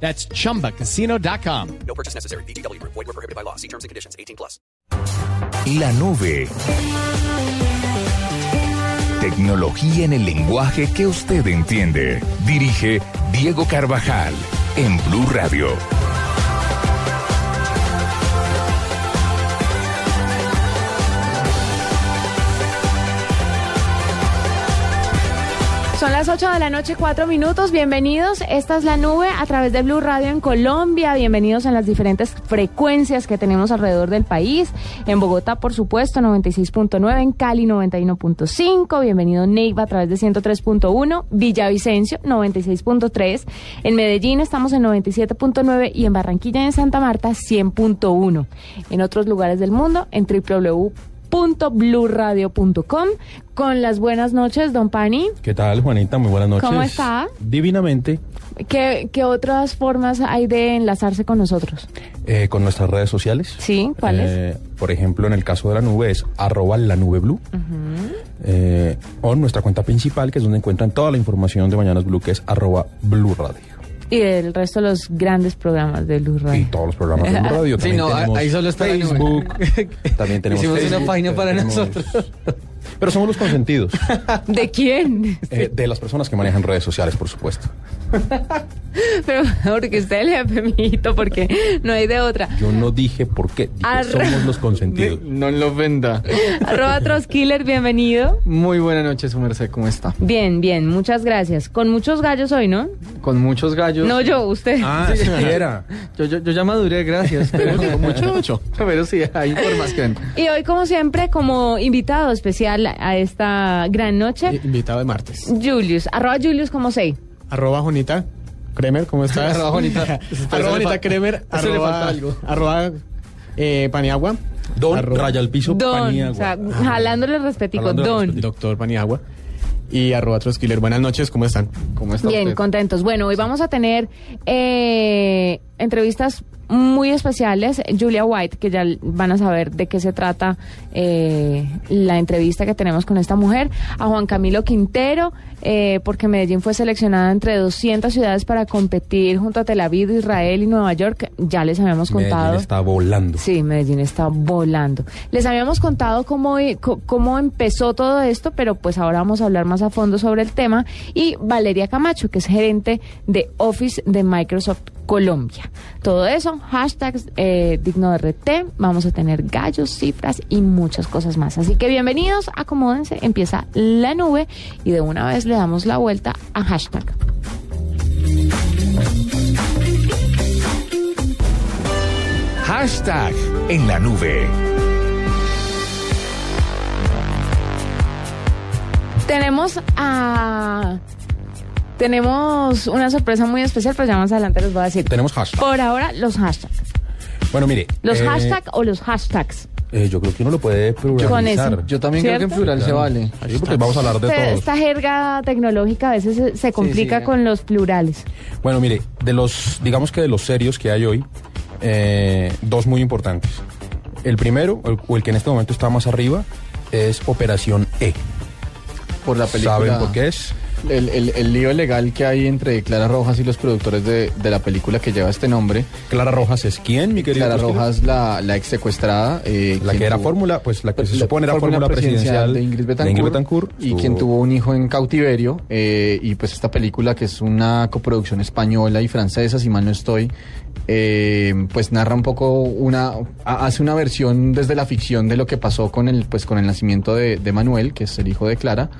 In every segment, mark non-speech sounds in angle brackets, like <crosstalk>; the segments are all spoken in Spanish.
That's chumbacasino.com. No purchase necessary. BGW. Void were prohibited by law. See terms and conditions. 18 plus. La nube. Tecnología en el lenguaje que usted entiende. Dirige Diego Carvajal en Blue Radio. Son las 8 de la noche, 4 minutos. Bienvenidos. Esta es la nube a través de Blue Radio en Colombia. Bienvenidos en las diferentes frecuencias que tenemos alrededor del país. En Bogotá, por supuesto, 96.9. En Cali, 91.5. Bienvenido Neiva a través de 103.1. Villavicencio, 96.3. En Medellín estamos en 97.9 y en Barranquilla y en Santa Marta, 100.1. En otros lugares del mundo, en www www.bluradio.com con las buenas noches, don Pani. ¿Qué tal, Juanita? Muy buenas noches. ¿Cómo está? Divinamente. ¿Qué, qué otras formas hay de enlazarse con nosotros? Eh, con nuestras redes sociales. Sí, ¿cuáles? Eh, por ejemplo, en el caso de la nube es arroba la nube blue. Eh, o nuestra cuenta principal, que es donde encuentran toda la información de Mañanas Blue, que es arroba blue radio. Y el resto de los grandes programas de Luz Y Radio. todos los programas de Radio. <laughs> Sí, También no, tenemos ahí solo está. Facebook. <laughs> También tenemos Hicimos una página para tenemos- nosotros. Pero somos los consentidos <laughs> ¿De quién? eh, de las personas que manejan redes sociales, por supuesto. Pero porque usted es el jefe, mijito, porque no hay de otra. Yo no dije por qué, dije somos los consentidos. <laughs> No lo venda. Arroba Troskiller, bienvenido. Muy buena noche, su merced, ¿cómo está? Bien, bien, muchas gracias. Con muchos gallos hoy, ¿no? Con muchos gallos. No yo, usted. Ah, sí, era. Yo, yo, yo ya maduré, gracias. Pero, <laughs> mucho, Pero sí, hay información. Y hoy, como siempre, como invitado especial a esta gran noche, Invitado de martes. Julius, arroba Julius como sei. Arroba Jonita Kremer, ¿cómo <laughs> estás? Arroba Jonita. <laughs> arroba Jonita Kremer, le falta arroba, algo. arroba eh, Paniagua. Don Arroba- Raya al Piso Don, Paniagua. o sea, jalándole respetico, Jalándole Don. respetico. Doctor Paniagua. Y arroba Troskiller. Buenas noches, ¿cómo están? ¿Cómo está Bien, usted? contentos. Bueno, hoy vamos a tener eh, entrevistas muy especiales. Julia White, que ya van a saber de qué se trata eh, la entrevista que tenemos con esta mujer. A Juan Camilo Quintero, eh, porque Medellín fue seleccionada entre 200 ciudades para competir junto a Tel Aviv, Israel y Nueva York. Ya les habíamos Medellín contado. está volando. Sí, Medellín está volando. Les habíamos contado cómo, co- cómo empezó todo esto, pero pues ahora vamos a hablar más a fondo sobre el tema. Y Valeria Camacho, que es gerente de Office de Microsoft Colombia. Todo eso, hashtags eh, digno de RT, vamos a tener gallos, cifras y muchas cosas más. Así que bienvenidos, acomódense, empieza la nube y de una vez le damos la vuelta a hashtag. Hashtag en la nube. Tenemos a... Tenemos una sorpresa muy especial, pero ya más adelante les voy a decir. Tenemos hashtag. Por ahora, los hashtags. Bueno, mire. Los eh, hashtags o los hashtags. eh, yo creo que uno lo puede Con pluralizar. eso. Yo también creo que en plural se vale. Sí, porque vamos a hablar de Esta, todos. esta jerga tecnológica a veces se, se complica sí. con los plurales. Bueno, mire, de los, digamos que de los serios que hay hoy, eh, dos muy importantes. El primero, el- o el que en este momento está más arriba, es Operación E. Por la película. ¿Saben por qué es? El, el, el lío legal que hay entre Clara Rojas y los productores de, de la película que lleva este nombre. Clara Rojas es quién, mi querido? Clara? Rojas, la, la ex secuestrada. eh, La que era fórmula, pues la que se supone era fórmula presidencial de Ingrid Betancourt, de Ingrid Betancourt, y quien tuvo un hijo en cautiverio eh, y pues esta película que es una coproducción española y francesa si mal no estoy eh, pues narra un poco una ha- hace una versión desde la ficción de lo que pasó con el pues con el nacimiento de, de Manuel que es el hijo de Clara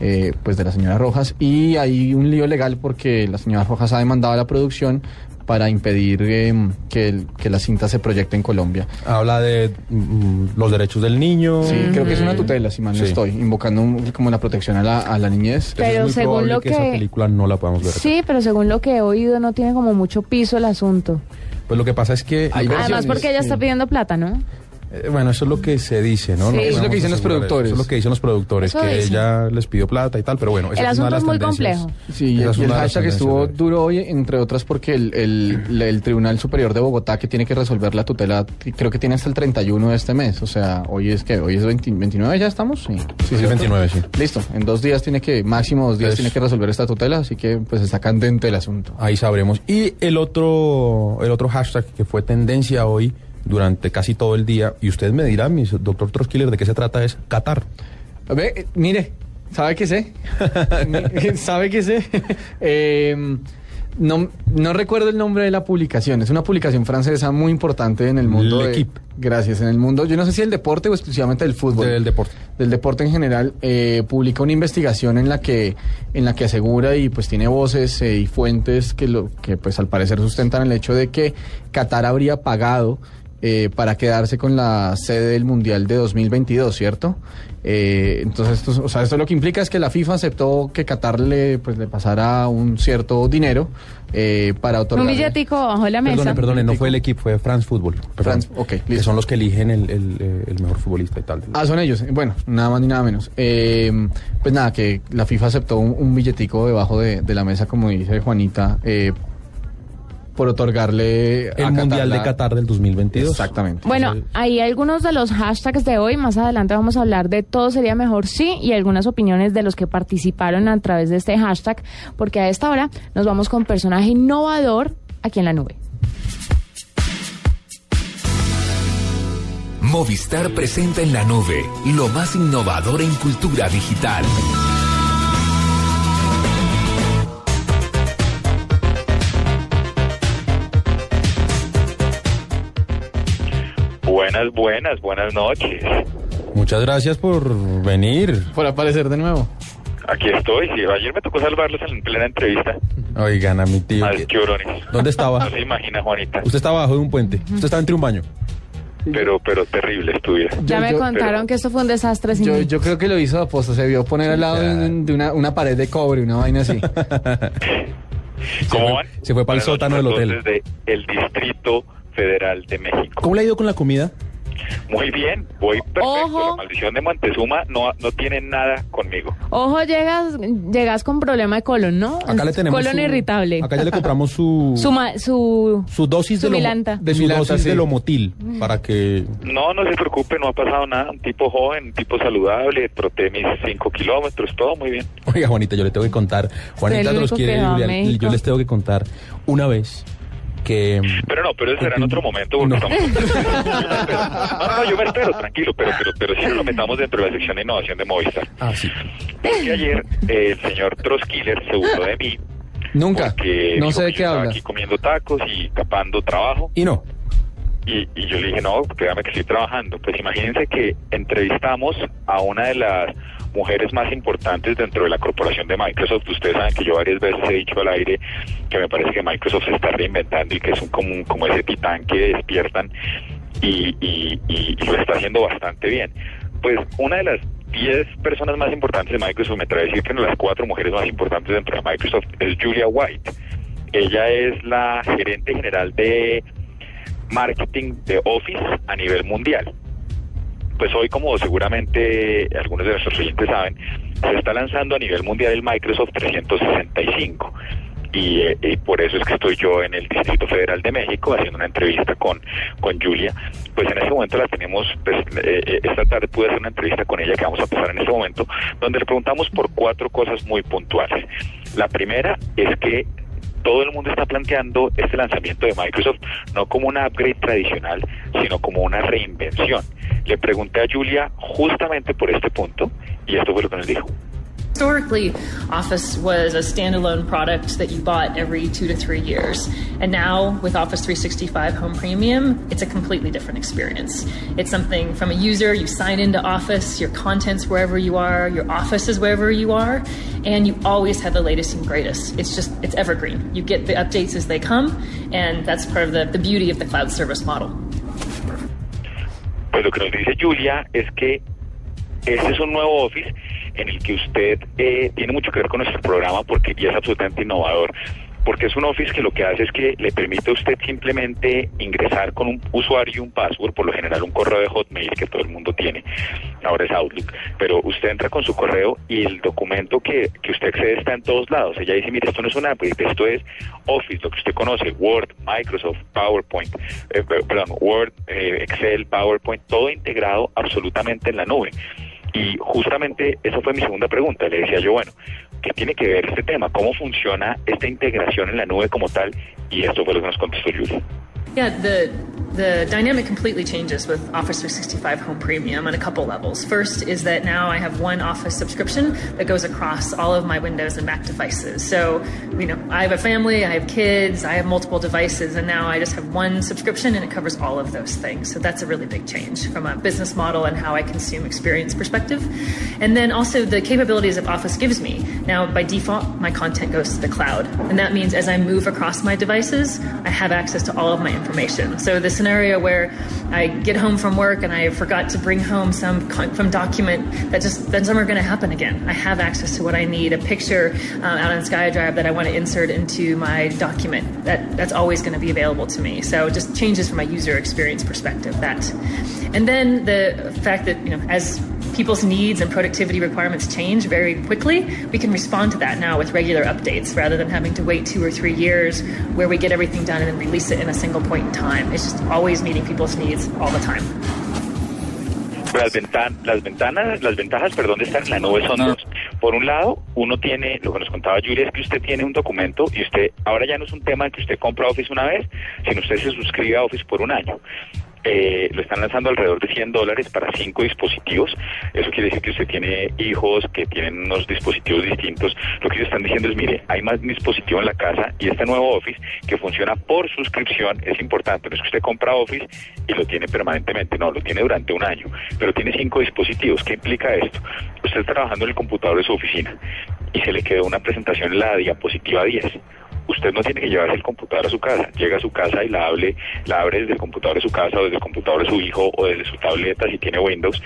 eh, pues de la señora Rojas. Y hay un lío legal porque la señora Rojas ha demandado la producción para impedir eh, que, el- que la cinta se proyecte en Colombia. Habla de mm, los derechos del niño. Sí, creo que es una tutela, si mal no Sí. estoy, invocando un- como la protección a la, a la niñez. Pero es muy según lo que, esa que- película no la podamos ver. acá. Sí, pero según lo que he oído no tiene como mucho piso el asunto. Pues lo que pasa es que Hay Además porque ella sí. está pidiendo plata, ¿no? Eh, bueno, eso es lo que se dice, ¿no? Sí. No Eso es lo que dicen los productores. Eso es lo que dicen los productores, Eso que dicen. ella les pidió plata y tal, pero bueno. esa El es una asunto de las es muy tendencias. complejo. Sí, Esa es el hashtag estuvo tendencias de- duro hoy, entre otras porque el, el- el Tribunal Superior de Bogotá, que tiene que resolver la tutela, creo que tiene hasta el 31 de este mes. O sea, hoy es que hoy es 20 29, ¿ya estamos? Sí, Sí, sí, 29, sí. Listo, en dos días tiene que, máximo dos días Pues- tiene que resolver esta tutela, así que pues está candente el asunto. Ahí sabremos. Y el otro, el otro hashtag que fue tendencia hoy durante casi todo el día, y usted me dirá, mi doctor Troskiller, de qué se trata, es Qatar. Ve, eh, mire, ¿sabe qué sé? <laughs> ¿Sabe qué sé? Eh, no, no recuerdo el nombre de la publicación. Es una publicación francesa muy importante en el mundo. de- gracias. En el mundo, yo no sé si el deporte o exclusivamente del fútbol. Del deporte. Del deporte en general. eh, publica una investigación en la que, en la que asegura y pues tiene voces eh, y fuentes que lo, que pues al parecer sustentan el hecho de que Qatar habría pagado eh, para quedarse con la sede del Mundial de 2022, ¿cierto? Eh, entonces, esto, o sea, esto lo que implica es que la FIFA aceptó que Qatar le, pues, le pasara un cierto dinero eh, para otorgar... Un billetico bajo la mesa. Perdone, perdone, no fue el equipo, fue France Football. Perdón. France, ok, Que listo. son los que eligen el, el, eh, el mejor futbolista y tal. Ah, son ellos. Bueno, nada más ni nada menos. Eh, pues nada, que la FIFA aceptó un, un billetico debajo de, de la mesa, como dice Juanita, eh, por otorgarle a el Mundial la- de Qatar del 2022. Exactamente. Bueno, hay algunos de los hashtags de hoy. Más adelante vamos a hablar de todo sería mejor sí y algunas opiniones de los que participaron a través de este hashtag, porque a esta hora nos vamos con personaje innovador aquí en la nube. Movistar presenta en la nube lo más innovador en cultura digital. Buenas, buenas, buenas noches. Muchas gracias por venir. Por aparecer de nuevo. Aquí estoy. Sí, ayer me tocó salvarlos en plena entrevista. Oigan, a mi tío. ¿Dónde estaba? No se imagina, Juanita. Usted estaba abajo de un puente. Usted estaba entre un baño. Pero, pero terrible estudia. Ya Yo- me yo- contaron pero- que esto fue un desastre sin Yo, creo que lo hizo a aposta, se vio poner al lado de, un- de una, una pared de cobre, una vaina así. <laughs> ¿Cómo fue- van? se fue para el sótano del hotel. Desde el Distrito Federal de México. ¿Cómo le ha ido con la comida? Muy bien, voy perfecto. Ojo. La maldición de Montezuma no, no tiene nada conmigo. Ojo, llegas, llegas con problema de colon, ¿no? Acá le tenemos. Colon su- irritable. Acá ya le compramos su. Su, ma- su, su dosis su de, milanta. su milanta, dosis sí. de lomotil para que No, no se preocupe, no ha pasado nada. Un tipo joven, un tipo saludable, troté mis 5 kilómetros, todo muy bien. Oiga, Juanita, yo le tengo que contar. Juanita los quiere, yo les tengo que contar una vez que Pero no, pero eso será en otro momento porque No. estamos... No, <laughs> no, yo me espero, tranquilo, pero, pero, pero sí lo metamos dentro de la sección de innovación de Movistar. ah sí. Porque ayer eh, el señor Troskiller se burló de mí. Nunca. No sé de qué yo estaba habla. aquí comiendo tacos y tapando trabajo. Y no. Y, y yo le dije, no, créame que estoy trabajando. Pues imagínense que entrevistamos a una de las mujeres más importantes dentro de la corporación de Microsoft. Ustedes saben que yo varias veces he dicho al aire que me parece que Microsoft se está reinventando y que es un, como, un- como ese titán que despiertan y- y lo está haciendo bastante bien. Pues una de las 10 personas más importantes de Microsoft, me trae a decir que una de las cuatro mujeres más importantes dentro de Microsoft es Julia White. Ella es la gerente general de marketing de Office a nivel mundial. Pues hoy, como seguramente algunos de nuestros oyentes saben, se está lanzando a nivel mundial el Microsoft 365. Y, eh, y por eso es que estoy yo en el Distrito Federal de México haciendo una entrevista con, con Julia. Pues en este momento la tenemos, pues, eh, eh, esta tarde pude hacer una entrevista con ella que vamos a pasar en este momento, donde le preguntamos por cuatro cosas muy puntuales. La primera es que todo el mundo está planteando este lanzamiento de Microsoft no como una upgrade tradicional, sino como una reinvención. Le pregunté a Julia justamente por este punto y esto fue lo que nos dijo. Historically, Office was a standalone product that you bought every two to three years. And now, with Office 365 Home Premium, it's a completely different experience. It's something from a user, you sign into Office, your content's wherever you are, your office is wherever you are, and you always have the latest and greatest. It's just, it's evergreen. You get the updates as they come, and that's part of the, the beauty of the cloud service model. Pues lo que nos dice Julia es que este es un nuevo Office en el que usted eh, tiene mucho que ver con nuestro programa porque ya es absolutamente innovador. porque es un Office que lo que hace es que le permite a usted simplemente ingresar con un usuario y un password, por lo general un correo de Hotmail que todo el mundo tiene, ahora es Outlook, pero usted entra con su correo y el documento que, que usted accede está en todos lados. Ella dice, mire, esto no es una app, esto es Office, lo que usted conoce, Word, Microsoft, PowerPoint, eh, perdón, Word, eh, Excel, PowerPoint, todo integrado absolutamente en la nube. Y justamente esa fue mi segunda pregunta. Le decía yo, bueno, ¿qué tiene que ver este tema? ¿Cómo funciona esta integración en la nube como tal? Y esto fue lo que nos contestó Julia. The dynamic completely changes with Office 365 Home Premium on a couple levels. First is that now I have one Office subscription that goes across all of my Windows and Mac devices. So, you know, I have a family, I have kids, I have multiple devices, and now I just have one subscription and it covers all of those things. So that's a really big change from a business model and how I consume experience perspective. And then also the capabilities that Office gives me. Now, by default, my content goes to the cloud. And that means as I move across my devices, I have access to all of my information. So this scenario where I get home from work and I forgot to bring home some some document that just that's never going to happen again. I have access to what I need, a picture um, out on SkyDrive that I want to insert into my document. That that's always going to be available to me. So it just changes from a user experience perspective. That, and then the fact that you know as people's needs and productivity requirements change very quickly, we can respond to that now with regular updates rather than having to wait two or three years where we get everything done and then release it in a single point in time. It's just always meeting people's needs all the time. Las, ventan las ventanas, las ventajas, perdón, de estar en la nube son dos. Por un lado, uno tiene, lo que nos contaba Julia, es que usted tiene un documento y usted, ahora ya no es un tema de que usted compra Office una vez, sino usted se suscribe a Office por un año. Eh, lo están lanzando alrededor de 100 dólares para cinco dispositivos. Eso quiere decir que usted tiene hijos que tienen unos dispositivos distintos. Lo que ellos están diciendo es, mire, hay más dispositivo en la casa y este nuevo Office que funciona por suscripción es importante. No es que usted compra Office y lo tiene permanentemente, no, lo tiene durante un año, pero tiene cinco dispositivos. ¿Qué implica esto? Usted está trabajando en el computador de su oficina y se le quedó una presentación en la diapositiva 10 usted no tiene que llevarse el computador a su casa. Llega a su casa y la abre, la abre desde el computador de su casa o desde el computador de su hijo o desde su tableta si tiene Windows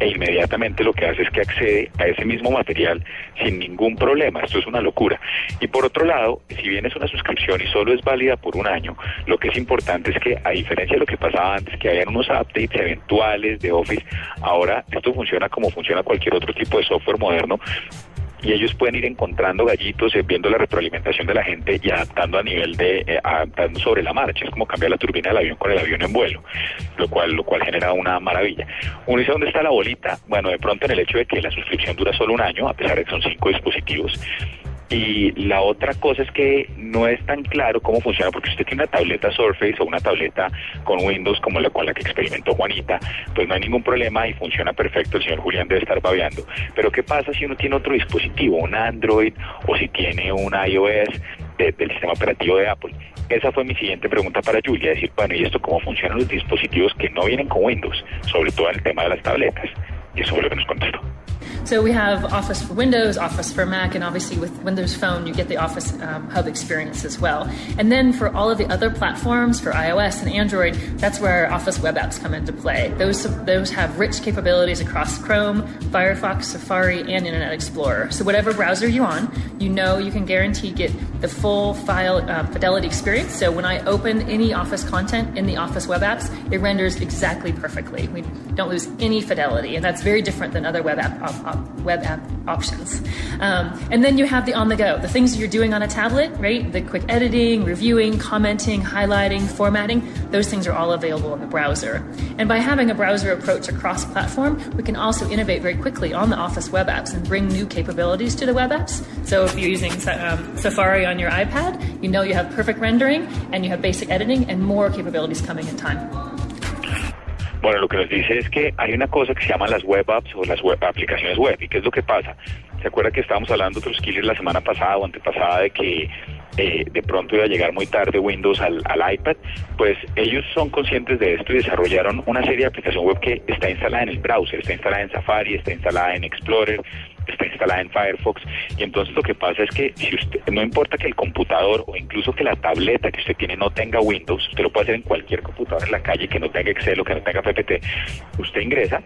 e inmediatamente lo que hace es que accede a ese mismo material sin ningún problema. Esto es una locura. Y por otro lado, si bien es una suscripción y solo es válida por un año, lo que es importante es que a diferencia de lo que pasaba antes, que habían unos updates eventuales de Office, ahora esto funciona como funciona cualquier otro tipo de software moderno y ellos pueden ir encontrando gallitos, eh, viendo la retroalimentación de la gente y adaptando a nivel de, eh, adaptando sobre la marcha. Es como cambiar la turbina del avión con el avión en vuelo, lo cual, lo cual genera una maravilla. Uno dice, ¿dónde está la bolita? Bueno, de pronto en el hecho de que la suscripción dura solo un año, a pesar de que son cinco dispositivos, y la otra cosa es que no es tan claro cómo funciona, porque usted tiene una tableta Surface o una tableta con Windows como la cual la que experimentó Juanita, pues no hay ningún problema y funciona perfecto, el señor Julián debe estar babeando. Pero ¿qué pasa si uno tiene otro dispositivo, un Android o si tiene un iOS del sistema operativo de Apple? Esa fue mi siguiente pregunta para Julia, decir, bueno, ¿y esto cómo funcionan los dispositivos que no vienen con Windows? Sobre todo en el tema de las tabletas. Y eso fue lo que nos contestó. So we have Office for Windows, Office for Mac, and obviously with Windows Phone, you get the Office um, Hub experience as well. And then for all of the other platforms, for iOS and Android, that's where Office web apps come into play. Those those have rich capabilities across Chrome, Firefox, Safari, and Internet Explorer. So whatever browser you're on, you know you can guarantee get the full file uh, fidelity experience. So when I open any Office content in the Office web apps, it renders exactly perfectly. We don't lose any fidelity, and that's very different than other web app op- web app options. Um, and then you have the on the go, the things you're doing on a tablet, right? The quick editing, reviewing, commenting, highlighting, formatting, those things are all available in the browser. And by having a browser approach across platform, we can also innovate very quickly on the Office web apps and bring new capabilities to the web apps. So if you're using um, Safari on your iPad, you know you have perfect rendering and you have basic editing and more capabilities coming in time. Bueno, lo que nos dice es que hay una cosa que se llama las web apps o las web aplicaciones web. ¿Y qué es lo que pasa? ¿Se acuerda que estábamos hablando otros killers la semana pasada o antepasada de que eh, de pronto iba a llegar muy tarde Windows al, al, iPad? Pues ellos son conscientes de esto y desarrollaron una serie de aplicaciones web que está instalada en el browser, está instalada en Safari, está instalada en Explorer, está instalada en Firefox. Y entonces lo que pasa es que si usted no importa que el computador o incluso que la tableta que usted tiene no tenga Windows, usted lo puede hacer en cualquier computador en la calle que no tenga Excel o que no tenga PPT, usted ingresa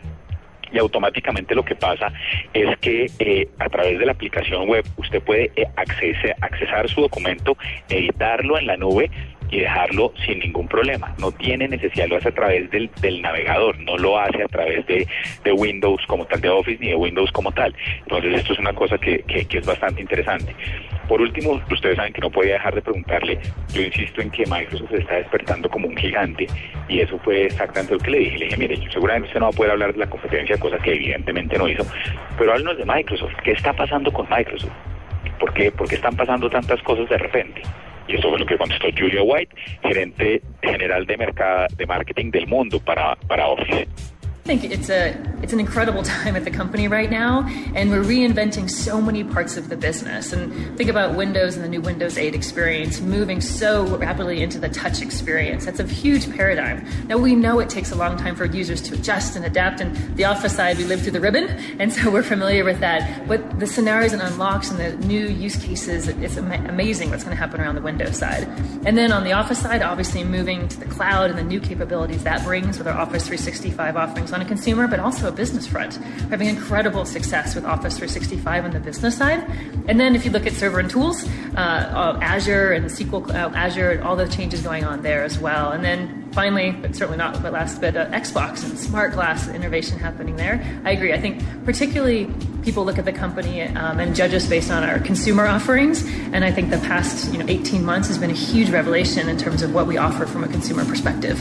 y automáticamente lo que pasa es que eh, a través de la aplicación web usted puede eh, accese- accesar su documento, editarlo en la nube y dejarlo sin ningún problema. No tiene necesidad, lo hace a través del, del navegador, no lo hace a través de, de Windows como tal, de Office, ni de Windows como tal. Entonces esto es una cosa que, que- que es bastante interesante. Por último, ustedes saben que no podía dejar de preguntarle, yo insisto en que Microsoft se está despertando como un gigante y eso fue exactamente lo que le dije. Le dije, mire, yo seguramente usted no va a poder hablar de la competencia, cosa que evidentemente no hizo, pero háblenos de Microsoft. ¿Qué está pasando con Microsoft? ¿Por qué? Porque están pasando tantas cosas de repente. Y eso fue lo que contestó Julia White, gerente general de, mercado, de marketing del mundo para, para Office. I think it's a it's an incredible <laughs> time at the company right now, and we're reinventing so many parts of the business. And think about Windows and the new Windows 8 experience moving so rapidly into the touch experience. That's a huge paradigm. Now we know it takes a long time for users to adjust and adapt. And the Office side, we live through the ribbon, <laughs> and so we're familiar with that. But the scenarios and unlocks and the new use cases, it's amazing what's going to happen around the Windows side. And then on the Office side, obviously moving to the cloud and the new capabilities that brings with our Office 365 offerings on a consumer, but also a business front. We're having incredible success with Office 365 on the business side. And then if you look at server and tools, uh, uh, Azure and SQL, uh, Azure, and all the changes going on there as well. And then finally, but certainly not but last, but uh, Xbox and smart glass innovation happening there. I agree. I think particularly people look at the company um, and judge us based on our consumer offerings. And I think the past you know 18 months has been a huge revelation in terms of what we offer from a consumer perspective.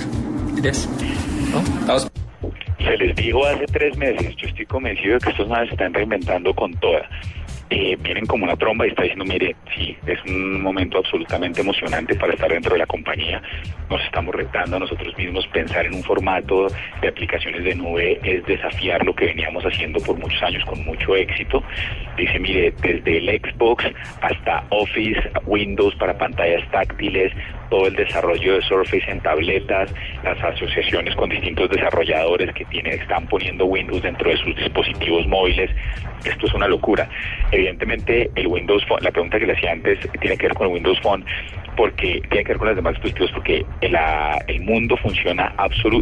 Se les dijo hace tres meses, yo estoy convencido de que estos se están reinventando con toda. Eh, vienen como una tromba y está diciendo, mire, sí, es un momento absolutamente emocionante para estar dentro de la compañía. Nos estamos retando a nosotros mismos. Pensar en un formato de aplicaciones de nube es desafiar lo que veníamos haciendo por muchos años con mucho éxito. Dice, mire, desde el Xbox hasta Office, Windows para pantallas táctiles, todo el desarrollo de Surface en tabletas, las asociaciones con distintos desarrolladores que tienen, están poniendo Windows dentro de sus dispositivos móviles. Esto es una locura. Evidentemente, el Windows Phone, la pregunta que le hacía antes tiene que ver con el Windows Phone, porque tiene que ver con los demás dispositivos, porque la- el mundo funciona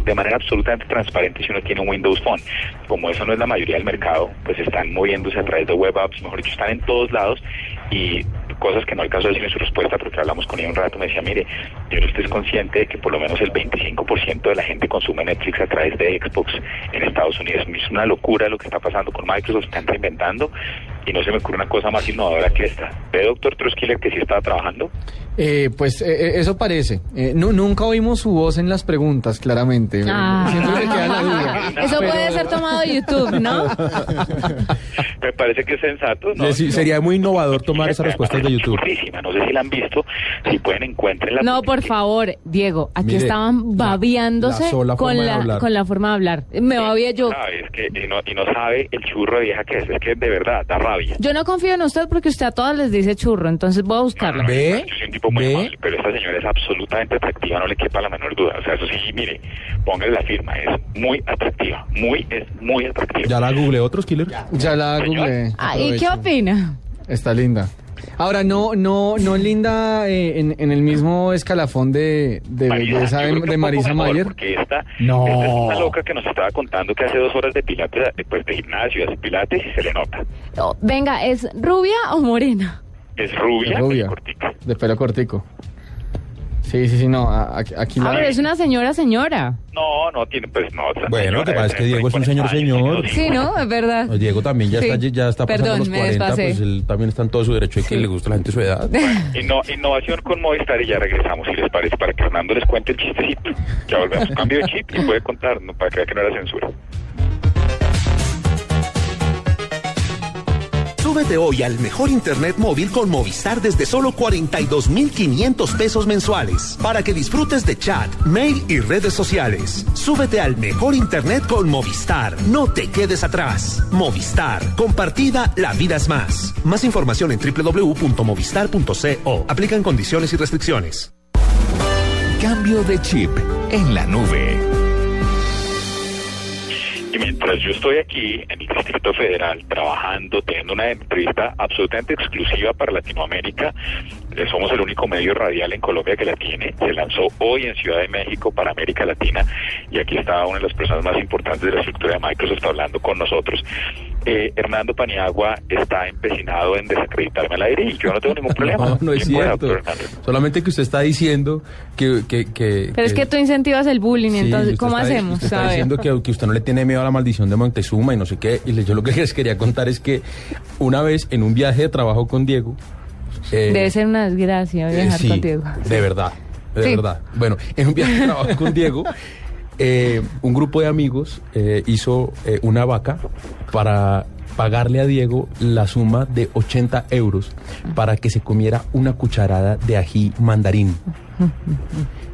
de manera absolutamente transparente si uno tiene un Windows Phone. Como eso no es la mayoría del mercado, pues están moviéndose a través de web apps, mejor dicho, están en todos lados y cosas que no alcanzó a decir en su respuesta, pero que hablamos con ella un rato, me decía, mire, yo no estoy consciente de que por lo menos el 25% de la gente consume Netflix a través de Xbox en Estados Unidos. Es una locura lo que está pasando con Microsoft, están reinventando y no se me ocurre una cosa más innovadora que esta. ¿Ve, doctor Truskiller, que sí estaba trabajando? Eh, pues eh, eh, eso parece. Eh, nu- nunca oímos su voz en las preguntas, claramente. Ah. Siempre me queda la duda. <laughs> Eso Pero- puede ser tomado de YouTube, ¿no? <laughs> Me parece que es sensato. ¿no? Sí, sería muy innovador tomar esas respuestas de YouTube. No sé si la han visto, si pueden encuentren la No, por favor, Diego, aquí Mire, estaban la- babeándose la sola con la con la forma de hablar. Me babía yo. Sabe, es que, y, no, y no sabe el churro de vieja que es, es que de verdad da rabia. Yo no confío en usted porque usted a todas les dice churro, entonces voy a buscarla. No, no, ¿Ve? Yo soy un tipo muy ¿Ve? amable, pero esta señora es absolutamente atractiva, no le quepa la menor duda. O sea, eso sí, mire, póngale la firma, es muy atractiva, muy, es muy atractiva. ¿Ya la googleé otros killer? Ya la Señor. googleé. Ah, ¿Y qué opina? Está linda. Ahora, no, no, no linda eh, en, en el mismo escalafón de, de Marisa, belleza de, Marisa Mayer. Porque esta, No. esta es una loca que nos estaba contando que hace dos horas de pilates, eh, pues de gimnasio, hace pilates y se le nota. Oh, venga, ¿es rubia o morena? Es rubia, Es rubia. De pelo cortico. Sí, sí, sí, no. a- Aquí, aquí Ah, la. pero es una señora, señora. No, no tiene, pues no. esa Bueno, lo que señora pasa es que de Diego es un 40 señor, años, señor. Sí, ¿no? Es verdad. Diego también ya Sí. está, ya está pasando Perdón, los me 40, desfasé. pues él también está en todo su derecho de que le gusta a la gente su edad. <laughs> Inno- innovación con Movistar y ya regresamos, si les parece, para que Hernando les cuente el chistecito. Ya volvemos. Cambio de chip y puede contar, no, para que vea que no era censura. Súbete hoy al mejor internet móvil con Movistar desde solo 42,500 pesos mensuales para que disfrutes de chat, mail y redes sociales. Súbete al mejor internet con Movistar. No te quedes atrás. Movistar. Compartida, la vida es más. Más información en www.movistar.co. Aplican condiciones y restricciones. Cambio de chip en la nube. Y mientras yo estoy aquí en el Distrito Federal trabajando, teniendo una entrevista absolutamente exclusiva para Latinoamérica, somos el único medio radial en Colombia que la tiene. Se lanzó hoy en Ciudad de México para América Latina y aquí está una de las personas más importantes de la estructura de Microsoft hablando con nosotros. Eh, Hernando Paniagua está empecinado en desacreditarme al aire y yo no tengo ningún <laughs> problema. No, no es pueda, cierto. Solamente que usted está diciendo que... que, que Pero es que tú incentivas el bullying, Sí, entonces, ¿cómo está- hacemos? Usted está diciendo que, que usted no le tiene miedo a la maldición de Montezuma y no sé qué. Y yo lo que <laughs> les quería contar es que una vez en un viaje de trabajo con Diego... eh, Debe ser una desgracia eh, viajar sí, contigo. De verdad, de Sí. verdad. Bueno, en un viaje de trabajo con Diego, eh, un grupo de amigos eh, hizo eh, una vaca para pagarle a Diego la suma de 80 euros para que se comiera una cucharada de ají mandarín.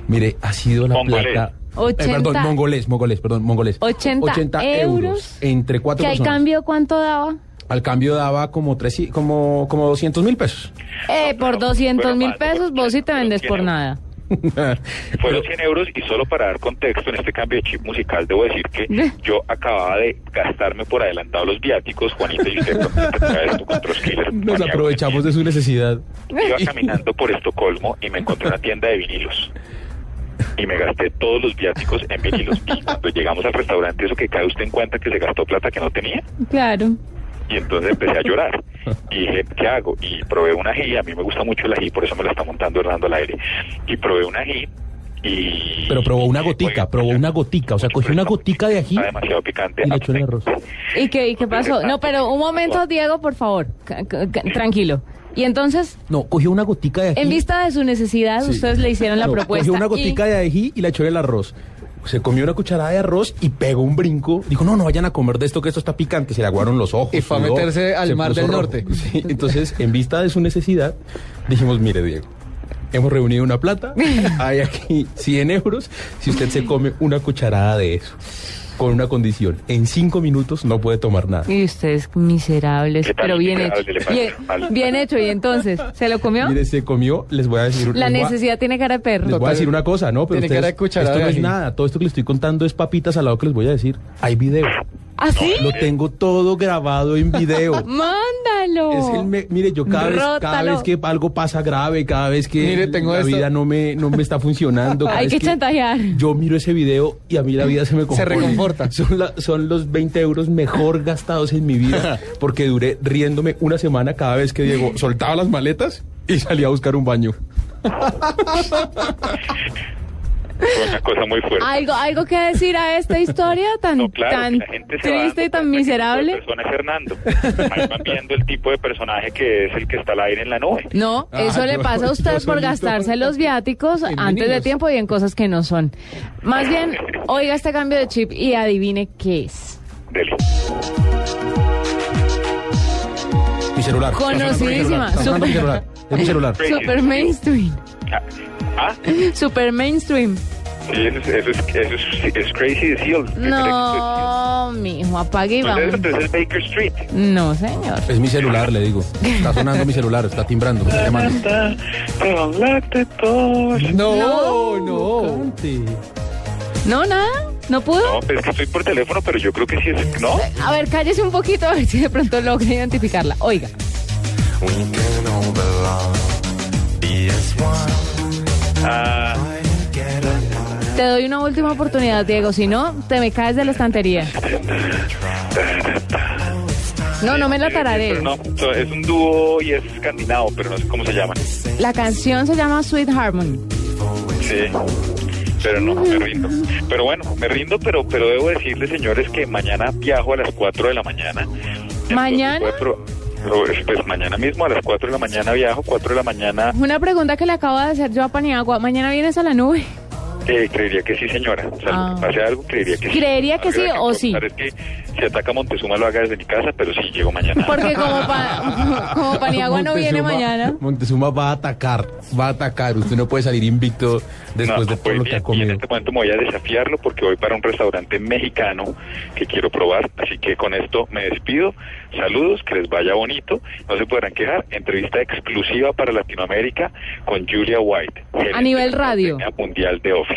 Mire, ha sido la plata... 80 Eh, perdón, mongolés, mongolés, perdón, mongolés. 80 euros. entre cuatro ¿Que al cambio cuánto daba? Al cambio daba como, tres, y- como, como 200 mil pesos. Eh, por pero 200 fueron mil pesos vos sí te vendes 100 por nada. <laughs> Fueron 100 euros y solo para dar contexto en este cambio de chip musical debo decir que <laughs> yo acababa de gastarme por adelantado los viáticos, Juanita y usted con. Nos aprovechamos de su necesidad. Iba caminando por Estocolmo y me encontré una tienda de vinilos. Y me gasté todos los viáticos en vinilos. Y cuando llegamos al restaurante, eso que cae usted en cuenta que se gastó plata que no tenía. Claro. Y entonces empecé a llorar. <laughs> Y dije, ¿qué hago? Y probé un ají. A mí me gusta mucho el ají, por eso me lo está montando Hernando al aire. Y probé un ají. Y. Pero probó una gotica, probó una gotica. O sea, cogió una gotica de ají Está demasiado picante. y le echó en el arroz. ¿Y qué, y qué pasó? No, pero un momento, Diego, por favor. tranquilo. Y entonces, No, cogió una gotica de ají. en vista de su necesidad, Sí. ustedes le hicieron la No, propuesta. Cogió una gotica y- de ají y la echó en el arroz. Se comió una cucharada de arroz y pegó un brinco. Dijo, no, no vayan a comer de esto, que esto está picante. Se le aguaron los ojos. Y fue a meterse al Mar del rojo. Norte. <laughs> Sí, entonces, en vista de su necesidad, dijimos, mire, Diego, hemos reunido una plata. <laughs> Hay aquí 100 euros si usted se come una cucharada de eso. Con una condición. En cinco minutos no puede tomar nada. Y ustedes miserables, ¿Qué tan pero bien hecho. Bien, bien hecho. Y entonces, ¿se lo comió? Mire, se comió, les voy a decir... La les a- necesidad tiene cara de perro. Les voy a decir una cosa, ¿no? Pero Tiene ustedes- cara de cucharada esto no es nada. Todo esto que le estoy contando es papitas al lado que les voy a decir. Hay video. ¿Ah, sí? Lo tengo todo grabado en video. <laughs> Mándalo. Es el me- mire, yo cada vez, cada Rótalo. vez que algo pasa grave, cada vez que Mire, tengo la esto. vida no me, no me está funcionando. <laughs> cada Hay vez que chantajear. Yo miro ese video y a mí la vida se me compone. reconforta. <laughs> Son, la- son los 20 euros mejor gastados en mi vida porque duré riéndome una semana cada vez que Diego soltaba las maletas y salía a buscar un baño. Una cosa muy fuerte. ¿Algo, ¿Algo que decir a esta historia tan, No, claro, triste y tan miserable? tipo de persona es Fernando. Ahí van viendo el tipo de personaje que es el que está al aire en la nube. No, Ah, eso le pasa a usted por gastarse los viáticos antes de tiempo y en cosas que no son. Más bien, <laughs> oiga este cambio de chip y adivine qué es. Dele. Mi celular. Conocidísima. Mi Super- celular. Es mi celular. Super mainstream. Ah, Super mainstream. sí, eso es, eso es, eso es, es Crazy. No, mijo, apague y vamos. entonces es Baker Street. No, señor. Es mi celular, le digo. Está sonando mi celular, está timbrando, me está llamando. <laughs> No, no. Cante. No, nada. ¿No pudo? No, pues es que estoy por teléfono, pero yo creo que sí es. ¿No? A ver, cállese un poquito a ver si de pronto logra identificarla. Oiga. Ah, Te doy una última oportunidad, Diego. Si no, te me caes de la estantería. No, no me la tararé. no, es un dúo y es escandinavo, pero no sé cómo se llaman. La canción se llama Sweet Harmony. Sí. Pero no, me rindo. Pero bueno, me rindo, pero pero debo decirles, señores, que mañana viajo a las 4 de la mañana. ¿Mañana? Pues mañana mismo a las 4 de la mañana viajo, 4 de la mañana Una pregunta que le acabo de hacer yo a Paniagua. ¿Mañana vienes a la nube? Eh, creería que sí, señora. O sea, Ah. pase algo, creería que sí. Creería que sí o sí. Es que si ataca a Montezuma lo haga desde mi casa, pero sí llego mañana. Porque como, pa- <laughs> como Paniagua no viene mañana. Montezuma va a atacar, va a atacar. Usted no puede salir invicto después No, de todo lo que ha y en comido. este momento me voy a desafiarlo porque voy para un restaurante mexicano que quiero probar. Así que con esto me despido. Saludos, que les vaya bonito. No se podrán quejar. Entrevista exclusiva para Latinoamérica con Julia White. gerente nivel radio. Mundial de Office.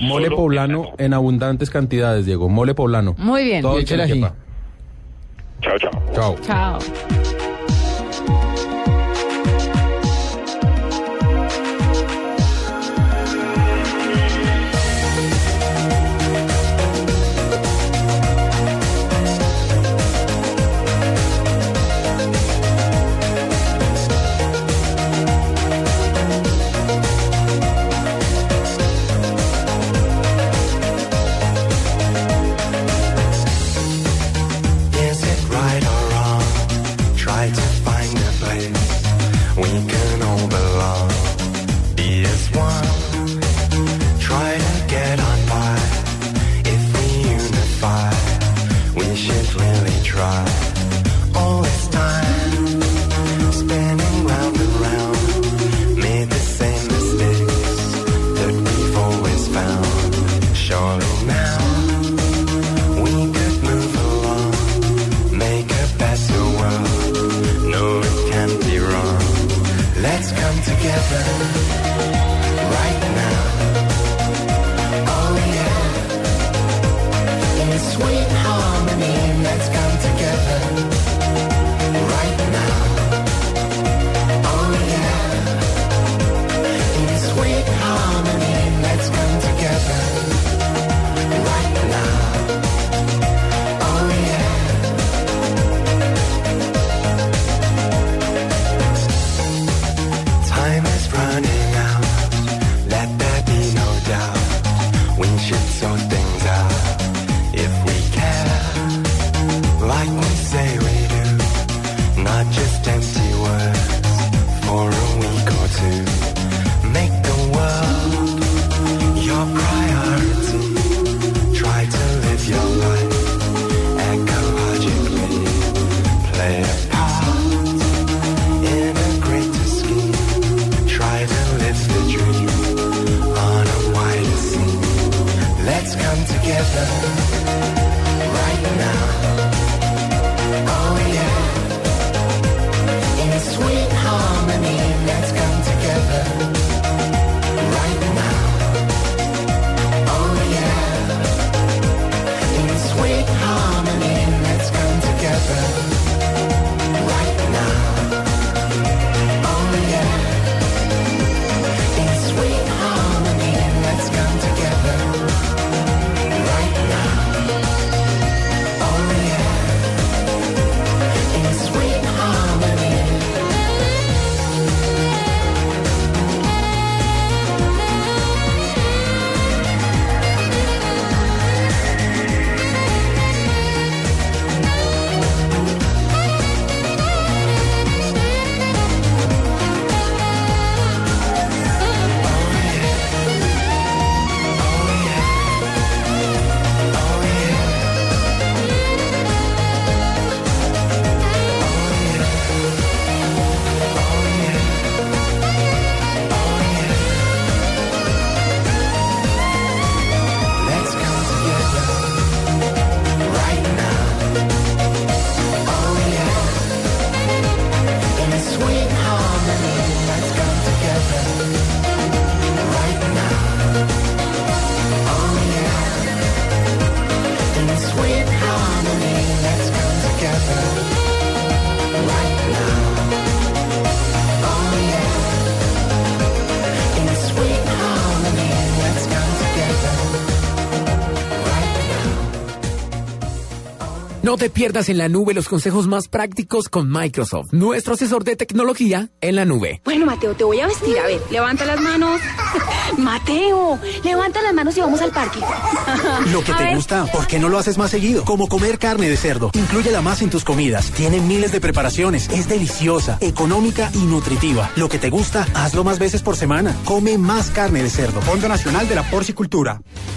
Mole poblano en abundantes cantidades, Diego. Mole poblano. Muy bien. Todo Y el que le échale ají. quepa. Chao, chao. Chao. Chao. Let's come together right now. Te pierdas en la nube los consejos más prácticos con Microsoft, nuestro asesor de tecnología en la nube. Bueno, Mateo, te voy a vestir. A ver, levanta las manos. <laughs> Mateo, levanta las manos y vamos al parque. <laughs> Lo que A te ver. gusta, ¿por qué no lo haces más seguido? Como comer carne de cerdo. Inclúyela más en tus comidas. Tiene miles de preparaciones. Es deliciosa, económica y nutritiva. Lo que te gusta, hazlo más veces por semana. Come más carne de cerdo. Fondo Nacional de la Porcicultura.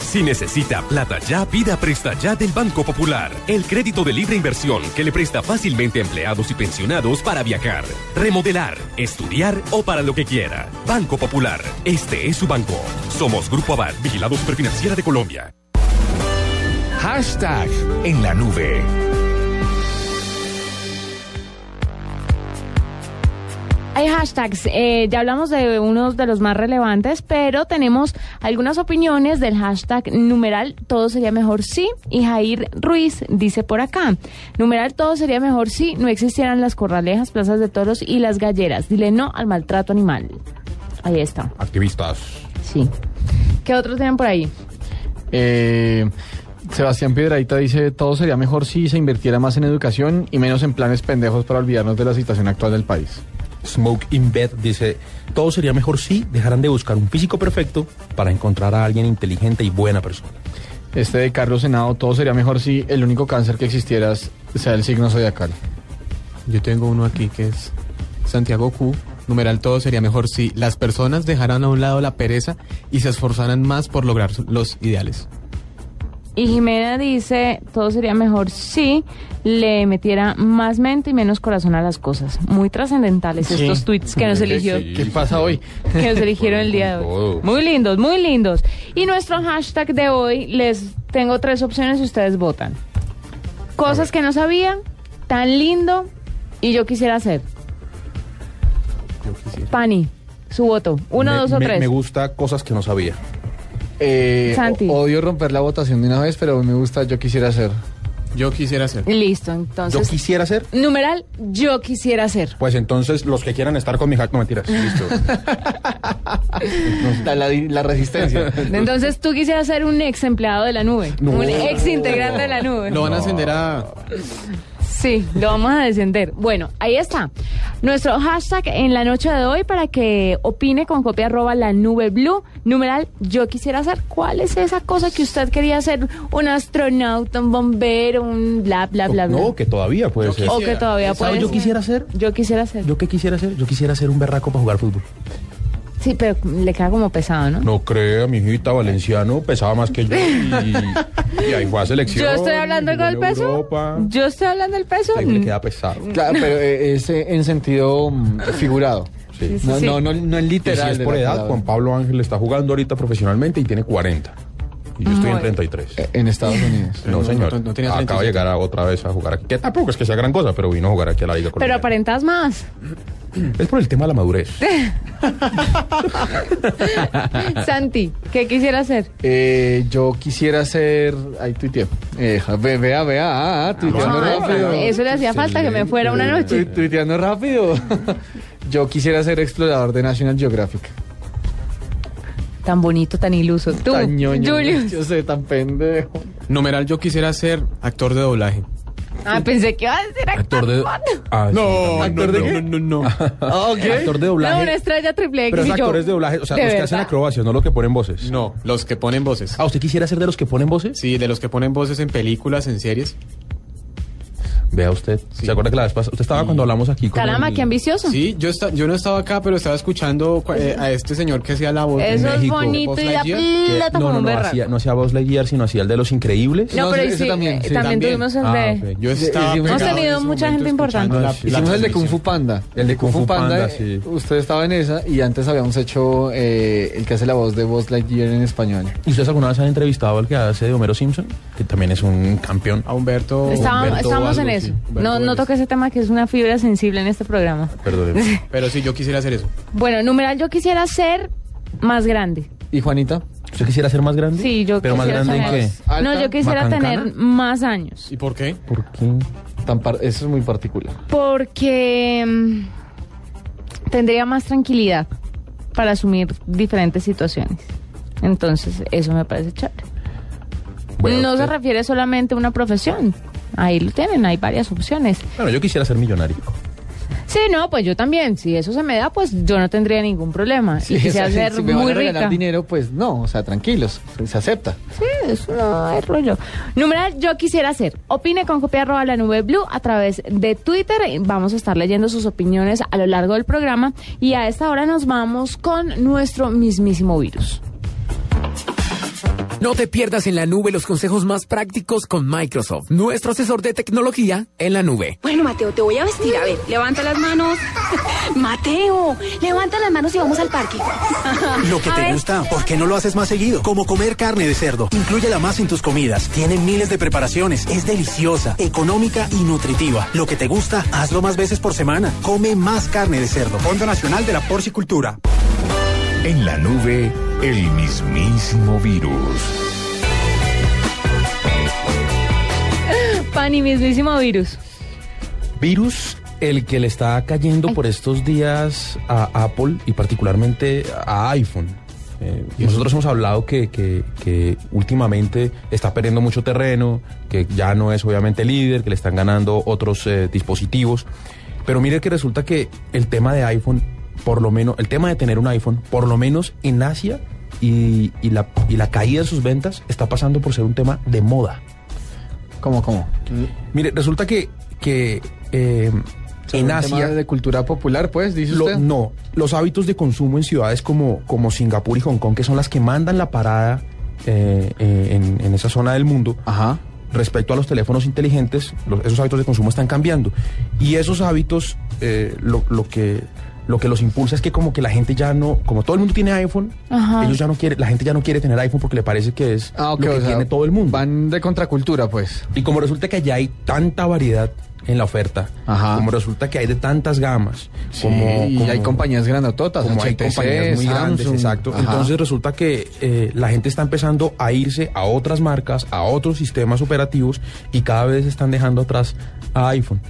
Si necesita plata ya, pida Presta Ya del Banco Popular. El crédito de libre inversión que le presta fácilmente a empleados y pensionados para viajar, remodelar, estudiar o para lo que quiera. Banco Popular. Este es su banco. Somos Grupo Aval, Vigilado Superfinanciera de Colombia. Hashtag en la nube. Hay hashtags, eh, ya hablamos de unos de los más relevantes, pero tenemos algunas opiniones del hashtag numeral todo sería mejor si y Jair Ruiz dice por acá, numeral todo sería mejor si no existieran las corralejas, plazas de toros y las galleras, dile no al maltrato animal. Ahí está, Activistas. sí. ¿Qué otros tienen por ahí? Eh, Sebastián Piedradita dice, todo sería mejor si se invirtiera más en educación y menos en planes pendejos para olvidarnos de la situación actual del país. Smoke in Bed dice, todo sería mejor si dejaran de buscar un físico perfecto para encontrar a alguien inteligente y buena persona. Este de Carlos Senado, todo sería mejor si el único cáncer que existiera sea el signo zodiacal. Yo tengo uno aquí que es Santiago Q. Numeral todo sería mejor si las personas dejaran a un lado la pereza y se esforzaran más por lograr los ideales. Y Jimena dice, todo sería mejor si le metiera más mente y menos corazón a las cosas. Muy trascendentales Sí. estos tweets que nos ¿Qué- eligió. ¿Qué pasa hoy? que nos eligieron el día de hoy. Muy lindos, muy lindos. Y nuestro hashtag de hoy, les tengo tres opciones y ustedes votan. Cosas que no sabían, tan lindo y yo quisiera hacer. Pani, su voto. Uno, Me- dos o me- tres. Me gusta cosas que no sabía. Eh, Santi. Odio romper la votación de una vez, pero me gusta, yo quisiera hacer. Yo quisiera hacer. Listo, entonces. Yo quisiera ser. Numeral, yo quisiera hacer. Pues entonces los que quieran estar con mi hack, no mentiras. Listo. <laughs> La, la- la resistencia. <laughs> Entonces tú quisieras ser un ex empleado de la nube. No. Un ex integrante de la nube. Lo van a ascender a... Sí, lo vamos a descender. Bueno, ahí está. Nuestro hashtag en la noche de hoy para que opine con copia arroba la nube blue. Numeral, yo quisiera hacer. ¿Cuál es esa cosa que usted quería hacer? Un astronauta, un bombero, un bla, bla, bla, bla. No, que todavía puede ser. O que todavía puede ¿Sabes yo ser. quisiera hacer? Yo quisiera hacer. ¿Yo qué quisiera hacer? Yo quisiera ser un berraco para jugar fútbol. Sí, pero le queda como pesado, ¿no? No crea, mi hijita valenciano pesaba más que yo y, y ahí fue a selección. Yo estoy hablando del en peso. Europa. Yo estoy hablando del peso. Ahí le queda pesado. Claro, pero eh, es eh, en sentido mm, figurado. Sí. No, sí. no, no, no en Y literal. si es por edad, palabra. Juan Pablo Ángel está jugando ahorita profesionalmente y tiene 40. Y yo estoy en Bueno. 33. Eh, En Estados <laughs> Unidos. No, señor. no, no Acaba de 37. llegar a- otra vez a jugar aquí. Que tampoco es que sea gran cosa, pero vino a jugar aquí a la Liga Pero aparentas más. Es por el tema de la madurez. <laughs> Santi, ¿qué quisiera hacer? Eh, yo quisiera ser. Ahí tuiteé. Eh, ve- vea, vea. Ah, ah, tuiteando Ah, rápido. eso le hacía falta que me fuera una noche. Tu- Tuiteando rápido. <laughs> yo quisiera ser explorador de National Geographic. Tan bonito, tan iluso. Tú, Tan ñoño, Julius. Yo sé, tan pendejo. Numeral, yo quisiera ser actor de doblaje. Ah, pensé que iba a decir actor. Actor de. Ah, sí, también. ¿Actor de qué? no, no, no. Ah. Actor de No, doblaje. una estrella triple X pero yo. actores de doblaje, o sea, ¿De los que hacen acrobacias, no los que ponen voces. No, los que ponen voces. Ah, ¿usted quisiera ser de los que ponen voces? Sí, de los que ponen voces en películas, en series. Vea usted. ¿Se acuerda que la vez pasada? Usted estaba cuando hablamos aquí con. Caramba, el- qué ambicioso. Sí, yo, esta- yo no estaba acá, pero estaba escuchando eh, a este señor que hacía la voz de Eso es México. bonito Buzz y plata no, no, no, hacía, no hacía Buzz Lightyear, sino hacía el de los increíbles. No, No, pero ese sí, también, eh, sí, también también. tuvimos el Ah, de... Yo Sí, estaba hicimos- Hemos tenido mucha gente importante. la- Hicimos la el de Kung Fu. Panda. El de Kung Fu Panda, eh, sí. Usted estaba en esa y antes habíamos hecho eh, el que hace la voz de Buzz Lightyear en español. ¿Y ustedes alguna vez han entrevistado al que hace de Homero Simpson? Que también es un campeón. A Humberto. Estábamos, en algo, eso. sí, Humberto No, no toque ese tema que es una fibra sensible en este programa. Perdón. <laughs> Pero sí, yo quisiera hacer eso. Bueno, numeral, yo quisiera ser más grande. ¿Y Juanita? ¿Usted quisiera ser más grande? Sí, yo ¿Pero más quisiera grande en qué? ¿Alta? No, yo quisiera ¿Macancana? tener más años. ¿Y por qué? ¿Por qué? Tan par- eso es muy particular. Porque mm, tendría más tranquilidad para asumir diferentes situaciones. Entonces, eso me parece chévere. Bueno, no se refiere solamente a una profesión. Ahí lo tienen, hay varias opciones. Bueno, yo quisiera ser millonario. Sí, no, pues yo también. Si eso se me da, pues yo no tendría ningún problema. Sí, y o quisiera sea, ser si me van muy a regalar rica. dinero, pues no, o sea, tranquilos, se acepta. Sí, eso no hay rollo. Numeral, yo quisiera hacer. Opine con copia arroba la nube blue a través de Twitter. Vamos a estar leyendo sus opiniones a lo largo del programa. Y a esta hora nos vamos con nuestro mismísimo virus. No te pierdas en la nube los consejos más prácticos con Microsoft, nuestro asesor de tecnología en la nube. Bueno, Mateo, te voy a vestir. A ver, levanta las manos. <laughs> Mateo, levanta las manos y vamos al parque. <laughs> Lo que A te ver. gusta, ¿por qué no lo haces más seguido? Como comer carne de cerdo. Inclúyela más en tus comidas. Tiene miles de preparaciones. Es deliciosa, económica y nutritiva. Lo que te gusta, hazlo más veces por semana. Come más carne de cerdo. Fondo Nacional de la Porcicultura. En la nube, el mismísimo virus. Pan y mismísimo virus. Virus, el que le está cayendo por estos días a Apple y particularmente a iPhone. Eh, nosotros hemos hablado que, que- que últimamente está perdiendo mucho terreno, que ya no es obviamente líder, que le están ganando otros eh, dispositivos. Pero mire que resulta que el tema de iPhone, por lo menos, el tema de tener un iPhone, por lo menos en Asia y, y la, y la caída de sus ventas está pasando por ser un tema de moda. ¿Cómo, cómo? Mire, resulta que, que eh, en Asia... tema de cultura popular, pues, dice Lo- usted. no, los hábitos de consumo en ciudades como, como Singapur y Hong Kong, que son las que mandan la parada eh, eh, en, en esa zona del mundo, respecto a los teléfonos inteligentes, los- esos hábitos de consumo están cambiando. Y esos hábitos, eh, lo, lo que, lo que los impulsa es que como que la gente ya no, como todo el mundo tiene iPhone, Ajá. ellos ya no quieren, la gente ya no quiere tener iPhone porque le parece que es Ah, lo que o sea, tiene todo el mundo. Van de contracultura, pues. Y como resulta que ya hay tanta variedad en la oferta, como resulta que hay de tantas gamas, como, y como- hay compañías grandototas, como hay compañías muy grandes, exacto. Ajá. Entonces resulta que eh, la gente está empezando a irse a otras marcas, a otros sistemas operativos y cada vez están dejando atrás a iPhone.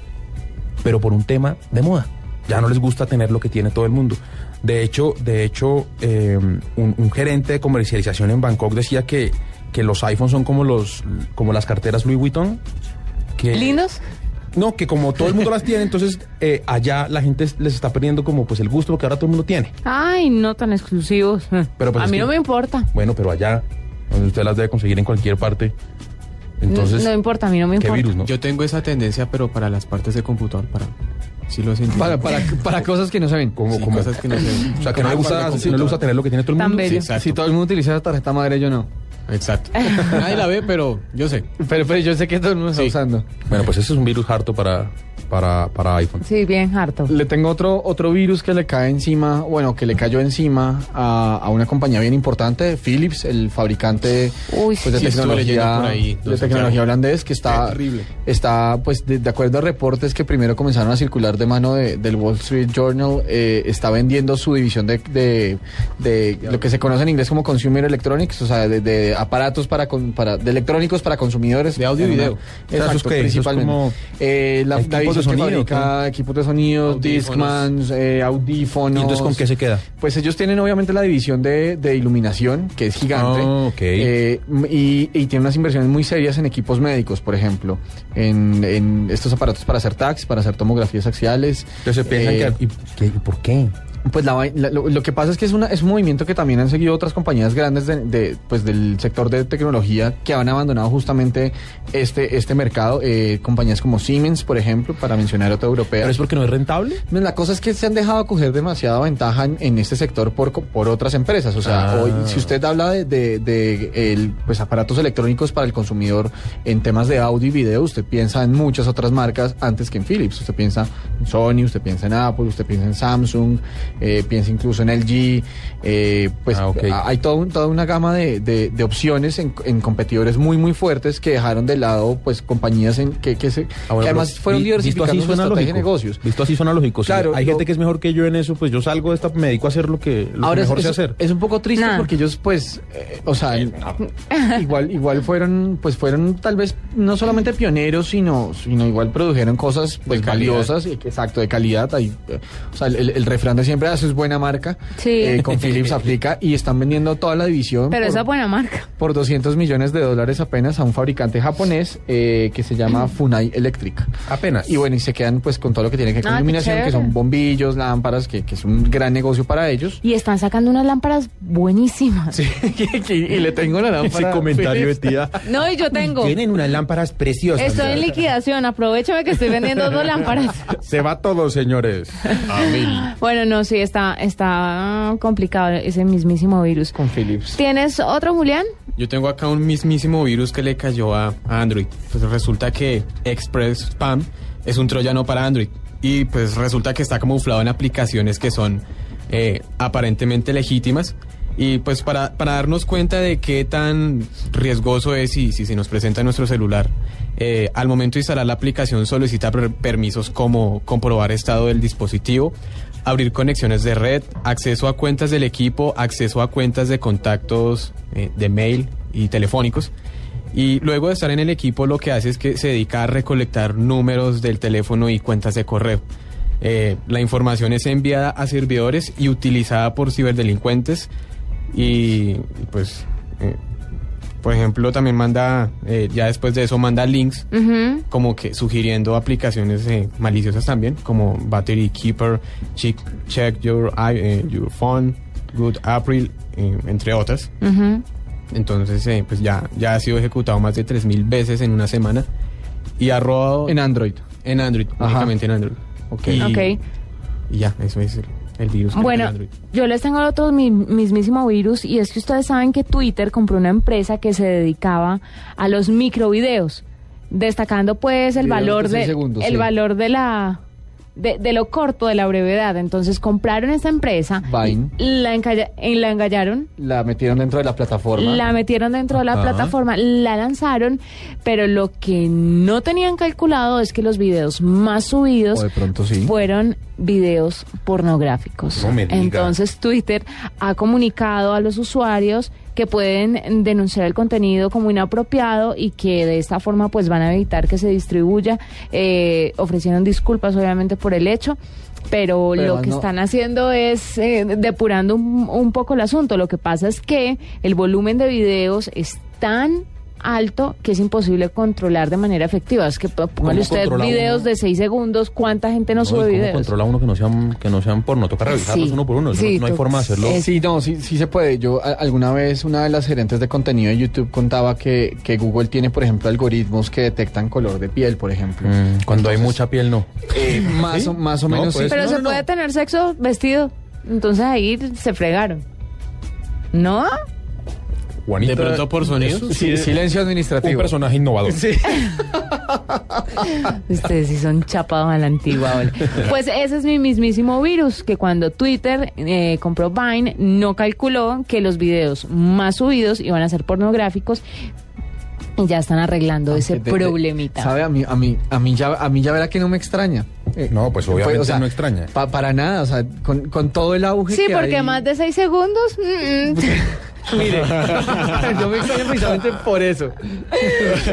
Pero por un tema de moda. Ya no les gusta tener lo que tiene todo el mundo. De hecho, de hecho, eh, un, un gerente de comercialización en Bangkok decía que, que los iPhones son como los, como las carteras Louis Vuitton. Que, ¿Lindos? No, que como todo el mundo las tiene, entonces eh, allá la gente les está perdiendo como pues el gusto porque ahora todo el mundo tiene. Ay, no tan exclusivos. Pero, pues, a mí que- no me importa. Bueno, pero allá, donde usted las debe conseguir en cualquier parte. Entonces, no, no importa, a mí no me ¿qué importa. virus, no? Yo tengo esa tendencia, pero para las partes de computador, para... Sí lo sentí. Para, para, para cosas que no se ven. Como, Sí, como- cosas que no se ven. O sea, que no le gusta, no le gusta tener lo que tiene todo el Tan mundo. bello. Sí, exacto. Si todo el mundo utiliza la tarjeta madre, yo no. Exacto. <laughs> Nadie la ve, pero yo sé. Pero, pero yo sé que todo el mundo está Sí. usando. Bueno, pues ese es un virus harto para, para, para iPhone. Sí, bien harto. Le tengo otro, otro virus que le cae encima, bueno, que le cayó encima a, a una compañía bien importante, Philips, el fabricante Uy, pues, de sí, tecnología, por ahí, de tecnología holandés, que está, Terrible. está pues de, de acuerdo a reportes que primero comenzaron a circular de mano de- del Wall Street Journal, eh, está vendiendo su división de, de, de lo que se conoce en inglés como Consumer Electronics, o sea, de, de aparatos para, con- para de electrónicos para consumidores. De audio y video. sea, ¿eso es Exacto, principalmente. como Eh, la, la equipos de que sonido, fabrica equipos de sonido, Audífonos. Discmans, eh, audífonos. ¿Y entonces con qué se queda? Pues ellos tienen obviamente la división de, de iluminación, que es gigante. Ah, ok. Eh, y, y tiene unas inversiones muy serias en equipos médicos, por ejemplo. En, en estos aparatos para hacer tags, para hacer tomografías axiales. Entonces piensan Eh, que... ¿y qué- y ¿Por qué? Pues la la- lo, lo que pasa es que es, una, es un movimiento que también han seguido otras compañías grandes de, de, pues del sector de tecnología que han abandonado justamente este, este mercado. Eh, compañías como Siemens, por ejemplo, para mencionar otra europea. ¿Pero es porque no es rentable? Pues La cosa es que se han dejado coger demasiada ventaja en, en este sector por, por otras empresas. O sea, Ah. hoy, si usted habla de, de- de el, pues, aparatos electrónicos para el consumidor en temas de audio y video, usted piensa en muchas otras marcas antes que en Philips. Usted piensa en Sony, usted piensa en Apple, usted piensa en Samsung, eh, piensa incluso en LG. eh, pues Ah, hay todo un- toda una gama de, de- de opciones en, en competidores muy, muy fuertes que dejaron de lado pues compañías en, que, que, se, Ah, bueno, que además fueron vi- diversificando así su estrategia de negocios. Visto así suena lógico. Si Claro, hay lo- gente que es mejor que yo en eso, pues yo salgo de esta, me dedico a hacer lo que, lo Ahora mejor es, sé es- hacer. es un poco triste Nah. porque ellos pues eh, o sea <laughs> igual igual fueron pues fueron tal vez no solamente pioneros sino sino igual produjeron cosas pues valiosas y exacto de calidad Ahí, eh, o sea el, el refrán de siempre es buena marca Sí. Eh, con <laughs> Philips aplica y están vendiendo toda la división Pero por, esa buena marca. por 200 millones de dólares apenas a un fabricante japonés eh, que se llama Funai Electric Apenas. y bueno y se quedan pues con todo lo que tiene que ver con Ah, iluminación que son bombillos lámparas que, que es un gran negocio para ellos Y están sacando unas lámparas buenísimas. Sí, <laughs> y le tengo la lámpara. Ese comentario de tía. <laughs> No, y yo tengo. Tienen unas lámparas preciosas. Estoy en liquidación. Aprovechame que estoy vendiendo dos lámparas. Se va todo, señores. Amén. Bueno, no, sí, está, está complicado ese mismísimo virus. Con Philips. ¿Tienes otro, Julián? Yo tengo acá un mismísimo virus que le cayó a, a Android. Pues resulta que Express Spam es un troyano para Android. Y pues resulta que está camuflado en aplicaciones que son eh, aparentemente legítimas. Y pues para, para darnos cuenta de qué tan riesgoso es y si se nos presenta en nuestro celular, eh, al momento de instalar la aplicación solicita per- permisos como comprobar estado del dispositivo, abrir conexiones de red, acceso a cuentas del equipo, acceso a cuentas de contactos eh, de mail y telefónicos. Y luego de estar en el equipo lo que hace es que se dedica a recolectar números del teléfono y cuentas de correo. Eh, la información es enviada a servidores y utilizada por ciberdelincuentes y pues, eh, por ejemplo, también manda, eh, ya después de eso manda links como que sugiriendo aplicaciones eh, maliciosas también, como Battery Keeper, Check, check your, i- eh, your Phone, Good April, eh, entre otras. Ujú. Entonces, eh, pues ya, ya ha sido ejecutado más de 3.000 veces en una semana y ha robado... En Android. En Android, Ajá. únicamente en Android. Ok. Y, Ok. y ya, eso es el, el virus. que tiene Bueno, Android. yo les tengo otro mi- mismísimo virus y es que ustedes saben que Twitter compró una empresa que se dedicaba a los microvideos, destacando pues el valor de de, seis segundos, el sí. valor de la de, de lo corto de la brevedad. Entonces compraron esta empresa, Vine. la, encalla- la engallaron, La metieron dentro de la plataforma. la metieron dentro de la plataforma, la lanzaron, pero lo que no tenían calculado es que los videos más subidos O de pronto sí. fueron videos pornográficos. No me diga. Entonces Twitter ha comunicado a los usuarios que pueden denunciar el contenido como inapropiado y que de esta forma pues van a evitar que se distribuya. Eh, ofrecieron disculpas obviamente por el hecho. Pero, Pero lo que no- están haciendo es eh, depurando un, un poco el asunto. Lo que pasa es que el volumen de videos es tan alto que es imposible controlar de manera efectiva. Es que póngale usted videos uno? de seis segundos, ¿cuánta gente no, No, sube ¿y ¿Cómo videos? controla uno que no sean, que no sean porno? Toca revisarlos Sí. uno por uno. Sí, no, no hay forma de hacerlo. Sí, no, sí, sí se puede. Yo a- alguna vez una de las gerentes de contenido de YouTube contaba que, que Google tiene, por ejemplo, algoritmos que detectan color de piel, por ejemplo. Mm, cuando hay mucha piel, no. Eh, <laughs> más, o, más o No, menos pues, sí. Pero No, se no, no. puede tener sexo vestido. Entonces ahí se fregaron. ¿No? Juanita, De pronto por sonidos. eso Sí, silencio un administrativo. personaje innovador. Sí. <laughs> Ustedes sí son chapados a la antigua. ¿vale? Pues ese es mi mismísimo virus, que cuando Twitter eh, compró Vine, no calculó que los videos más subidos iban a ser pornográficos ya están arreglando ese De- de- problemita. ¿Sabe? A mí, a mí, a mí ya, a mí ya verá que no me extraña. Eh, No, pues obviamente o sea, no extraña. pa- para nada, o sea, con, con todo el auge Sí, que porque hay- más de seis segundos. mm, mm. <laughs> Mire, <laughs> yo me extraño precisamente por eso.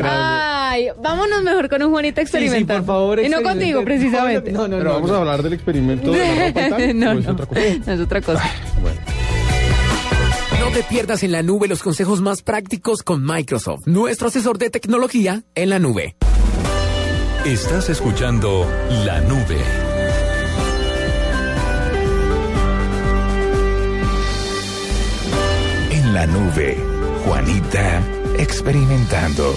Ay, vámonos mejor con un Juanita experimental. por favor, Y no contigo, precisamente. No, no, Pero no, vamos no. a hablar del experimento de la ropa y tal. <laughs> no, ¿o es no, otra cosa? no es otra cosa. Bueno. No te pierdas en la nube los consejos más prácticos con Microsoft, nuestro asesor de tecnología en la nube. Estás escuchando La Nube. En la nube, Juanita experimentando.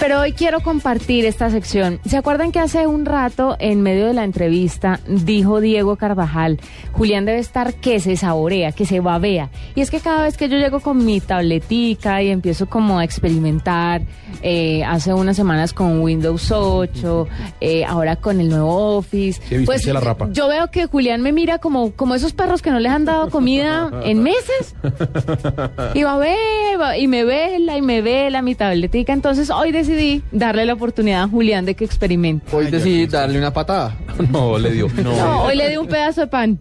Pero hoy quiero compartir esta sección. ¿Se acuerdan que hace un rato, en medio de la entrevista, dijo Diego Carvajal, Julián debe estar que se saborea, que se babea? Y es que cada vez que yo llego con mi tabletica y empiezo como a experimentar, eh, hace unas semanas con Windows 8, eh, ahora con el nuevo Office, Sí, pues la rapa. yo veo que Julián me mira como, como esos perros que no les han dado comida en meses. <laughs> Y va a ver, va- y me vela, y me vela mi tabletica. Entonces hoy decidí darle la oportunidad a Julián de que experimente. Hoy decidí darle una patada. <laughs> No, le dio. No, hoy le di un pedazo de pan.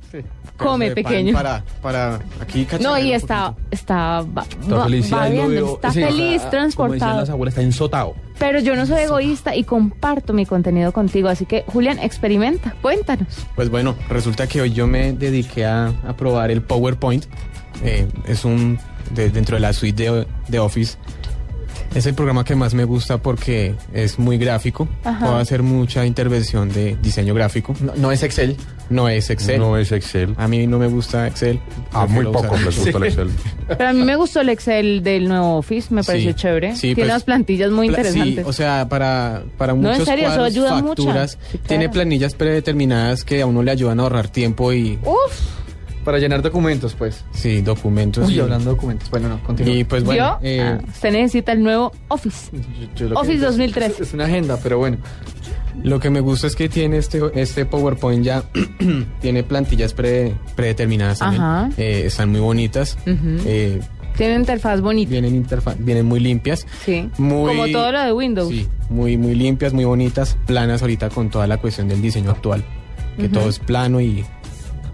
Come, De pan pequeño. Para, para aquí No, y está, está, feliz. veo- está sí, feliz, Como decían las transportado. abuelas, está ensotado. Pero yo no soy egoísta y comparto mi contenido contigo. Así que, Julián, experimenta. Cuéntanos. Pues bueno, resulta que hoy yo me dediqué a, a probar el PowerPoint. Eh, es un, de- dentro de la suite de, de Office, es el programa que más me gusta porque es muy gráfico. Ajá. Puedo hacer mucha intervención de diseño gráfico. No, no es Excel. No es Excel. No es Excel. A mí no me gusta Excel. A muy Prefiero poco usar- les gusta el Excel. Pero a mí me gustó el Excel del nuevo Office. Me pareció Sí, chévere. sí, Tiene pues, unas plantillas muy Pla- interesantes. Sí, o sea, para, para No, en muchos serio, eso cuadros, ayuda mucho. facturas, Sí, claro. tiene planillas predeterminadas que a uno le ayudan a ahorrar tiempo y Uf, Para llenar documentos, pues. sí, documentos. Uy, y, hablando de documentos. Bueno, no, continúa. y pues bueno, ¿Yo? eh, Ah, usted necesita el nuevo Office. Yo- yo Office 2013. Es, es una agenda, pero bueno. Lo que me gusta es que tiene este, este PowerPoint ya, <clears throat> tiene plantillas pre- predeterminadas también. Ajá. Eh, están muy bonitas. Eh, Tiene interfaz bonita. vienen, interfa- vienen muy limpias. Sí. Muy- Como todo lo de Windows. Sí, muy, muy limpias, muy bonitas, planas ahorita con toda la cuestión del diseño actual. Que todo es plano y,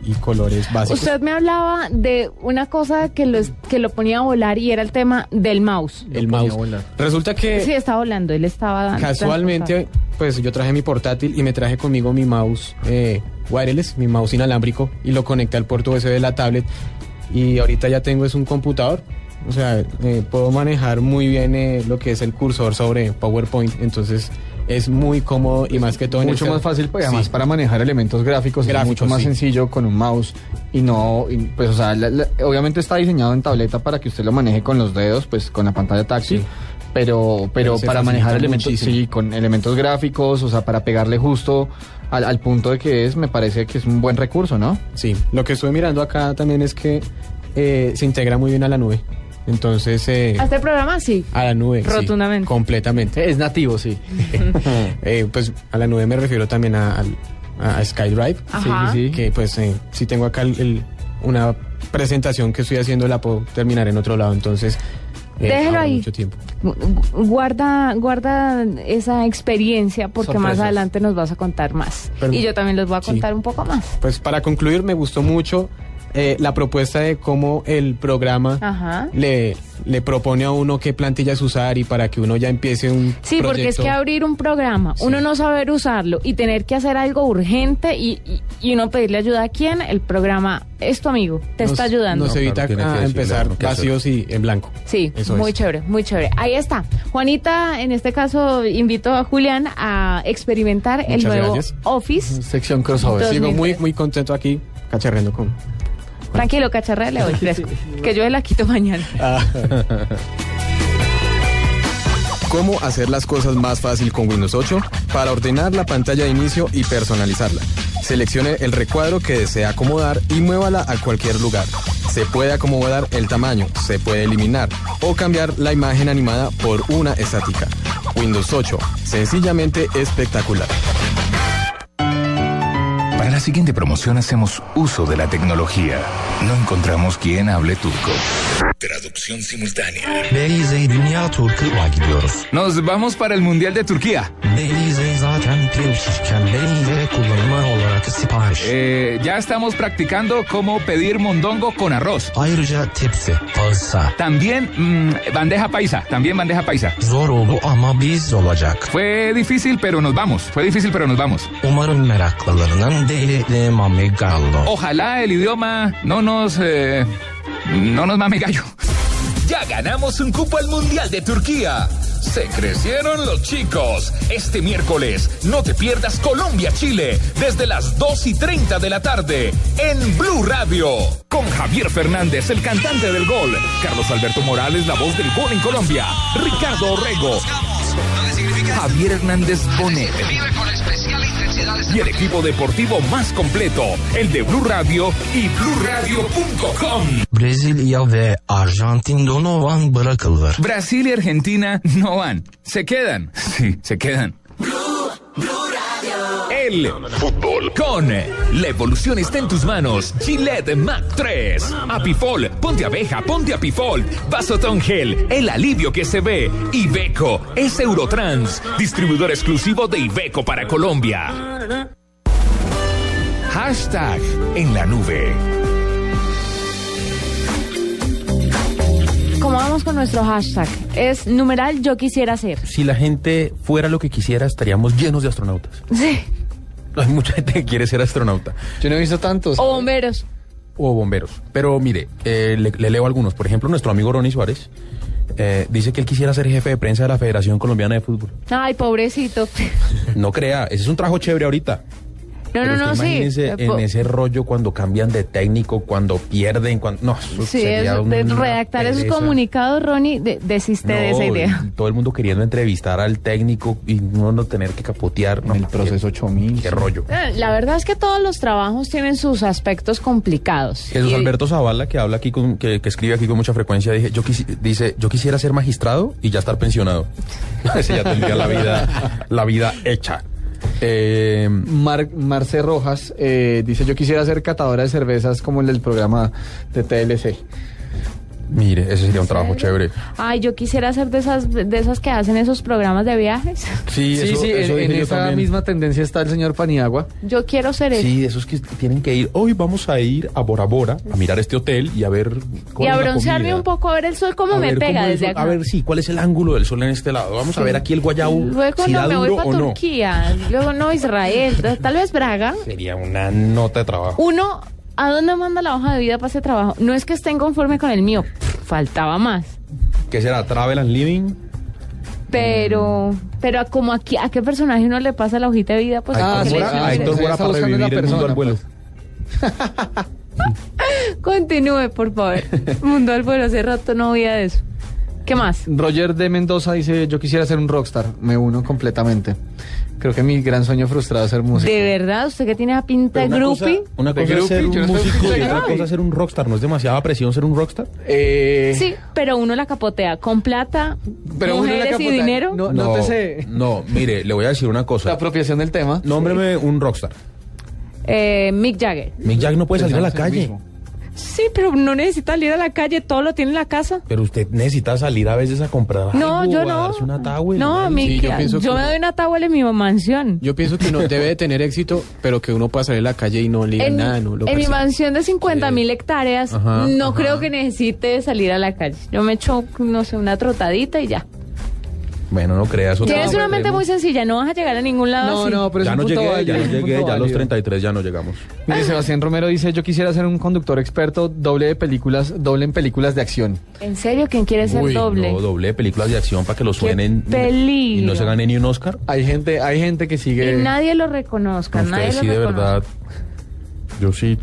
y colores básicos. Usted me hablaba de una cosa que lo, que lo ponía a volar y era el tema del mouse. el mouse. Resulta que Sí, estaba volando. Él estaba. casualmente, pues yo traje mi portátil y me traje conmigo mi mouse eh, wireless, mi mouse inalámbrico, y lo conecté al puerto USB de la tablet. Y ahorita ya tengo es un computador. O sea, eh, puedo manejar muy bien eh, lo que es el cursor sobre PowerPoint. Entonces es muy cómodo y más que todo en mucho el- más fácil, pues además Sí. para manejar elementos gráficos, es mucho más sí. sencillo con un mouse y no, y, pues o sea, la- la- obviamente está diseñado en tableta para que usted lo maneje con los dedos, pues con la pantalla táctil. Sí. Pero, pero para manejar elementos, muchísimo. sí, con elementos gráficos, o sea, para pegarle justo al, al punto de que es, me parece que es un buen recurso, ¿no? Sí, lo que estoy mirando acá también es que eh, se integra muy bien a la nube. Entonces, eh, ¿A este programa? Sí. a la nube. sí, Rotundamente. completamente. Es nativo, sí. <laughs> Eh, pues a la nube me refiero también a, al- a- a SkyDrive. Ajá. Sí, sí. Que pues eh, si tengo acá el- el- una presentación que estoy haciendo la puedo terminar en otro lado. Entonces, eh, Déjelo ahí. mucho tiempo. Gu- Guarda, guarda esa experiencia porque más adelante nos vas a contar más. Pero- y yo también les voy a sí. contar un poco más. Pues para concluir, me gustó mucho. Eh, la propuesta de cómo el programa Ajá. le, le propone a uno qué plantillas usar y para que uno ya empiece un Sí, porque es que abrir un programa, uno no saber usarlo y tener que hacer algo urgente y, y- y uno pedirle ayuda a quién, el programa es tu amigo, te nos- está ayudando. Nos evita a empezar vacíos y en blanco. Sí, Eso muy es. chévere, muy chévere. Ahí está. Juanita, en este caso, invito a Julián a experimentar el nuevo gracias. Office. Sección crossover. Sigo muy, muy contento aquí, cacharreando con... Tranquilo, cacharrele hoy, fresco. <laughs> Que yo la quito mañana. ¿Cómo hacer las cosas más fácil con Windows 8? Para ordenar la pantalla de inicio y personalizarla. Seleccione el recuadro que desea acomodar y muévala a cualquier lugar. Se puede acomodar el tamaño, se puede eliminar o cambiar la imagen animada por una estática. Windows 8, sencillamente espectacular. La siguiente promoción hacemos uso de la tecnología. No encontramos quien hable turco. Traducción simultánea. Nos vamos para el Mundial de Turquía. Ya estamos practicando cómo pedir mondongo con arroz. También mm, bandeja paisa, también bandeja paisa. Fue difícil, pero nos vamos. Fue difícil, pero nos vamos. Ojalá el idioma no nos... eh, no nos mame gallo. Ya ganamos un cupo al Mundial de Turquía. Se crecieron los chicos. Este miércoles no te pierdas Colombia-Chile desde las 2 y 30 de la tarde en Blue Radio. Con Javier Fernández, el cantante del gol. Carlos Alberto Morales, la voz del gol en Colombia. Ricardo Orrego. Javier Hernández Bonet. Y el equipo deportivo más completo, el de Blue Radio y BlueRadio.com. Brezilya ve Arjantin Donovan bırakılır. Brasil y Argentina no van. Se quedan. Sí, se quedan. El fútbol con la evolución está en tus manos. Gillette Mac 3. Apifol, ponte abeja, ponte Apifol. Vasotron Gel, el alivio que se ve. Ibeco es Eurotrans, distribuidor exclusivo de Ibeco para Colombia. Hashtag en la nube. ¿Cómo vamos con nuestro hashtag? Es numeral yo quisiera ser. Si la gente fuera lo que quisiera, estaríamos llenos de astronautas. Sí. Hay mucha gente que quiere ser astronauta. Yo no he visto tantos. O bomberos. O bomberos. Pero mire, eh, le, le leo algunos. Por ejemplo, nuestro amigo Ronnie Suárez eh, dice que él quisiera ser jefe de prensa de la Federación Colombiana de Fútbol. Ay, pobrecito. No crea, ese es un trabajo chévere ahorita. No, Pero no, no, sí. Eh, en ese rollo cuando cambian de técnico, cuando pierden, cuando... No, eso Sí, sería eso, de redactar esos pereza. comunicados, Ronnie, de- desiste de No, esa idea. Todo el mundo queriendo entrevistar al técnico y no, no tener que capotear. No, el proceso 8000. Qué rollo. Eh, La verdad es que todos los trabajos tienen sus aspectos complicados. Jesús Y- Alberto Zavala, que habla aquí, con, que, que escribe aquí con mucha frecuencia, dije, yo quisi- dice, yo quisiera ser magistrado y ya estar pensionado. <laughs> Ese ya tendría la vida, la vida hecha. Eh, Mar- Marce Rojas eh, dice, yo quisiera ser catadora de cervezas como el del programa de TLC. Mire, ese sería un trabajo chévere. Ay, yo quisiera ser de esas, de esas que hacen esos programas de viajes. Sí, Sí, eso- sí, eso en, esa también. misma tendencia está el señor Paniagua. Yo quiero ser. Sí, de esos que tienen que ir. Hoy vamos a ir a Bora Bora a mirar este hotel y a ver. cuál Y a broncearme un poco a ver el sol cómo A me ver pega cómo desde sol- acá. A ver, sí, cuál es el ángulo del sol en este lado. Vamos a ver aquí el Guayabo. Luego si no da me voy para no. Turquía, luego no Israel, tal vez Braga. Sería una nota de trabajo. Uno, ¿a dónde manda la hoja de vida para ese trabajo? No es que estén conforme con el mío, faltaba más. ¿Qué será? Travel and Living. Pero, pero a como aquí, ¿a qué personaje uno le pasa la hojita de vida? Pues a porque Héctor le Mora, dicen a Héctor. Mora para buscando la revivir el mundo persona, al vuelo. <laughs> Continúe, por favor. <laughs> Mundo al vuelo, hace rato no oía de eso. ¿Qué más? Roger de Mendoza dice, yo quisiera ser un rockstar. Me uno completamente. Creo que mi gran sueño frustrado es ser músico. ¿De verdad? ¿Usted que tiene la pinta de Pero una cosa, groupie? una De cosa es groupie, ser un no músico y groupie. otra cosa es ser un rockstar. ¿No es demasiada presión ser un rockstar? Eh, Sí, pero uno la capotea con plata, Pero uno la mujeres y dinero. No, no te sé. No, mire, le voy a decir una La cosa. apropiación del tema. Nómbreme un rockstar. Eh, Mick Jagger. Mick Jagger no puede salir a la calle. mismo. Sí, pero no necesita salir a la calle, todo lo tiene en la casa. Pero usted necesita salir a veces a comprar No, algo, yo a no. darse una towel, No, mi, Sí, yo yo, pienso que- me doy una tabla en mi mansión. Yo pienso que uno <laughs> debe de tener éxito, pero que uno pueda salir a la calle y no le En, nada, no lo en mi mansión de 50 mil hectáreas, Ajá, no ajá. creo que necesite salir a la calle. Yo me echo, no sé, una trotadita y ya. Bueno, no creas. otra Tienes una mente muy sencilla, no vas a llegar a ningún lado así. ya no llegué, ya no llegué, ya a los 30 33 ya no llegamos. Mire, Sebastián Romero dice, yo quisiera ser un conductor experto doble de películas, doble en películas de acción. ¿En serio? ¿Quién quiere ser Uy, doble? No, doble de películas de acción para que lo suenen peligro. y no se gane ni un Oscar. Hay gente, hay gente que sigue... Y nadie lo reconozca, nadie Ustedes lo sí, de verdad. Yo sí.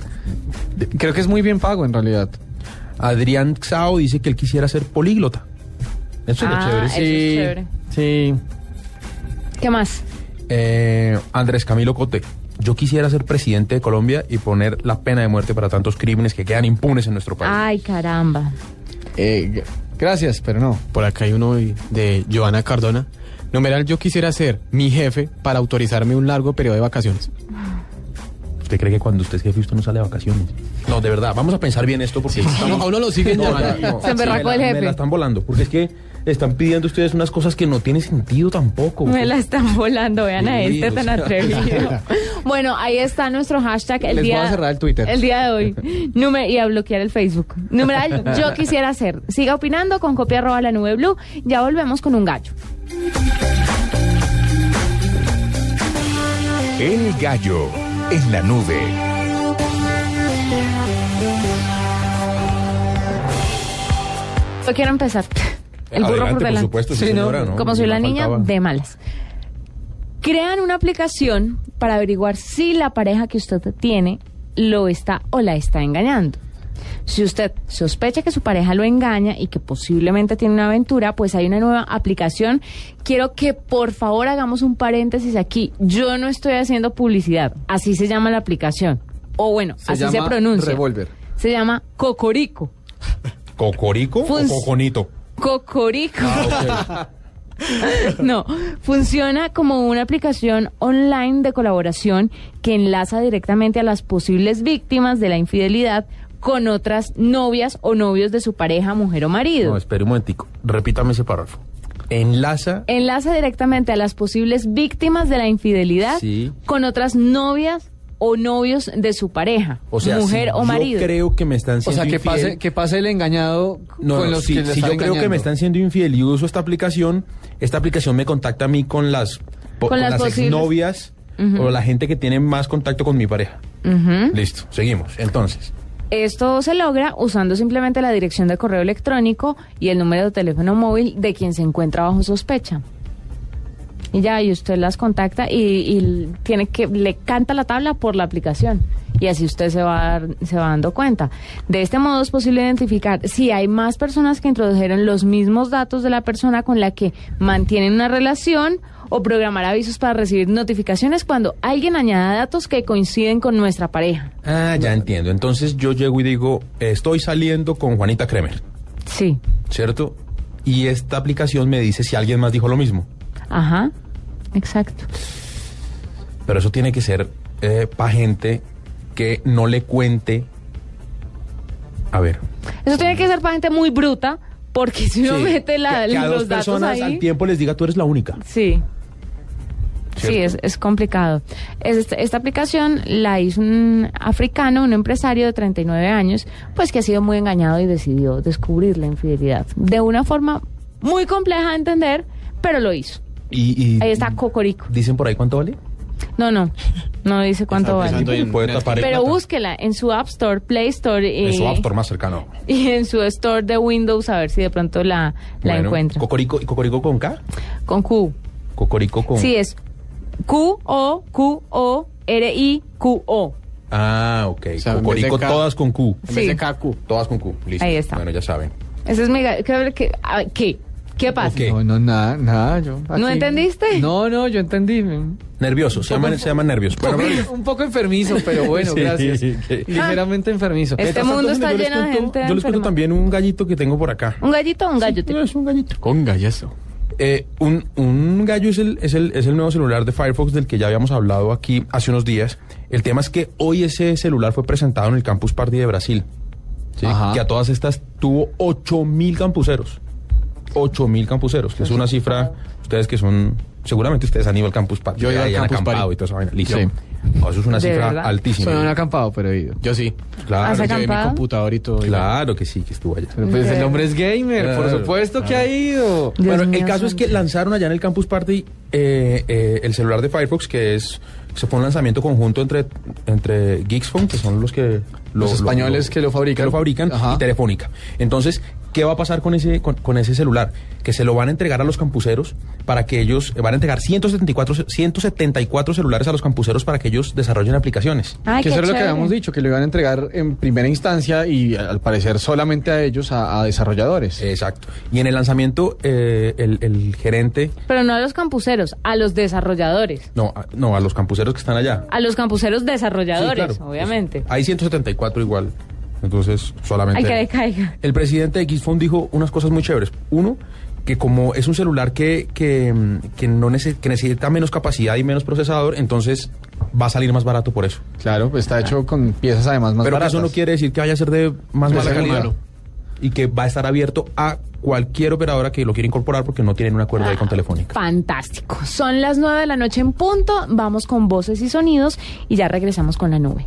Creo que es muy bien pago en realidad. Adrián Xao dice que él quisiera ser políglota. Eso Ah, chévere. eso es chévere. Sí. ¿Qué más? Eh, Andrés Camilo Cote. Yo quisiera ser presidente de Colombia y poner la pena de muerte para tantos crímenes que quedan impunes en nuestro país. Ay, caramba. Eh, gracias, pero no. Por acá hay uno de Joana Cardona. Numeral, yo quisiera ser mi jefe para autorizarme un largo periodo de vacaciones. ¿Usted cree que cuando usted es jefe usted no sale de vacaciones? No, de verdad, vamos a pensar bien esto porque... A uno- <laughs> a uno lo siguen llamando. Se emberracó me el la- jefe. Me la están volando, porque es que están pidiendo ustedes unas cosas que no tienen sentido tampoco. Me la están volando, vean a este tan atrevido. <laughs> Bueno, ahí está nuestro hashtag el Les voy día a cerrar el Twitter. el día de hoy. Número, y a bloquear el Facebook. Numeral, yo <laughs> quisiera hacer. Siga opinando con copia arroba la nube blue. Ya volvemos con un gallo. El gallo en la nube. Yo quiero empezar. El burro Adelante, por por delante. supuesto, sí, señora, ¿no? Como soy la niña faltaba. de malas. Crean una aplicación para averiguar si la pareja que usted tiene lo está o la está engañando. Si usted sospecha que su pareja lo engaña y que posiblemente tiene una aventura, pues hay una nueva aplicación. Quiero que por favor hagamos un paréntesis aquí. Yo no estoy haciendo publicidad. Así se llama la aplicación. O bueno, Se así se pronuncia. Revolver. Se llama Cocorico. <laughs> ¿Cocorico Fun- o coconito? Cocorico. Ah, <laughs> no, funciona como una aplicación online de colaboración que enlaza directamente a las posibles víctimas de la infidelidad con otras novias o novios de su pareja, mujer o marido. No, espere un momentico. Repítame ese párrafo. Enlaza. Enlaza directamente a las posibles víctimas de la infidelidad Sí. con otras novias o novios de su pareja, O sea, mujer si o marido. Yo creo que me están O siendo sea, que infiel. pase, que pase el engañado No, con no, los si, que le si yo creo que me están siendo infiel y uso esta aplicación, esta aplicación me contacta a mí con las, po- Con con las exnovias o la gente que tiene más contacto con mi pareja. Listo, seguimos. Entonces, Esto se logra usando simplemente la dirección de correo electrónico y el número de teléfono móvil de quien se encuentra bajo sospecha. Y ya, y usted las contacta y, y tiene que, le canta la tabla por la aplicación. Y así usted se va, dar- se va dando cuenta. De este modo es posible identificar si hay más personas que introdujeron los mismos datos de la persona con la que mantienen una relación o programar avisos para recibir notificaciones cuando alguien añada datos que coinciden con nuestra pareja. ah, ya entiendo. Entonces yo llego y digo, estoy saliendo con Juanita Kremer, Sí. ¿cierto? Y esta aplicación me dice si alguien más dijo lo mismo. Ajá, exacto. Pero eso tiene que ser para gente que no le cuente. A ver. Eso tiene que ser para gente muy bruta, porque si uno Sí, mete la, que, que a los dos datos personas ahí... al tiempo les diga tú eres la única. Sí. Sí, es, es complicado. Es- Esta, esta aplicación la hizo un africano, un empresario de 39 años, pues que ha sido muy engañado y decidió descubrir la infidelidad. De una forma muy compleja de entender, pero lo hizo. Y, y Ahí está Cocorico. dicen por ahí cuánto vale. No, no, no dice cuánto vale. Pero búsquela en su App Store, Play Store y, En su App Store más cercano. <laughs> y en su Store de Windows a ver si de pronto la, la Bueno, encuentra. Cocorico, ¿y Cocorico con K? Con Q. Cocorico con... Sí, es Q-O-Q-O-R-I-Q-O. Ah, ok. sea, Cocorico K. todas con Q. En vez de KQ. Todas con Q. Listo. Ahí está. Bueno, ya saben. Ese es mi... ga- ¿Qué? qué- ¿Qué? ¿Qué pasa? No, no, nada, nada. Yo ¿No entendiste? No, no, yo entendí. Nervioso, se llaman, se llaman nervios. Un Bueno, poco, pero- un poco enfermizo, pero bueno, <laughs> Sí, gracias. sí. Ligeramente enfermizo. Este mundo está lleno de cuento- gente Yo les cuento enferma. también un gallito que tengo por acá. ¿Un gallito o un gallo? Sí, es un gallito. Con gallazo. Eh, un, un gallo es el, es, el, es el nuevo celular de Firefox del que ya habíamos hablado aquí hace unos días. El tema es que hoy ese celular fue presentado en el Campus Party de Brasil. ¿sí? Que a todas estas tuvo 8 mil campuseros. 8 mil campuseros, que es una cifra, ustedes que son, seguramente ustedes han ido al campus party, Yo he ido al y han Campus acampado Party. y toda esa vaina. Listo. Sí. No, eso es una ¿De cifra verdad? altísima. Soy un acampado, pero he ido. Yo sí. Claro, ¿Has Llevé mi acampado? computador y todo. claro que sí, que estuvo allá. Pero pues el hombre es gamer, por Claro, supuesto que ha ido. Dios bueno, mío el caso es santo. que lanzaron allá en el Campus Party eh, eh, el celular de Firefox, que es se fue un lanzamiento conjunto entre entre Geeksphone, que son los que lo- Los lo- españoles que lo fabrican. que lo fabrican Ajá. y Telefónica. Entonces, ¿qué va a pasar con ese con, con ese celular? Que se lo van a entregar a los campuseros para que ellos van a entregar 174 ce- 174 celulares a los campuseros para que ellos desarrollen aplicaciones. Ay, que qué eso era lo que habíamos dicho, que lo iban a entregar en primera instancia y al parecer solamente a ellos, a, a desarrolladores. Exacto. Y en el lanzamiento eh, el, el gerente Pero no a los campuseros, a los desarrolladores. no, a- no, a los campuseros que están allá. A los campuseros desarrolladores, Sí, claro. obviamente. Hay 174 igual. Entonces, solamente. Hay que le caiga. El presidente de Xphone dijo unas cosas muy chéveres. Uno, que como es un celular que, que, que no nece- que necesita menos capacidad y menos procesador, entonces va a salir más barato por eso. Claro, pues está hecho con piezas además más Pero baratas. eso no quiere decir que vaya a ser de más mala calidad. malo. Y que va a estar abierto a cualquier operadora que lo quiera incorporar porque no tienen un acuerdo ahí con Telefónica. Fantástico. Son las nueve de la noche en punto. Vamos con voces y sonidos y ya regresamos con la nube.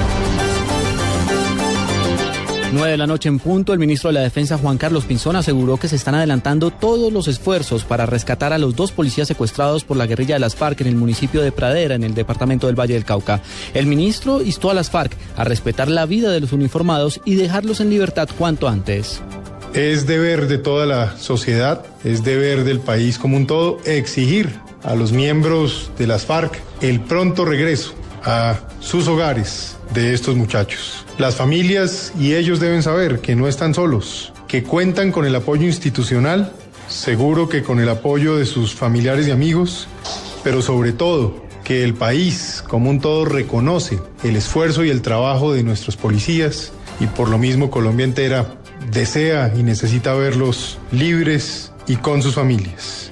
9 de la noche en punto, el ministro de la Defensa Juan Carlos Pinzón aseguró que se están adelantando todos los esfuerzos para rescatar a los dos policías secuestrados por la guerrilla de las FARC en el municipio de Pradera, en el departamento del Valle del Cauca. El ministro instó a las FARC a respetar la vida de los uniformados y dejarlos en libertad cuanto antes. Es deber de toda la sociedad, es deber del país como un todo exigir a los miembros de las FARC el pronto regreso a sus hogares de estos muchachos. Las familias y ellos deben saber que no están solos, que cuentan con el apoyo institucional, seguro que con el apoyo de sus familiares y amigos, pero sobre todo que el país como un todo reconoce el esfuerzo y el trabajo de nuestros policías y por lo mismo Colombia entera desea y necesita verlos libres y con sus familias.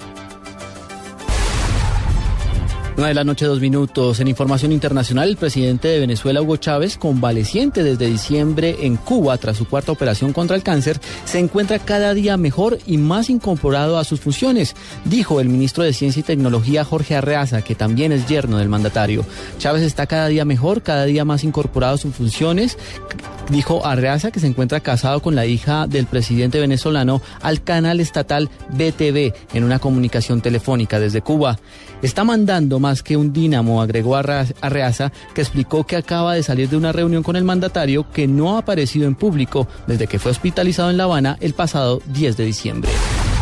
9 de la noche, dos minutos. En información internacional, el presidente de Venezuela, Hugo Chávez, convaleciente desde diciembre en Cuba tras su cuarta operación contra el cáncer, se encuentra cada día mejor y más incorporado a sus funciones, dijo el ministro de Ciencia y Tecnología, Jorge Arreaza, que también es yerno del mandatario. Chávez está cada día mejor, cada día más incorporado a sus funciones. Dijo Arreaza que se encuentra casado con la hija del presidente venezolano al canal estatal BTV en una comunicación telefónica desde Cuba. Está mandando más que un dínamo, agregó Arreaza, que explicó que acaba de salir de una reunión con el mandatario que no ha aparecido en público desde que fue hospitalizado en La Habana el pasado 10 de diciembre.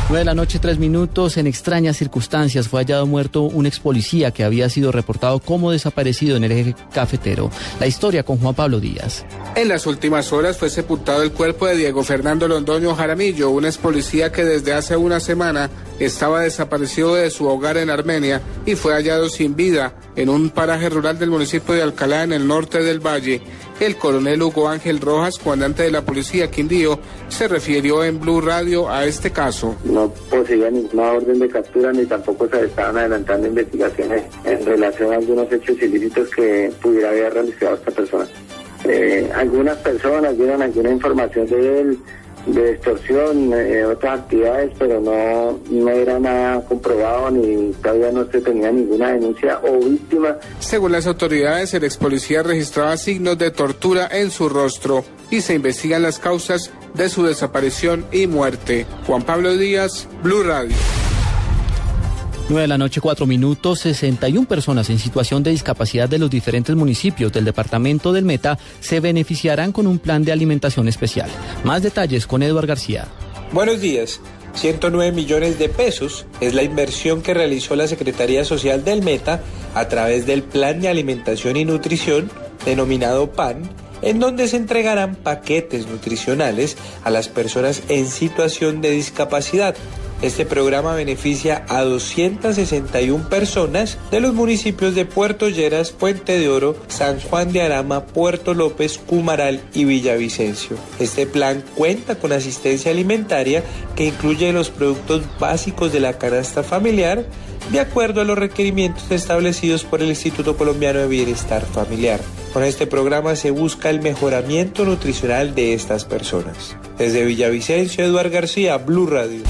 9 de la noche, tres minutos. En extrañas circunstancias fue hallado muerto un ex policía que había sido reportado como desaparecido en el eje cafetero. La historia con Juan Pablo Díaz. En las últimas horas fue sepultado el cuerpo de Diego Fernando Londoño Jaramillo, un ex policía que desde hace una semana estaba desaparecido de su hogar en Armenia y fue hallado sin vida en un paraje rural del municipio de Alcalá en el norte del valle. El coronel Hugo Ángel Rojas, comandante de la policía Quindío, se refirió en Blue Radio a este caso. no poseía ninguna orden de captura ni tampoco se estaban adelantando investigaciones en relación a algunos hechos ilícitos que pudiera haber realizado esta persona. Eh, algunas personas dieron alguna información de él, de extorsión, eh, otras actividades, pero no, no era nada comprobado ni todavía no se tenía ninguna denuncia o víctima Según las autoridades, el ex policía registraba signos de tortura en su rostro y se investigan las causas de su desaparición y muerte. Juan Pablo Díaz, Blue Radio. 9 de la noche, 4 minutos. 61 personas en situación de discapacidad de los diferentes municipios del departamento del Meta se beneficiarán con un plan de alimentación especial. Más detalles con Eduard García. Buenos días. 109 millones de pesos es la inversión que realizó la Secretaría Social del Meta a través del Plan de Alimentación y Nutrición, denominado PAN, en donde se entregarán paquetes nutricionales a las personas en situación de discapacidad. Este programa beneficia a 261 personas de los municipios de Puerto Lleras, Puente de Oro, San Juan de Arama, Puerto López, Cumaral y Villavicencio. Este plan cuenta con asistencia alimentaria que incluye los productos básicos de la canasta familiar, de acuerdo a los requerimientos establecidos por el Instituto Colombiano de Bienestar Familiar. Con este programa se busca el mejoramiento nutricional de estas personas. Desde Villavicencio, Eduard García, Blue Radio.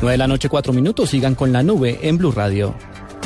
9 de la noche, 4 minutos. Sigan con la nube en Blue Radio.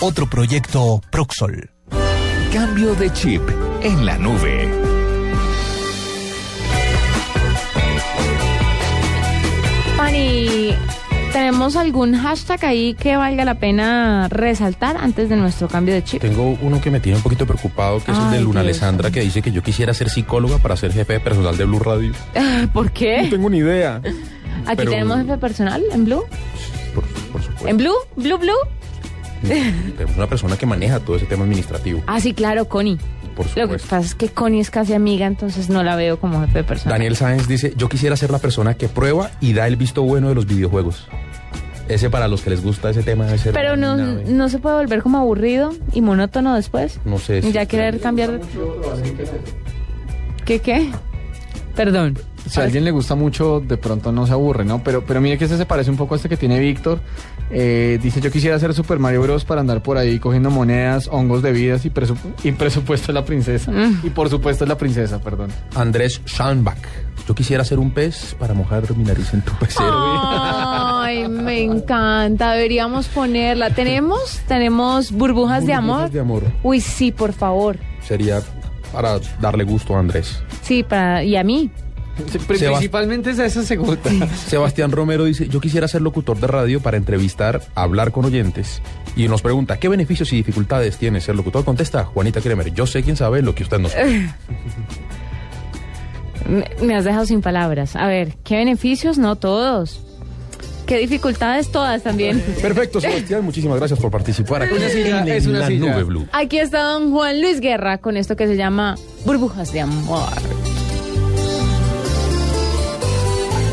Otro proyecto Proxol. Cambio de chip en la nube. Pani, ¿tenemos algún hashtag ahí que valga la pena resaltar antes de nuestro cambio de chip? Tengo uno que me tiene un poquito preocupado, que es el de Luna Dios. Alessandra, que dice que yo quisiera ser psicóloga para ser jefe de personal de Blue Radio. ¿Por qué? No tengo ni idea. Aquí Pero- tenemos jefe personal en Blue. Por, por supuesto. ¿En Blue? ¿Blue, Blue? <laughs> Tenemos una persona que maneja todo ese tema administrativo. Ah, sí, claro, Connie. Por Lo que supuesto. pasa es que Connie es casi amiga, entonces no la veo como jefe de personal. Daniel Sáenz dice, yo quisiera ser la persona que prueba y da el visto bueno de los videojuegos. Ese para los que les gusta ese tema debe ser... Pero no, no se puede volver como aburrido y monótono después. No sé. si- Ya querer cambiar de... ¿Qué qué? Perdón. Si a alguien le gusta mucho, de pronto no se aburre, ¿no? Pero, pero mire que este se parece un poco a este que tiene Víctor. Eh, dice, yo quisiera hacer Super Mario Bros. para andar por ahí cogiendo monedas, hongos de vidas y, presu- y presupuesto es la princesa. Mm. Y por supuesto es la princesa, perdón. Andrés Schanbach. Yo quisiera ser un pez para mojar mi nariz en tu pecero. Ay, me encanta. Deberíamos ponerla. ¿Tenemos? ¿Tenemos burbujas, de amor? Burbujas de amor. Uy, sí, por favor. Sería para darle gusto a Andrés. Sí, para... y a mí. Principalmente es esa segunda. Sebastián Romero dice, yo quisiera ser locutor de radio para entrevistar, hablar con oyentes. Y nos pregunta, ¿qué beneficios y dificultades tiene ser locutor? Contesta Juanita Kremer, yo sé quién sabe lo que usted no sabe. <laughs> Me, me has dejado sin palabras. A ver, ¿qué beneficios? No todos. ¿Qué dificultades? Todas también. Perfecto, Sebastián, muchísimas gracias por participar aquí Una silla, en es una la silla. nube blue. Aquí está don Juan Luis Guerra con esto que se llama Burbujas de Amor.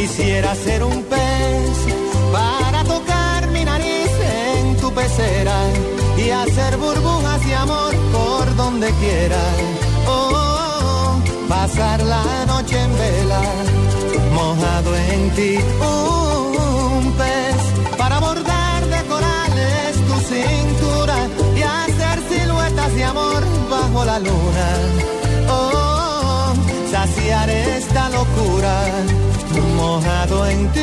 Quisiera ser un pez para tocar mi nariz en tu pecera y hacer burbujas de amor por donde quiera. Oh, pasar la noche en vela, mojado en ti. Un pez para bordar de corales tu cintura y hacer siluetas de amor bajo la luna. Oh, saciar esta locura mojado en ti.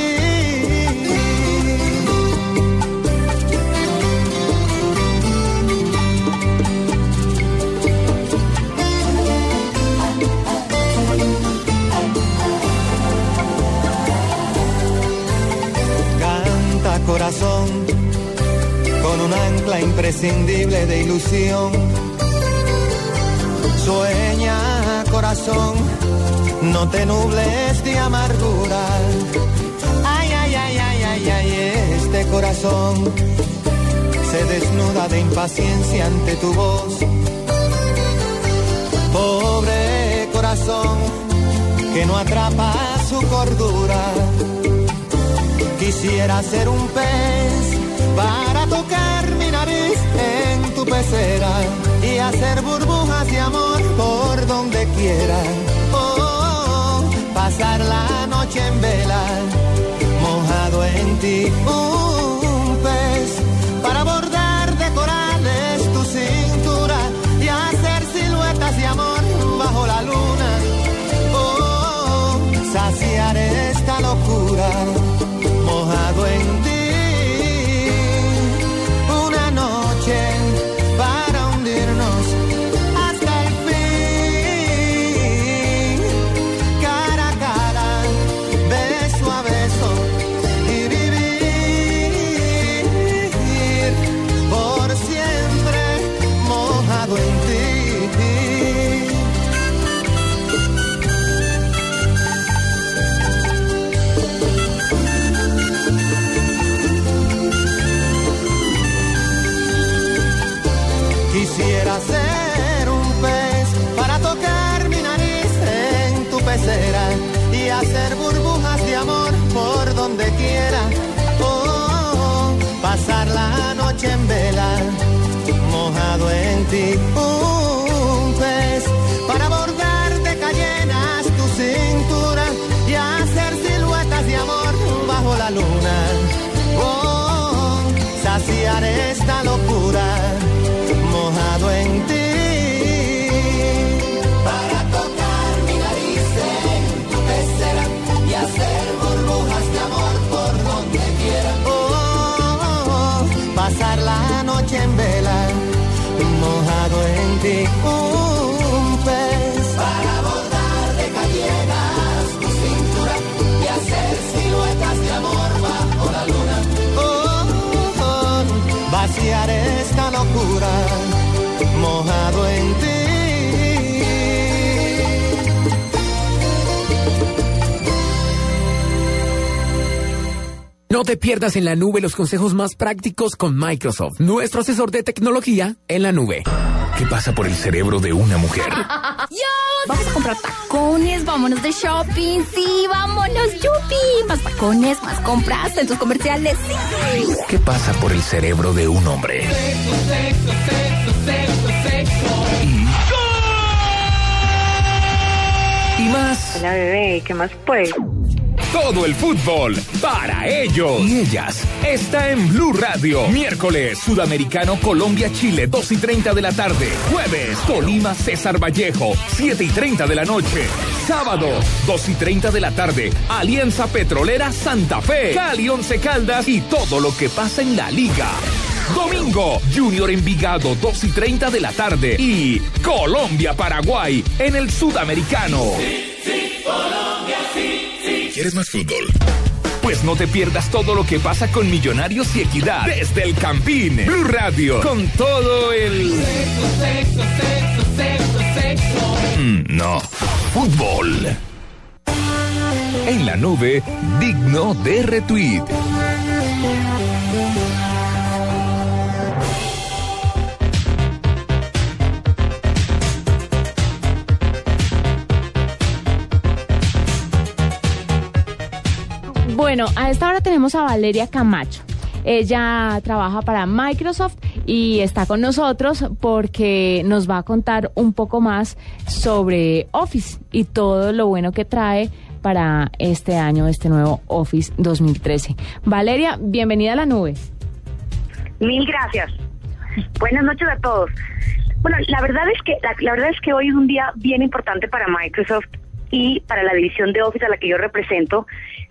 Canta corazón con un ancla imprescindible de ilusión. Sueña corazón, no te nubles de amargura. Ay, ay, ay, ay, ay, ay, este corazón se desnuda de impaciencia ante tu voz. Pobre corazón que no atrapa su cordura. Quisiera ser un pez para tocar mi nariz en tu pecera y hacer burbujas de amor por donde quiera. Pasar la noche en vela, mojado en ti. Un No te pierdas en la nube los consejos más prácticos con Microsoft, nuestro asesor de tecnología en la nube. ¿Qué pasa por el cerebro de una mujer? <laughs> Vamos a comprar tacones, vámonos de shopping, sí, vámonos, yupi. Más tacones, más compras, centros comerciales, sí. ¿Qué pasa por el cerebro de un hombre? Y más. Hola bebé, ¿qué más pues? Todo el fútbol para ellos y ellas está en Blue Radio. Miércoles, Sudamericano Colombia-Chile, 2 y 30 de la tarde. Jueves, Tolima César Vallejo, 7 y 30 de la noche. Sábado, 2 y 30 de la tarde, Alianza Petrolera Santa Fe, Cali Once Caldas y todo lo que pasa en la liga. Domingo, Junior Envigado, 2 y 30 de la tarde. Y Colombia-Paraguay en el Sudamericano. ¿Quieres más fútbol? Pues no te pierdas todo lo que pasa con Millonarios y Equidad desde el Campín. Blue Radio con todo el Mm, no, fútbol. En la nube, digno de retweet. Bueno, a esta hora tenemos a Valeria Camacho. Ella trabaja para Microsoft y está con nosotros porque nos va a contar un poco más sobre Office y todo lo bueno que trae para este año, este nuevo Office 2013. Valeria, bienvenida a la nube. Mil gracias. Buenas noches a todos. Bueno, la verdad es que la, la verdad es que hoy es un día bien importante para Microsoft y para la división de Office a la que yo represento.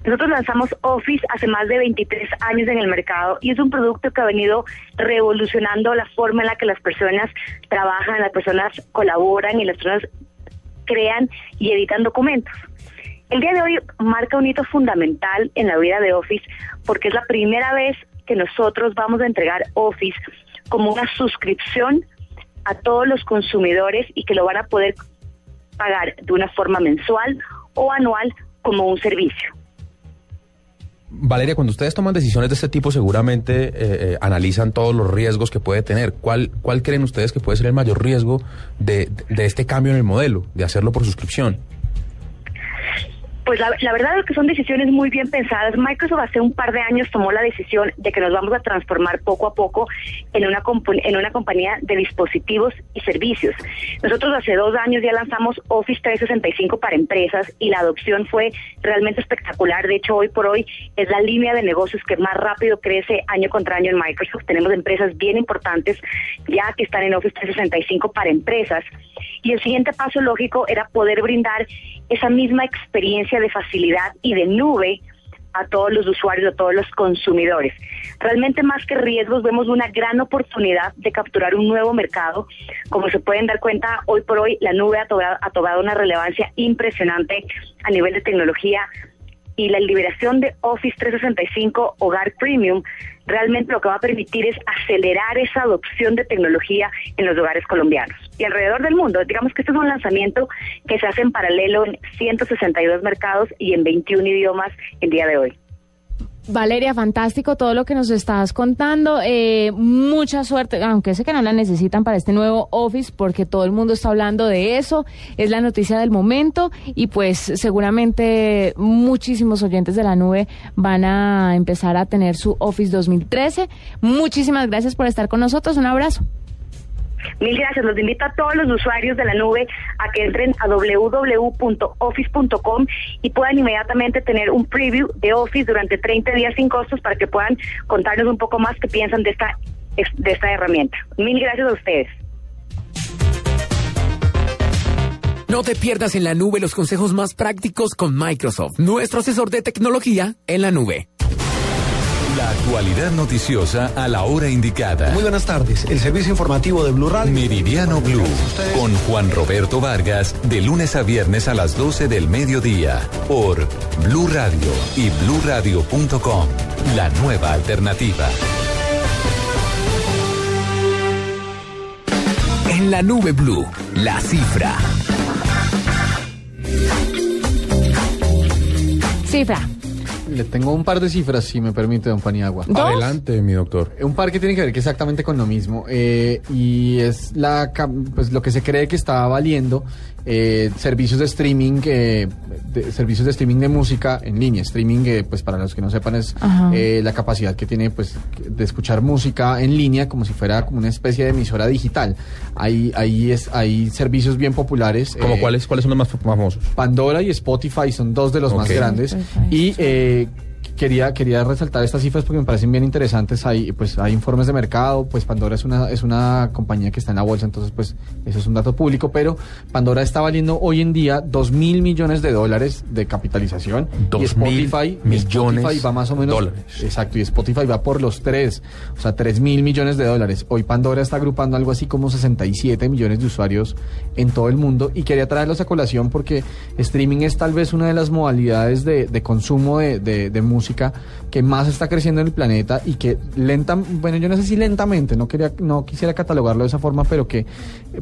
Nosotros lanzamos Office hace más de 23 años en el mercado y es un producto que ha venido revolucionando la forma en la que las personas trabajan, las personas colaboran y las personas crean y editan documentos. El día de hoy marca un hito fundamental en la vida de Office porque es la primera vez que nosotros vamos a entregar Office como una suscripción a todos los consumidores y que lo van a poder pagar de una forma mensual o anual como un servicio. Valeria, cuando ustedes toman decisiones de este tipo, seguramente eh, eh, analizan todos los riesgos que puede tener. ¿Cuál, ¿Cuál creen ustedes que puede ser el mayor riesgo de, de este cambio en el modelo, de hacerlo por suscripción? Pues la, verdad es que son decisiones muy bien pensadas. Microsoft hace un par de años tomó la decisión de que nos vamos a transformar poco a poco en una, en una compañía de dispositivos y servicios. Nosotros hace dos años ya lanzamos Office 365 para empresas y la adopción fue realmente espectacular. De hecho, hoy por hoy es la línea de negocios que más rápido crece año contra año en Microsoft. Tenemos empresas bien importantes ya que están en Office 365 para empresas. Y el siguiente paso lógico era poder brindar esa misma experiencia de facilidad y de nube a todos los usuarios, a todos los consumidores. Realmente más que riesgos vemos una gran oportunidad de capturar un nuevo mercado. Como se pueden dar cuenta, hoy por hoy la nube ha tomado, ha tomado una relevancia impresionante a nivel de tecnología y la liberación de Office 365 Hogar Premium realmente lo que va a permitir es acelerar esa adopción de tecnología en los hogares colombianos y alrededor del mundo. Digamos que este es un lanzamiento que se hace en paralelo en 162 mercados y en 21 idiomas el día de hoy. Valeria, fantástico todo lo que nos estás contando. Eh, mucha suerte, aunque sé que no la necesitan para este nuevo Office, porque todo el mundo está hablando de eso. Es la noticia del momento y pues seguramente muchísimos oyentes de la nube van a empezar a tener su Office 2013. Muchísimas gracias por estar con nosotros. Un abrazo. Mil gracias. Los invito a todos los usuarios de la nube a que entren a www.office.com y puedan inmediatamente tener un preview de Office durante 30 días sin costos para que puedan contarnos un poco más qué piensan de esta, de esta herramienta. Mil gracias a ustedes. No te pierdas en la nube los consejos más prácticos con Microsoft, nuestro asesor de tecnología en la nube. La actualidad noticiosa a la hora indicada. Muy buenas tardes. El servicio informativo de Blue Radio. Meridiano Blue. Con Juan Roberto Vargas. De lunes a viernes a las 12 del mediodía. Por Blue Radio y bluradio.com. La nueva alternativa. En la nube Blue. La cifra. Cifra. Le tengo un par de cifras, si me permite, don Paniagua. Adelante, mi doctor. Un par que tiene que ver que exactamente con lo mismo. eh, y es la pues lo que se cree que está valiendo eh, servicios de streaming, eh, de- servicios de streaming de música en línea. Streaming, eh, pues para los que no sepan, es eh, la capacidad que tiene pues de escuchar música en línea como si fuera como una especie de emisora digital. Hay, hay, es, hay servicios bien populares. ¿Como eh, cuáles, cuáles son los más famosos? Pandora y Spotify son dos de los más grandes. Y eh, quería, quería resaltar estas cifras porque me parecen bien interesantes. Hay, pues, hay informes de mercado, pues Pandora es una, es una compañía que está en la bolsa, entonces pues eso es un dato público, pero Pandora está valiendo hoy en día dos mil millones de dólares de capitalización. Dos y Spotify, mil millones Spotify va más o menos. dólares. Exacto, y Spotify va por los tres, o sea, tres mil millones de dólares. Hoy Pandora está agrupando algo así como 67 millones de usuarios en todo el mundo y quería traerlos a colación porque streaming es tal vez una de las modalidades de, de consumo de, de- de música que más está creciendo en el planeta y que lenta, bueno, yo no sé si lentamente, no quería, no quisiera catalogarlo de esa forma, pero que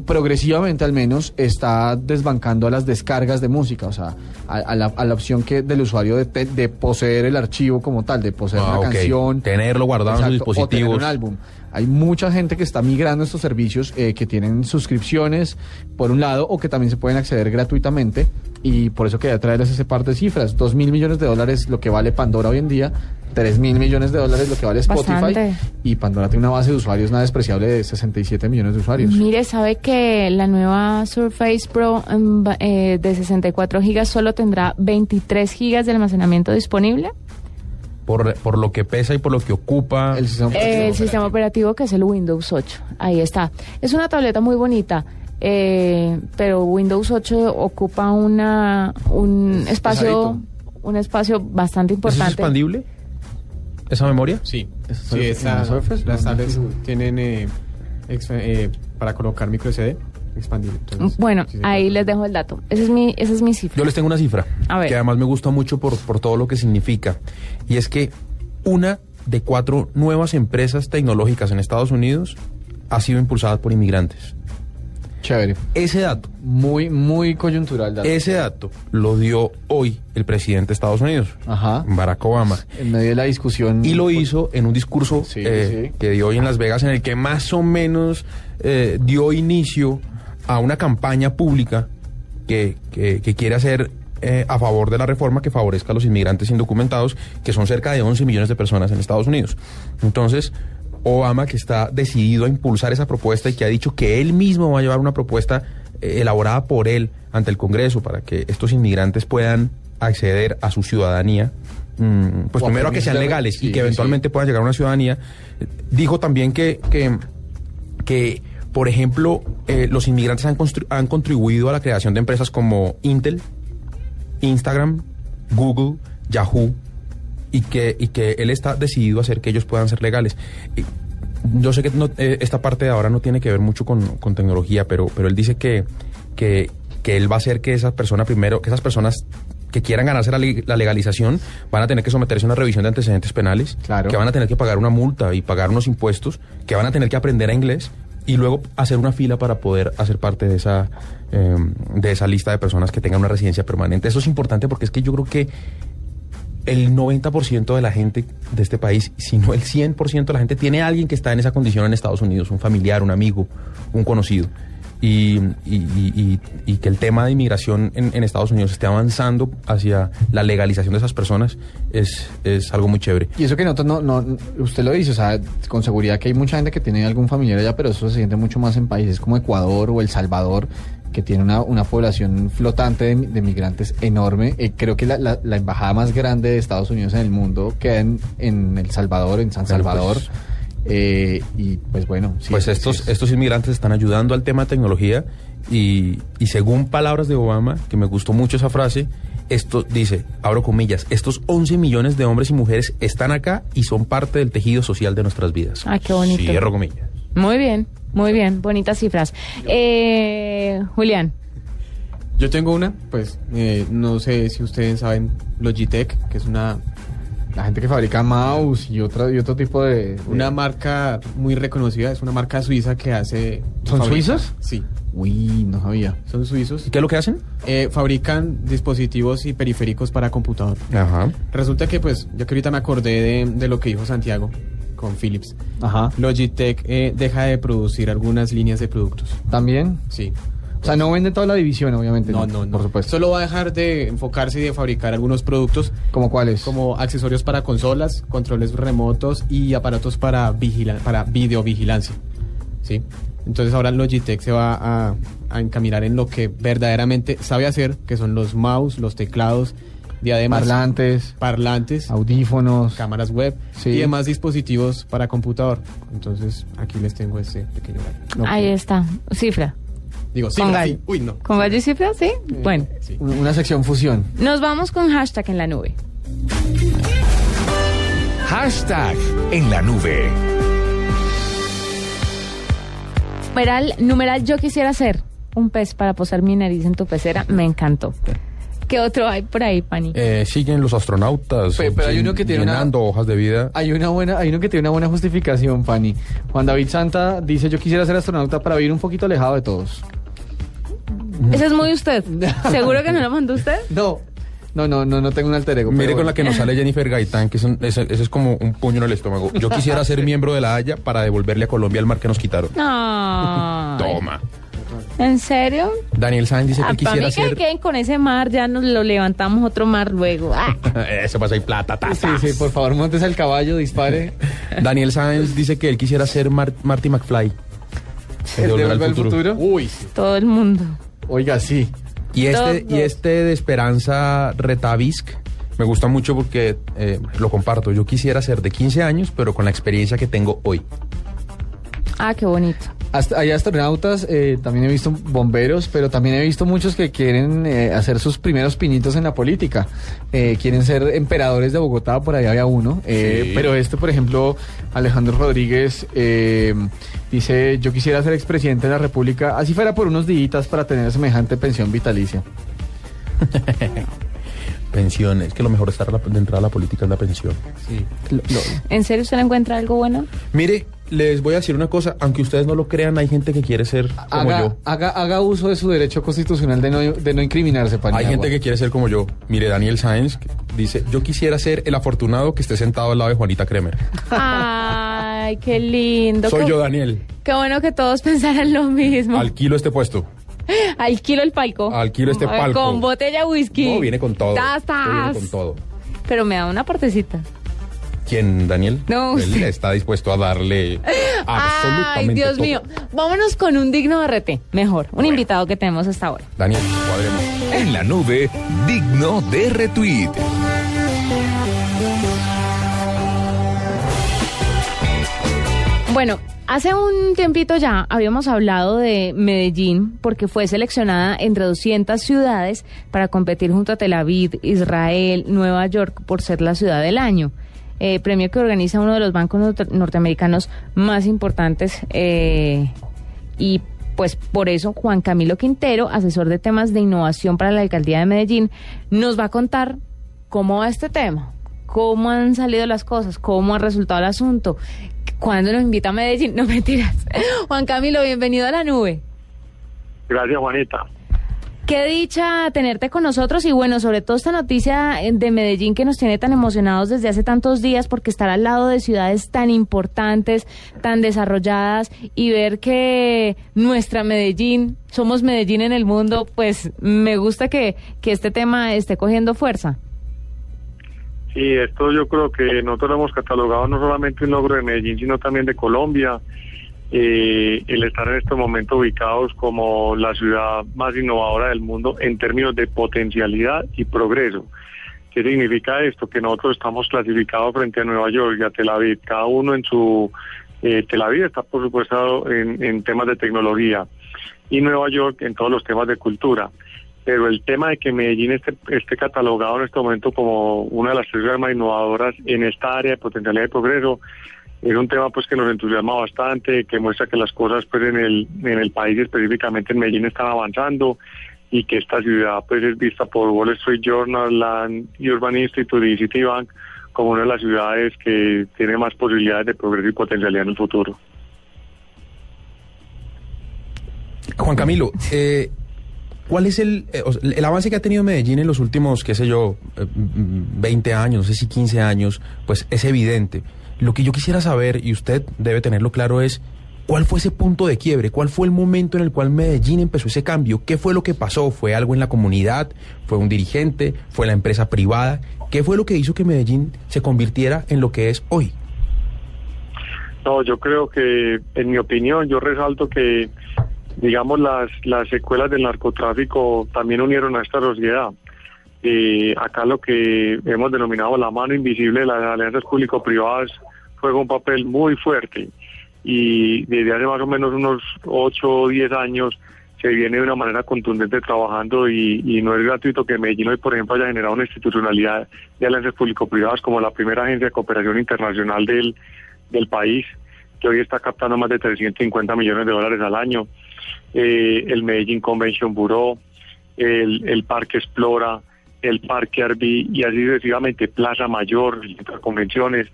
progresivamente al menos está desbancando a las descargas de música, o sea, a, a la, a la opción que del usuario de, te- de poseer el archivo como tal, de poseer Ah, una canción, Tenerlo guardado en sus Exacto, o tener dispositivos. un álbum. Hay mucha gente que está migrando estos servicios eh, que tienen suscripciones, por un lado, o que también se pueden acceder gratuitamente. Y por eso quería traerles ese par de cifras. Dos mil millones de dólares lo que vale Pandora hoy en día, tres mil millones de dólares lo que vale Spotify. Bastante. Y Pandora tiene una base de usuarios nada despreciable de 67 millones de usuarios. Mire, ¿sabe que la nueva Surface Pro em, eh, de 64 gigas solo tendrá 23 gigas de almacenamiento disponible? Por, por lo que pesa y por lo que ocupa. El sistema Eh, el sistema operativo que es el Windows 8. Ahí está. Es una tableta muy bonita, eh, pero Windows 8 ocupa una un espacio un espacio bastante ¿Eso es importante. expandible? ¿Esa memoria? Sí, las tablets tienen eh, ex- eh, para colocar micro SD expandible. entonces, Bueno, sí ahí les dejo el dato. Esa es mi, esa es mi cifra. Yo les tengo una cifra A ver. que además me gusta mucho por, por todo lo que significa. Y es que una de cuatro nuevas empresas tecnológicas en Estados Unidos ha sido impulsada por inmigrantes. Chévere. Ese dato, Muy, muy coyuntural. dato. ese dato lo dio hoy el presidente de Estados Unidos, Ajá. Barack Obama. En medio de la discusión. Y lo hizo en un discurso Sí, eh, sí. que dio hoy en Las Vegas, en el que más o menos eh, dio inicio a una campaña pública que, que- que quiere hacer eh, a favor de la reforma que favorezca a los inmigrantes indocumentados, que son cerca de 11 millones de personas en Estados Unidos. Entonces, Obama, que está decidido a impulsar esa propuesta y que ha dicho que él mismo va a llevar una propuesta eh, elaborada por él ante el Congreso para que estos inmigrantes puedan acceder a su ciudadanía, mm, pues O primero a que sean legales sí, y que sí, eventualmente puedan llegar a una ciudadanía. Dijo también que, que, que, por ejemplo, eh, los inmigrantes han, han contribuido a la creación de empresas como Intel, Instagram, Google, Yahoo, y que, y que él está decidido a hacer que ellos puedan ser legales. Y yo sé que no- eh, esta parte de ahora no tiene que ver mucho con, con tecnología, pero, pero él dice que, que, que él va a hacer que esas personas primero, que esas personas que quieran ganarse la, le- la legalización van a tener que someterse a una revisión de antecedentes penales, que van a tener que pagar una multa y pagar unos impuestos, que van a tener que aprender a inglés y luego hacer una fila para poder hacer parte de esa eh, de esa lista de personas que tengan una residencia permanente. Eso es importante porque es que yo creo que el 90% de la gente de este país, si no el 100% de la gente, tiene alguien que está en esa condición en Estados Unidos, un familiar, un amigo, un conocido. Y, y- y- y- que el tema de inmigración en, en Estados Unidos esté avanzando hacia la legalización de esas personas es, es algo muy chévere. Y eso que nosotros no, no, usted lo dice, o sea, con seguridad que hay mucha gente que tiene algún familiar allá, pero eso se siente mucho más en países como Ecuador o El Salvador, que tiene una, una población flotante de, de migrantes enorme. Eh, creo que la, la- la embajada más grande de Estados Unidos en el mundo queda en, en El Salvador, en San Bueno, Salvador. pues- Eh, y pues bueno, sí, pues estos, sí. estos inmigrantes están ayudando al tema de tecnología y, y según palabras de Obama, que me gustó mucho esa frase, esto dice, abro comillas, estos 11 millones de hombres y mujeres están acá y son parte del tejido social de nuestras vidas. Ay, qué bonito. Cierro comillas. Muy bien, muy bien, bonitas cifras. Eh, Julián, Yo tengo una, pues eh, no sé si ustedes saben Logitech, que es una La gente que fabrica mouse y, otra, y otro tipo de... de- una marca muy reconocida, es una marca suiza que hace... ¿Son fabrica- suizos? Sí. Uy, no sabía. Son suizos. ¿Y qué es lo que hacen? Eh, fabrican dispositivos y periféricos para computador. Ajá. Resulta que, pues, yo que ahorita me acordé de, de lo que dijo Santiago con Philips. Ajá. Logitech eh, deja de producir algunas líneas de productos. ¿También? Sí. O sea, no vende toda la división, obviamente. No, no, no. Por supuesto. Solo va a dejar de enfocarse y de fabricar algunos productos. ¿Como cuáles? Como accesorios para consolas, controles remotos y aparatos para, vigila para videovigilancia. ¿Sí? Entonces ahora Logitech se va a, a encaminar en lo que verdaderamente sabe hacer, que son los mouse, los teclados, diademas, Parlantes, parlantes, audífonos. cámaras web Sí. y demás dispositivos para computador. Entonces aquí les tengo este pequeño gallo. ahí está, cifra. Digo, sí, ¿Con gallo? sí. Uy, no. ¿Con gallo y cifra? Sí. Bueno, Una, una sección fusión. nos vamos con hashtag en la nube. Hashtag en la nube. Numeral, numeral, yo quisiera ser un pez para posar mi nariz en tu pecera. Me encantó. ¿Qué otro hay por ahí, Pani? Eh, siguen los astronautas Pe- pero hay uno que tiene una- llenando hojas de vida. Hay una buena, hay uno que tiene una buena justificación, Fanny. Juan David Santa dice yo quisiera ser astronauta para vivir un poquito alejado de todos. Ese es muy usted. <laughs> ¿Seguro que no lo mandó usted? No, no, no, no, no tengo un alter ego. Mire con la que nos sale Jennifer Gaitán, que es un- ese, ese es como un puño en el estómago. Yo quisiera ser miembro de la Haya para devolverle a Colombia el mar que nos quitaron. No. <laughs> Toma. ¿En serio? Daniel Sainz dice Ah, que para quisiera mí que ser... queden con ese mar, ya nos lo levantamos otro mar luego. Ah. <laughs> Eso pasa ahí plata, ta, Sí, ta. sí, por favor, montes al caballo, dispare. <laughs> Daniel Sainz dice que él quisiera ser Mar- Marty McFly. ¿El de al futuro? Uy, sí. Todo el mundo. Oiga, sí. Y este, Todos. y este de Esperanza Retavisc me gusta mucho porque eh, lo comparto. Yo quisiera ser de 15 años, pero con la experiencia que tengo hoy. Ah, qué bonito. Hasta, hay astronautas, eh, también he visto bomberos, pero también he visto muchos que quieren eh, hacer sus primeros pinitos en la política. Eh, quieren ser emperadores de Bogotá, por ahí había uno. Eh, Sí. Pero este, por ejemplo, Alejandro Rodríguez eh, dice, yo quisiera ser expresidente de la República, así fuera por unos días para tener semejante pensión vitalicia. <laughs> Pensiones, que lo mejor de entrada a la política es la pensión. Sí. Lo- lo- ¿En serio usted no encuentra algo bueno? Mire, les voy a decir una cosa, aunque ustedes no lo crean, hay gente que quiere ser como haga, yo. haga, haga uso de su derecho constitucional de no, de no incriminarse, Hay Paniagua. gente que quiere ser como yo. Mire, Daniel Sáenz dice, yo quisiera ser el afortunado que esté sentado al lado de Juanita Kremer. Ay, qué lindo. Soy qué, yo, Daniel. Qué bueno que todos <laughs> pensaran lo mismo. Alquilo este puesto. Al kilo el palco. Al kilo este palco. Con botella de whisky. No, viene con todo. Tas, tas. Viene con todo. Pero me da una partecita. ¿Quién, Daniel? No, Él está dispuesto a darle <laughs> absolutamente Ay, Dios todo. mío. Vámonos con un digno de RT. Mejor. Un invitado que tenemos hasta ahora. Daniel, cuadremos. En la nube, digno de retweet. Bueno, hace un tiempito ya habíamos hablado de Medellín porque fue seleccionada entre 200 ciudades para competir junto a Tel Aviv, Israel, Nueva York por ser la ciudad del año. Eh, premio que organiza uno de los bancos norte- norteamericanos más importantes eh, y pues por eso Juan Camilo Quintero, asesor de temas de innovación para la alcaldía de Medellín, nos va a contar cómo va este tema, cómo han salido las cosas, cómo ha resultado el asunto, cuándo nos invita a Medellín, <laughs> no mentiras. Juan Camilo, bienvenido a la nube. Gracias, Juanita. Qué dicha tenerte con nosotros y bueno, sobre todo esta noticia eh, de Medellín que nos tiene tan emocionados desde hace tantos días porque estar al lado de ciudades tan importantes, tan desarrolladas y ver que nuestra Medellín, somos Medellín en el mundo, pues me gusta que, que este tema esté cogiendo fuerza. Sí, esto yo creo que nosotros lo hemos catalogado no solamente un logro de Medellín, sino también de Colombia. Eh, el estar en este momento ubicados como la ciudad más innovadora del mundo en términos de potencialidad y progreso. ¿Qué significa esto? Que nosotros estamos clasificados frente a Nueva York y a Tel Aviv, cada uno en su... Eh, Tel Aviv está, por supuesto, en, temas de tecnología y Nueva York en todos los temas de cultura. Pero el tema de que Medellín esté, esté catalogado en este momento como una de las ciudades más innovadoras en esta área de potencialidad y progreso es un tema pues que nos entusiasma bastante, que muestra que las cosas pues en el, en el país, específicamente en Medellín, están avanzando y que esta ciudad pues es vista por Wall Street Journal, Land Urban Institute y Citibank como una de las ciudades que tiene más posibilidades de progreso y potencialidad en el futuro. Juan Camilo, eh, ¿cuál es el, eh, el avance que ha tenido Medellín en los últimos, qué sé yo, eh, mm, 20 años, no sé si 15 años? Pues es evidente. Lo que yo quisiera saber, y usted debe tenerlo claro, es cuál fue ese punto de quiebre, cuál fue el momento en el cual Medellín empezó ese cambio, qué fue lo que pasó, fue algo en la comunidad, fue un dirigente, fue la empresa privada, qué fue lo que hizo que Medellín se convirtiera en lo que es hoy. No, yo creo que, en mi opinión, yo resalto que, digamos, las, las secuelas del narcotráfico también unieron a esta sociedad. Eh, acá lo que hemos denominado la mano invisible de las alianzas público-privadas juega un papel muy fuerte. Y desde hace más o menos unos 8 o 10 años se viene de una manera contundente trabajando y, no es gratuito que Medellín hoy, por ejemplo, haya generado una institucionalidad de alianzas público-privadas como la primera agencia de cooperación internacional del, del país, que hoy está captando más de 350 millones de dólares al año, eh, el Medellín Convention Bureau, el Parque Explora, el Parque Arby y así sucesivamente, Plaza Mayor, Convenciones,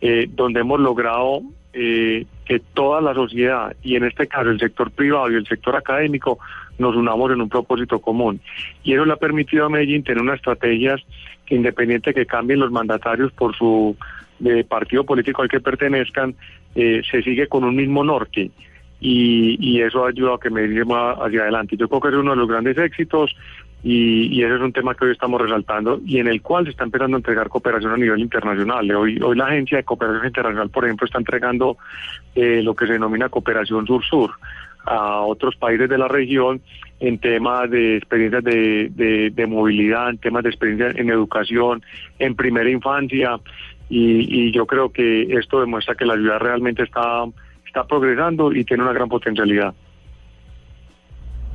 eh, donde hemos logrado eh, que toda la sociedad, y en este caso el sector privado y el sector académico, nos unamos en un propósito común. Y eso le ha permitido a Medellín tener unas estrategias que independiente de que cambien los mandatarios por su de partido político al que pertenezcan, eh, se sigue con un mismo norte. Y, y eso ha ayudado a que Medellín va hacia adelante. Yo creo que es uno de los grandes éxitos y, y ese es un tema que hoy estamos resaltando y en el cual se está empezando a entregar cooperación a nivel internacional. Hoy, hoy la Agencia de Cooperación Internacional, por ejemplo, está entregando eh, lo que se denomina cooperación sur-sur a otros países de la región en temas de experiencias de, de, movilidad, en temas de experiencia en educación, en primera infancia y, y yo creo que esto demuestra que la ciudad realmente está, está progresando y tiene una gran potencialidad.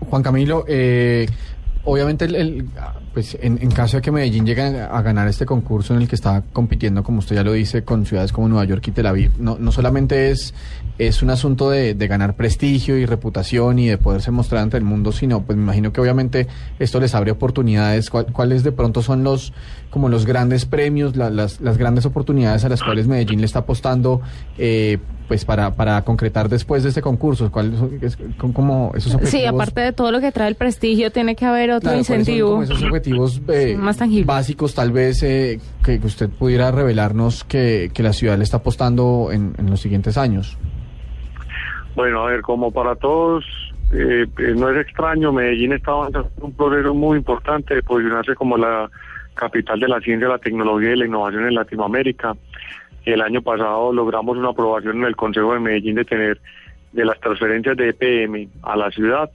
Juan Camilo, eh, obviamente, el, pues en, en caso de que Medellín llegue a ganar este concurso en el que está compitiendo, como usted ya lo dice, con ciudades como Nueva York y Tel Aviv, no, no solamente es, es un asunto de, de ganar prestigio y reputación y de poderse mostrar ante el mundo, sino pues me imagino que obviamente esto les abre oportunidades. ¿Cuál- ¿Cuáles de pronto son los como los grandes premios, la- las, las grandes oportunidades a las cuales Medellín le está apostando eh, pues para, para concretar después de este concurso? ¿Cuáles son es- con- como esos objetivos? Sí, aparte de todo lo que trae el prestigio, tiene que haber otro Claro, ¿cuáles son incentivo. como esos objetivos eh, Más tangible. básicos, tal vez, eh, que, usted pudiera revelarnos que, que la ciudad le está apostando en, en los siguientes años? Bueno, a ver, como para todos eh, eh, no es extraño, Medellín está avanzando en un proceso muy importante de posicionarse como la capital de la ciencia, la tecnología y la innovación en Latinoamérica. El año pasado logramos una aprobación en el Consejo de Medellín de tener de las transferencias de EPM a la ciudad,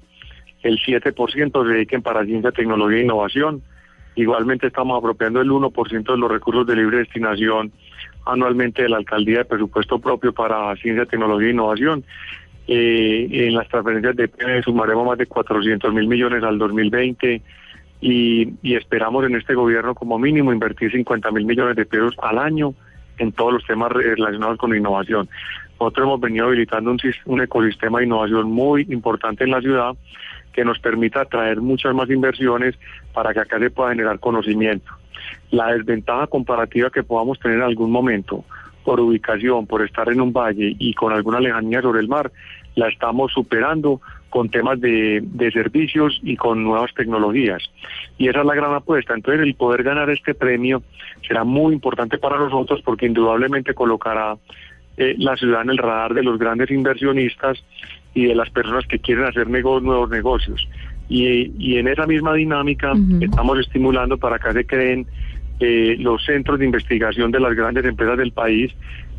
el 7% se dediquen para ciencia, tecnología e innovación. Igualmente estamos apropiando el 1% de los recursos de libre destinación anualmente de la alcaldía de presupuesto propio para ciencia, tecnología e innovación. Eh, en las transferencias de EPM sumaremos más de 400 mil millones al 2020 y, y esperamos en este gobierno como mínimo invertir 50 mil millones de pesos al año en todos los temas relacionados con innovación. Nosotros hemos venido habilitando un, un ecosistema de innovación muy importante en la ciudad que nos permita atraer muchas más inversiones para que acá se pueda generar conocimiento. La desventaja comparativa que podamos tener en algún momento por ubicación, por estar en un valle y con alguna lejanía sobre el mar, la estamos superando con temas de, de servicios y con nuevas tecnologías. Y esa es la gran apuesta. Entonces, el poder ganar este premio será muy importante para nosotros porque indudablemente colocará eh, la ciudad en el radar de los grandes inversionistas y de las personas que quieren hacer nego- nuevos negocios. Y, y en esa misma dinámica estamos estimulando para que se creen eh, los centros de investigación de las grandes empresas del país,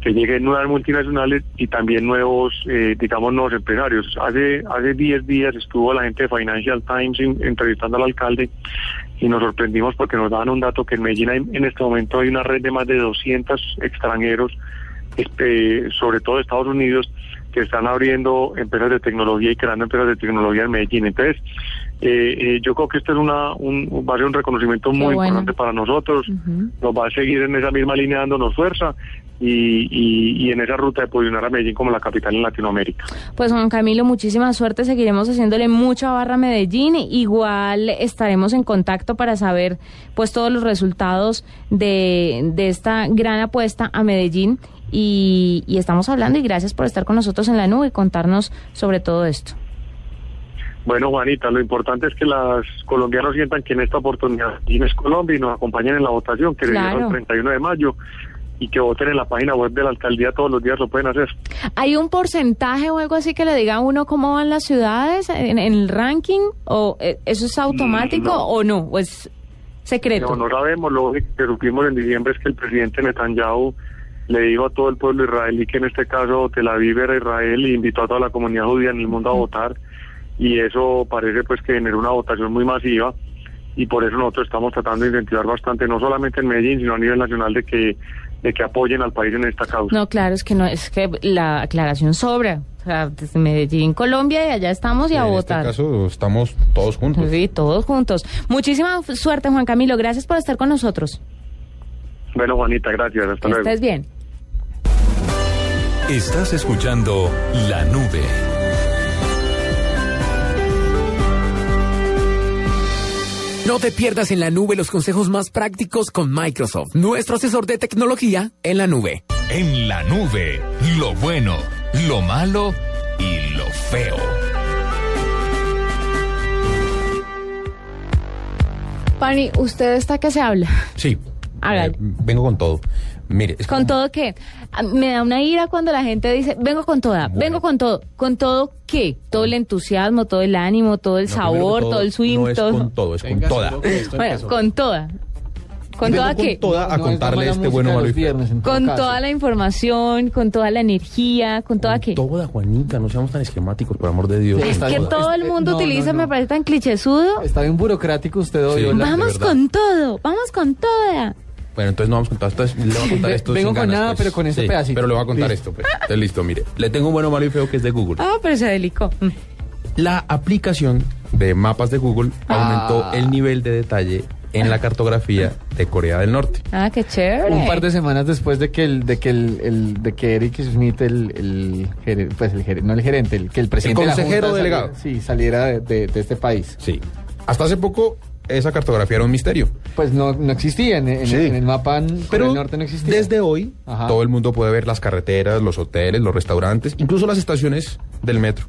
que lleguen nuevas multinacionales y también nuevos, eh, digamos, nuevos empresarios. Hace hace 10 días estuvo la gente de Financial Times in- entrevistando al alcalde y nos sorprendimos porque nos daban un dato que en Medellín hay- en este momento hay una red de más de 200 extranjeros, este, sobre todo de Estados Unidos, que están abriendo empresas de tecnología y creando empresas de tecnología en Medellín. Entonces, eh, eh, yo creo que esto es una, un, va a ser un reconocimiento muy bueno. importante para nosotros, nos va a seguir en esa misma línea dándonos fuerza y, y, y en esa ruta de posicionar a Medellín como la capital en Latinoamérica. Pues Juan Camilo, muchísima suerte. Seguiremos haciéndole mucha barra a Medellín. Igual estaremos en contacto para saber pues todos los resultados de, de esta gran apuesta a Medellín. Y, y estamos hablando y gracias por estar con nosotros en la nube y contarnos sobre todo esto. Bueno, Juanita, lo importante es que las colombianos sientan que en esta oportunidad Medellín es Colombia y nos acompañen en la votación, que Claro. el 31 de mayo, y que voten en la página web de la alcaldía todos los días, lo pueden hacer. ¿Hay un porcentaje o algo así que le diga a uno cómo van las ciudades en, en el ranking? ¿O eh, eso es automático No. o no? ¿O es secreto? No, no sabemos, lo que supimos en diciembre es que el presidente Netanyahu le dijo a todo el pueblo israelí que en este caso Tel Aviv era Israel y invitó a toda la comunidad judía en el mundo a votar y eso parece pues que generó una votación muy masiva y por eso nosotros estamos tratando de incentivar bastante, no solamente en Medellín, sino a nivel nacional de que de que apoyen al país en esta causa. No, claro, es que no, es que la aclaración sobra. O sea, desde Medellín, Colombia, y allá estamos y a en este votar. caso estamos todos juntos. Sí, todos juntos. Muchísima suerte, Juan Camilo. Gracias por estar con nosotros. Bueno, Juanita, gracias, hasta Que luego. estés bien. Estás escuchando La Nube. No te pierdas en la nube los consejos más prácticos con Microsoft, nuestro asesor de tecnología en la nube. En la nube, lo bueno, lo malo y lo feo. Pani, ¿usted está que se habla? Sí. Eh, vengo con todo. Mire, es ¿Con todo qué? Ah, Me da una ira cuando la gente dice, vengo con toda, vengo con todo. ¿Con todo qué? Todo el entusiasmo, todo el ánimo, todo el No, sabor, todo, todo, el swing, no es todo. con todo, es con Venga, toda. Bueno, empezó. con toda. ¿Con Vengo toda con qué? toda a No, contarle este bueno malo viernes, Con caso. toda la información, con toda la energía, con toda qué. Toda, Juanita, no seamos tan esquemáticos, por amor de Dios. Sí, Es que bien. todo el Este, mundo no, no, utiliza, no. me parece tan clichésudo. Está bien burocrático usted hoy. Sí. Vamos con todo, vamos con toda. Bueno, entonces no vamos a contar esto. es- Le voy a contar Ve- esto vengo sin con ganas, nada, pues. pero con ese Sí, pedacito. Pero le voy a contar Listo. esto, pues. Entonces, listo, mire. Le tengo un bueno, malo y feo que es de Google. Ah, pero se delicó. Mm. La aplicación de mapas de Google aumentó Ah. el nivel de detalle en la cartografía de Corea del Norte. Ah, qué chévere. Un par de semanas después de que el, de que el, el- de que Eric Smith, el, pues el no el gerente, el, que el presidente de la consejero Junta delegado. saliera- sí, saliera de, de- de este país. Sí. Hasta hace poco esa cartografía era un misterio. Pues no, no existía en, en- Sí. en el mapa Pero del Norte no existía. desde hoy Ajá. todo el mundo puede ver las carreteras, los hoteles, los restaurantes, incluso las estaciones del metro.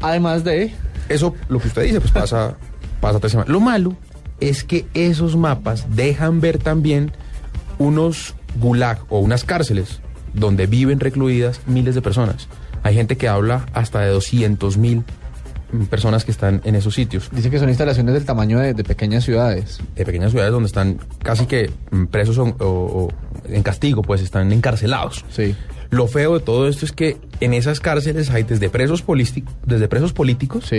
Además de Eso, lo que usted dice, pues pasa, pasa tres semanas. Lo malo es que esos mapas dejan ver también unos gulag o unas cárceles donde viven recluidas miles de personas. Hay gente que habla hasta de 200 mil personas que están en esos sitios. Dice que son instalaciones del tamaño de, de pequeñas ciudades. De pequeñas ciudades donde están casi que mm, presos o, en castigo, pues están encarcelados. Sí. Lo feo de todo esto es que en esas cárceles hay desde presos, desde presos políticos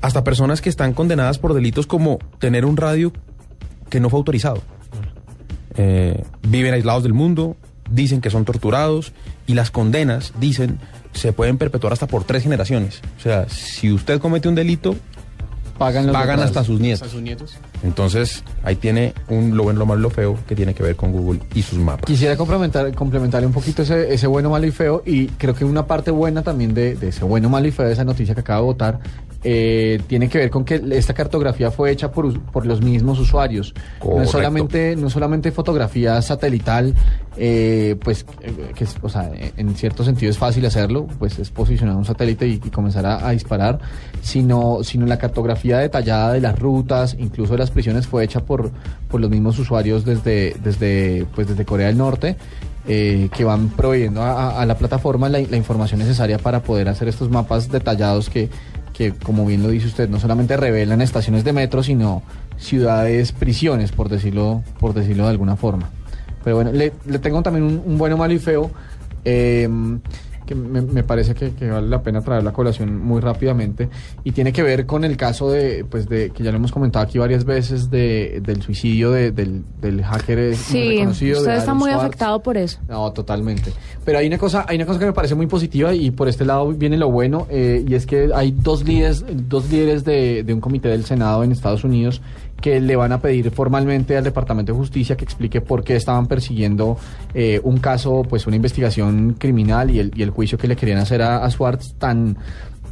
hasta personas que están condenadas por delitos como tener un radio que no fue autorizado. Eh, viven aislados del mundo, dicen que son torturados y las condenas, dicen, se pueden perpetuar hasta por tres generaciones. O sea, si usted comete un delito, pagan, pagan hasta sus nietos. A sus nietos. Entonces, ahí tiene un lo bueno, lo malo, lo feo que tiene que ver con Google y sus mapas. Quisiera complementar, complementarle un poquito ese, ese bueno, malo y feo y creo que una parte buena también de, de ese bueno, malo y feo de esa noticia que acaba de votar eh, tiene que ver con que esta cartografía fue hecha por, por los mismos usuarios. No es solamente, no solamente fotografía satelital, eh, pues eh, que es, o sea, en cierto sentido es fácil hacerlo, pues es posicionar un satélite y, y comenzar a, a disparar, sino, sino la cartografía detallada de las rutas, incluso de las prisiones, fue hecha por, por los mismos usuarios desde, desde, pues desde Corea del Norte. eh, que van proveyendo a la plataforma la, la información necesaria para poder hacer estos mapas detallados que, que, como bien lo dice usted, no solamente revelan estaciones de metro, sino ciudades, prisiones, por decirlo, por decirlo de alguna forma. Pero bueno, le, tengo también un, un bueno, malo y feo. eh, que me, me parece que, que vale la pena traer la colación muy rápidamente y tiene que ver con el caso de pues de que ya lo hemos comentado aquí varias veces de, del suicidio de- del, del hacker Sí, reconocido usted de está muy afectado por eso. No, totalmente. Pero hay una cosa, hay una cosa que me parece muy positiva y por este lado viene lo bueno eh, y es que hay dos líderes, dos líderes de, de un comité del Senado en Estados Unidos que le van a pedir formalmente al Departamento de Justicia que explique por qué estaban persiguiendo eh, un caso, pues una investigación criminal y el, y el juicio que le querían hacer a, a Schwartz tan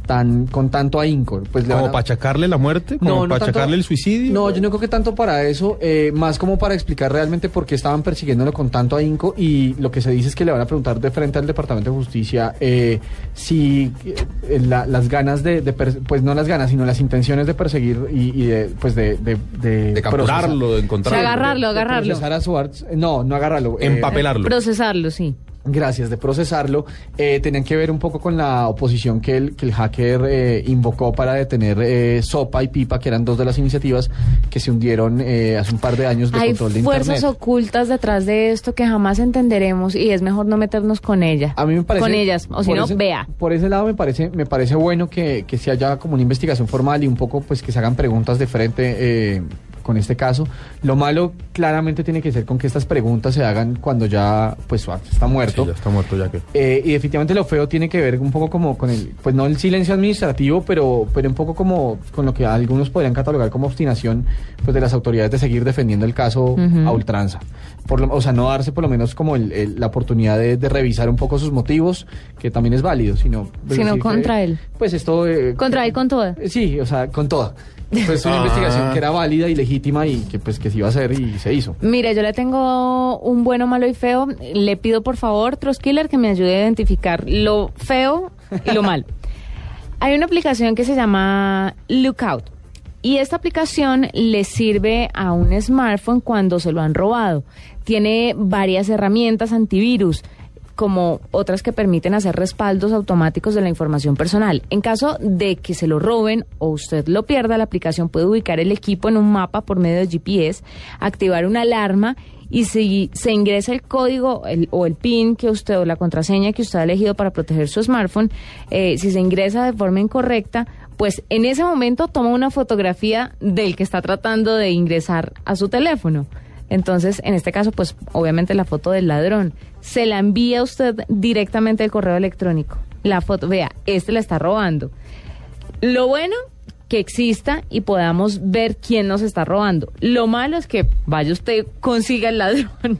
tan con tanto ahínco. Pues ¿Como a- para achacarle la muerte? ¿Como para tanto- achacarle el suicidio? No, yo no creo que tanto para eso, eh, más como para explicar realmente por qué estaban persiguiéndolo con tanto ahínco y lo que se dice es que le van a preguntar de frente al Departamento de Justicia eh, si eh, la- las ganas de, de per- pues no las ganas, sino las intenciones de perseguir y, y de, pues de... De, De capturarlo, de encontrarlo. Sí, agarrarlo, agarrarlo. procesar a Schwartz. Eh, No, no agarrarlo. eh, Empapelarlo. Procesarlo, sí. Gracias, de procesarlo. Eh, tenían que ver un poco con la oposición que el, que el hacker eh, invocó para detener eh, Sopa y Pipa, que eran dos de las iniciativas que se hundieron eh, hace un par de años de Hay control de fuerzas Internet. ocultas detrás de esto que jamás entenderemos y es mejor no meternos con ella. A mí me parece, Con ellas, o si no, vea. Por ese lado me parece, me parece bueno que, que se haya como una investigación formal y un poco pues que se hagan preguntas de frente eh, con este caso. Lo malo claramente tiene que ser con que estas preguntas se hagan cuando ya pues Schwartz está muerto. Sí, ya está muerto ya que. Eh, y definitivamente lo feo tiene que ver un poco como con el, pues no el silencio administrativo, pero, pero un poco como con lo que algunos podrían catalogar como obstinación pues de las autoridades de seguir defendiendo el caso a ultranza. Por lo- o sea, no darse por lo menos como el- el- la oportunidad de, de revisar un poco sus motivos, que también es válido, sino... Sino que, contra él. Pues esto... eh, Contra él con toda. Sí, o sea, con toda. Pues una Ah. investigación que era válida y legítima y que pues que se iba a hacer y se hizo. Mire, yo le tengo un bueno, malo y feo. Le pido por favor, Troskiller, que me ayude a identificar lo feo y lo malo. <laughs> Hay una aplicación que se llama Lookout. Y esta aplicación le sirve a un smartphone cuando se lo han robado. Tiene varias herramientas antivirus, como otras que permiten hacer respaldos automáticos de la información personal. En caso de que se lo roben o usted lo pierda, la aplicación puede ubicar el equipo en un mapa por medio de GPS, activar una alarma y si se ingresa el código el- o el PIN que usted o la contraseña que usted ha elegido para proteger su smartphone, eh, si se ingresa de forma incorrecta, pues en ese momento toma una fotografía del que está tratando de ingresar a su teléfono. Entonces, en este caso, pues obviamente la foto del ladrón se la envía a usted directamente al correo electrónico. La foto, vea, este la está robando. Lo bueno, que exista y podamos ver quién nos está robando. Lo malo es que vaya usted, consiga el ladrón.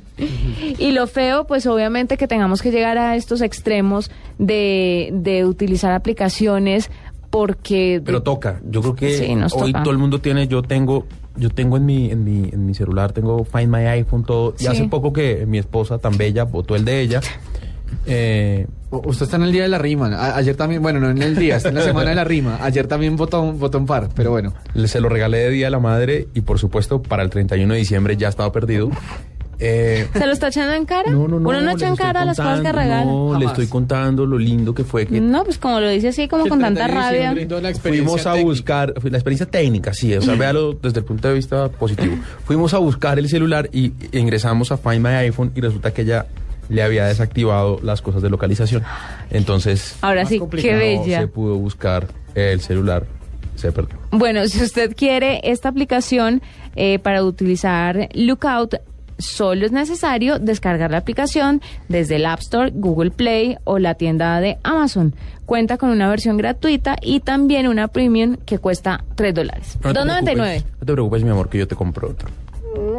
y lo feo, pues obviamente que tengamos que llegar a estos extremos de, de utilizar aplicaciones porque... Pero toca. Yo creo que Sí, hoy toca. todo el mundo tiene, yo tengo, yo tengo en mi, en mi, en mi celular, tengo Find My iPhone, todo. Y hace poco que mi esposa tan bella votó el de ella. Eh, Usted está en el día de la rima. A- ayer también, bueno, no en el día, está en la <laughs> semana de la rima. Ayer también votó, un- votó un par, pero bueno. se lo regalé de Día de la Madre y por supuesto para el 31 de diciembre ya estaba perdido. Eh, ¿Se lo está echando en cara? no, no, no. Uno no echa en cara las cosas que regala. No, le estoy contando lo lindo que fue que No, pues como lo dice así, como con tanta rabia. fuimos a buscar, la experiencia técnica, sí, o sea, véalo desde el punto de vista positivo. Fuimos a buscar el celular y ingresamos a Find My iPhone y resulta que ella le había desactivado las cosas de localización. Entonces, Ahora sí, qué bella. se pudo buscar el celular, se perdió. Bueno, si usted quiere esta aplicación eh, para utilizar Lookout, solo es necesario descargar la aplicación desde el App Store, Google Play o la tienda de Amazon. Cuenta con una versión gratuita y también una premium que cuesta 3 dólares. No te 2.99. preocupes, No te preocupes, mi amor, que yo te compro otro.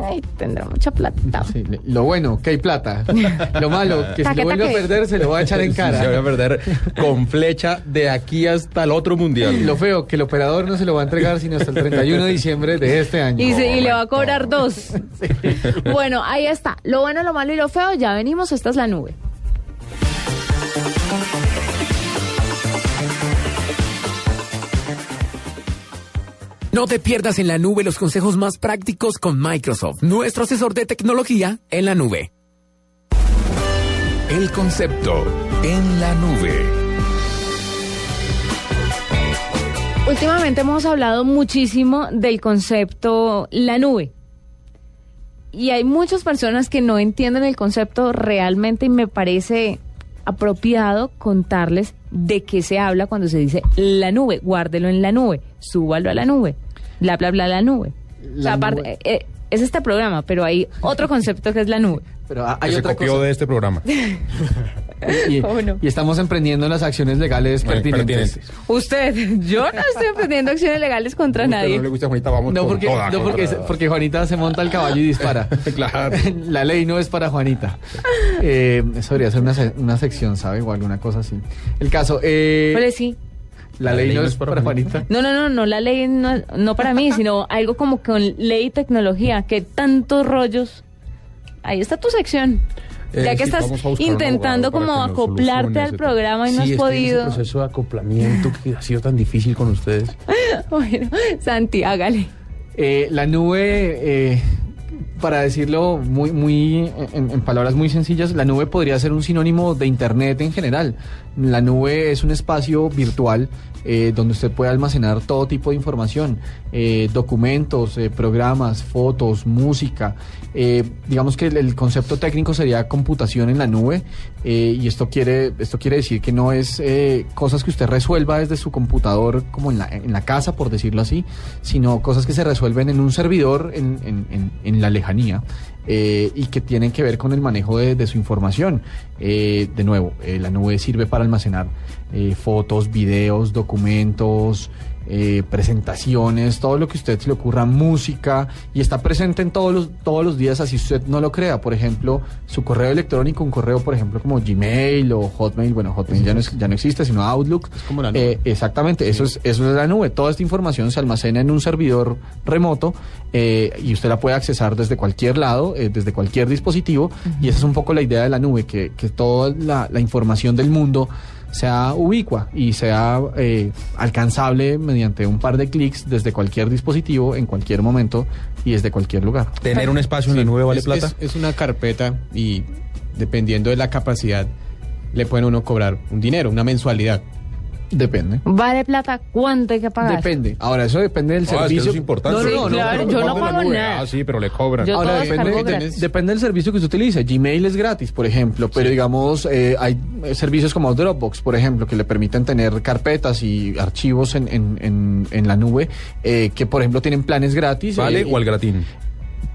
Ay, tendrá mucha plata. Sí, lo bueno, que hay plata. <laughs> Lo malo, que si lo vuelve a perder, se lo va a echar en cara. Se va a perder con flecha de aquí hasta el otro mundial. Lo feo, que el operador no se lo va a entregar sino hasta el 31 de diciembre de este año. Y, se- y le va a cobrar dos. <laughs> Bueno, ahí está. Lo bueno, lo malo y lo feo. Ya venimos. Esta es la nube. No te pierdas en la nube los consejos más prácticos con Microsoft, nuestro asesor de tecnología en la nube. El concepto en la nube. Últimamente hemos hablado muchísimo del concepto la nube. Y hay muchas personas que no entienden el concepto realmente y me parece apropiado contarles de qué se habla cuando se dice la nube. Guárdelo en la nube, súbalo a la nube, bla, bla, bla, la nube. o sea, La aparte, nube. eh, eh, es este programa, pero hay otro concepto que es la nube. Pero ha- Que hay se copió cosa. de este programa. <laughs> Y, ¿Cómo no? y estamos emprendiendo las acciones legales Bueno, pertinentes. pertinentes. Usted, <laughs> yo no estoy emprendiendo acciones legales contra Usted nadie. no le gusta a Juanita, vamos No, con porque, toda, no porque, Juanita se monta al caballo y dispara. <laughs> Claro. La ley no es para Juanita. Eh, eso debería ser una, se- una sección, ¿sabe? O alguna cosa así. El caso, eh, sí. La, ley, no es para Juanita. No, no, no, no la ley no, no para mí, sino <laughs> algo como con ley y tecnología, que tantos rollos. Ahí está tu sección. Eh, ya que sí, estás intentando como acoplarte al programa y no has estoy en ese podido. proceso de acoplamiento que ha sido tan difícil con ustedes. <laughs> Bueno, Santi, hágale. Eh, la nube, eh, para decirlo muy, muy en, palabras muy sencillas, la nube podría ser un sinónimo de Internet en general. La nube es un espacio virtual eh, donde usted puede almacenar todo tipo de información, eh, documentos, eh, programas, fotos, música. Digamos que el concepto técnico sería computación en la nube eh, y esto quiere, esto quiere decir que no es eh, cosas que usted resuelva desde su computador como en la, en la casa, por decirlo así, sino cosas que se resuelven en un servidor en, en- en- en la lejanía eh, y que tienen que ver con el manejo de, de su información. Eh, de nuevo, eh, la nube sirve para almacenar eh, fotos, videos, documentos, eh, presentaciones, todo lo que a usted se le ocurra, música, y está presente en todos los, todos los días, así usted no lo crea. Por ejemplo, su correo electrónico, un correo, por ejemplo, como Gmail o Hotmail, bueno, Hotmail ya no, es- ya no existe, sino Outlook. como la nube. Eh, exactamente, eso es, eso es la nube. Toda esta información se almacena en un servidor remoto eh, y usted la puede accesar desde cualquier lado, eh, desde cualquier dispositivo, y esa es un poco la idea de la nube, que, que toda la, la información del mundo sea ubicua y sea eh, alcanzable mediante un par de clics desde cualquier dispositivo, en cualquier momento y desde cualquier lugar. ¿Tener un espacio en la nube vale es, plata? Es, es una carpeta y dependiendo de la capacidad le pueden uno cobrar un dinero, una mensualidad. Depende. ¿Vale plata? ¿Cuánto hay que pagar? Depende. Ahora, eso depende del Ah, es que servicio. eso es importante. Sí, claro, yo no pago nada. Ah, sí, pero le cobran. Yo Ahora depende, depende del servicio que usted utilice. Gmail es gratis, por ejemplo, pero digamos, eh, hay eh, servicios como Dropbox, por ejemplo, que le permiten tener carpetas y archivos en, en, en, en la nube, eh, que por ejemplo tienen planes gratis. ¿Vale eh, o al gratín?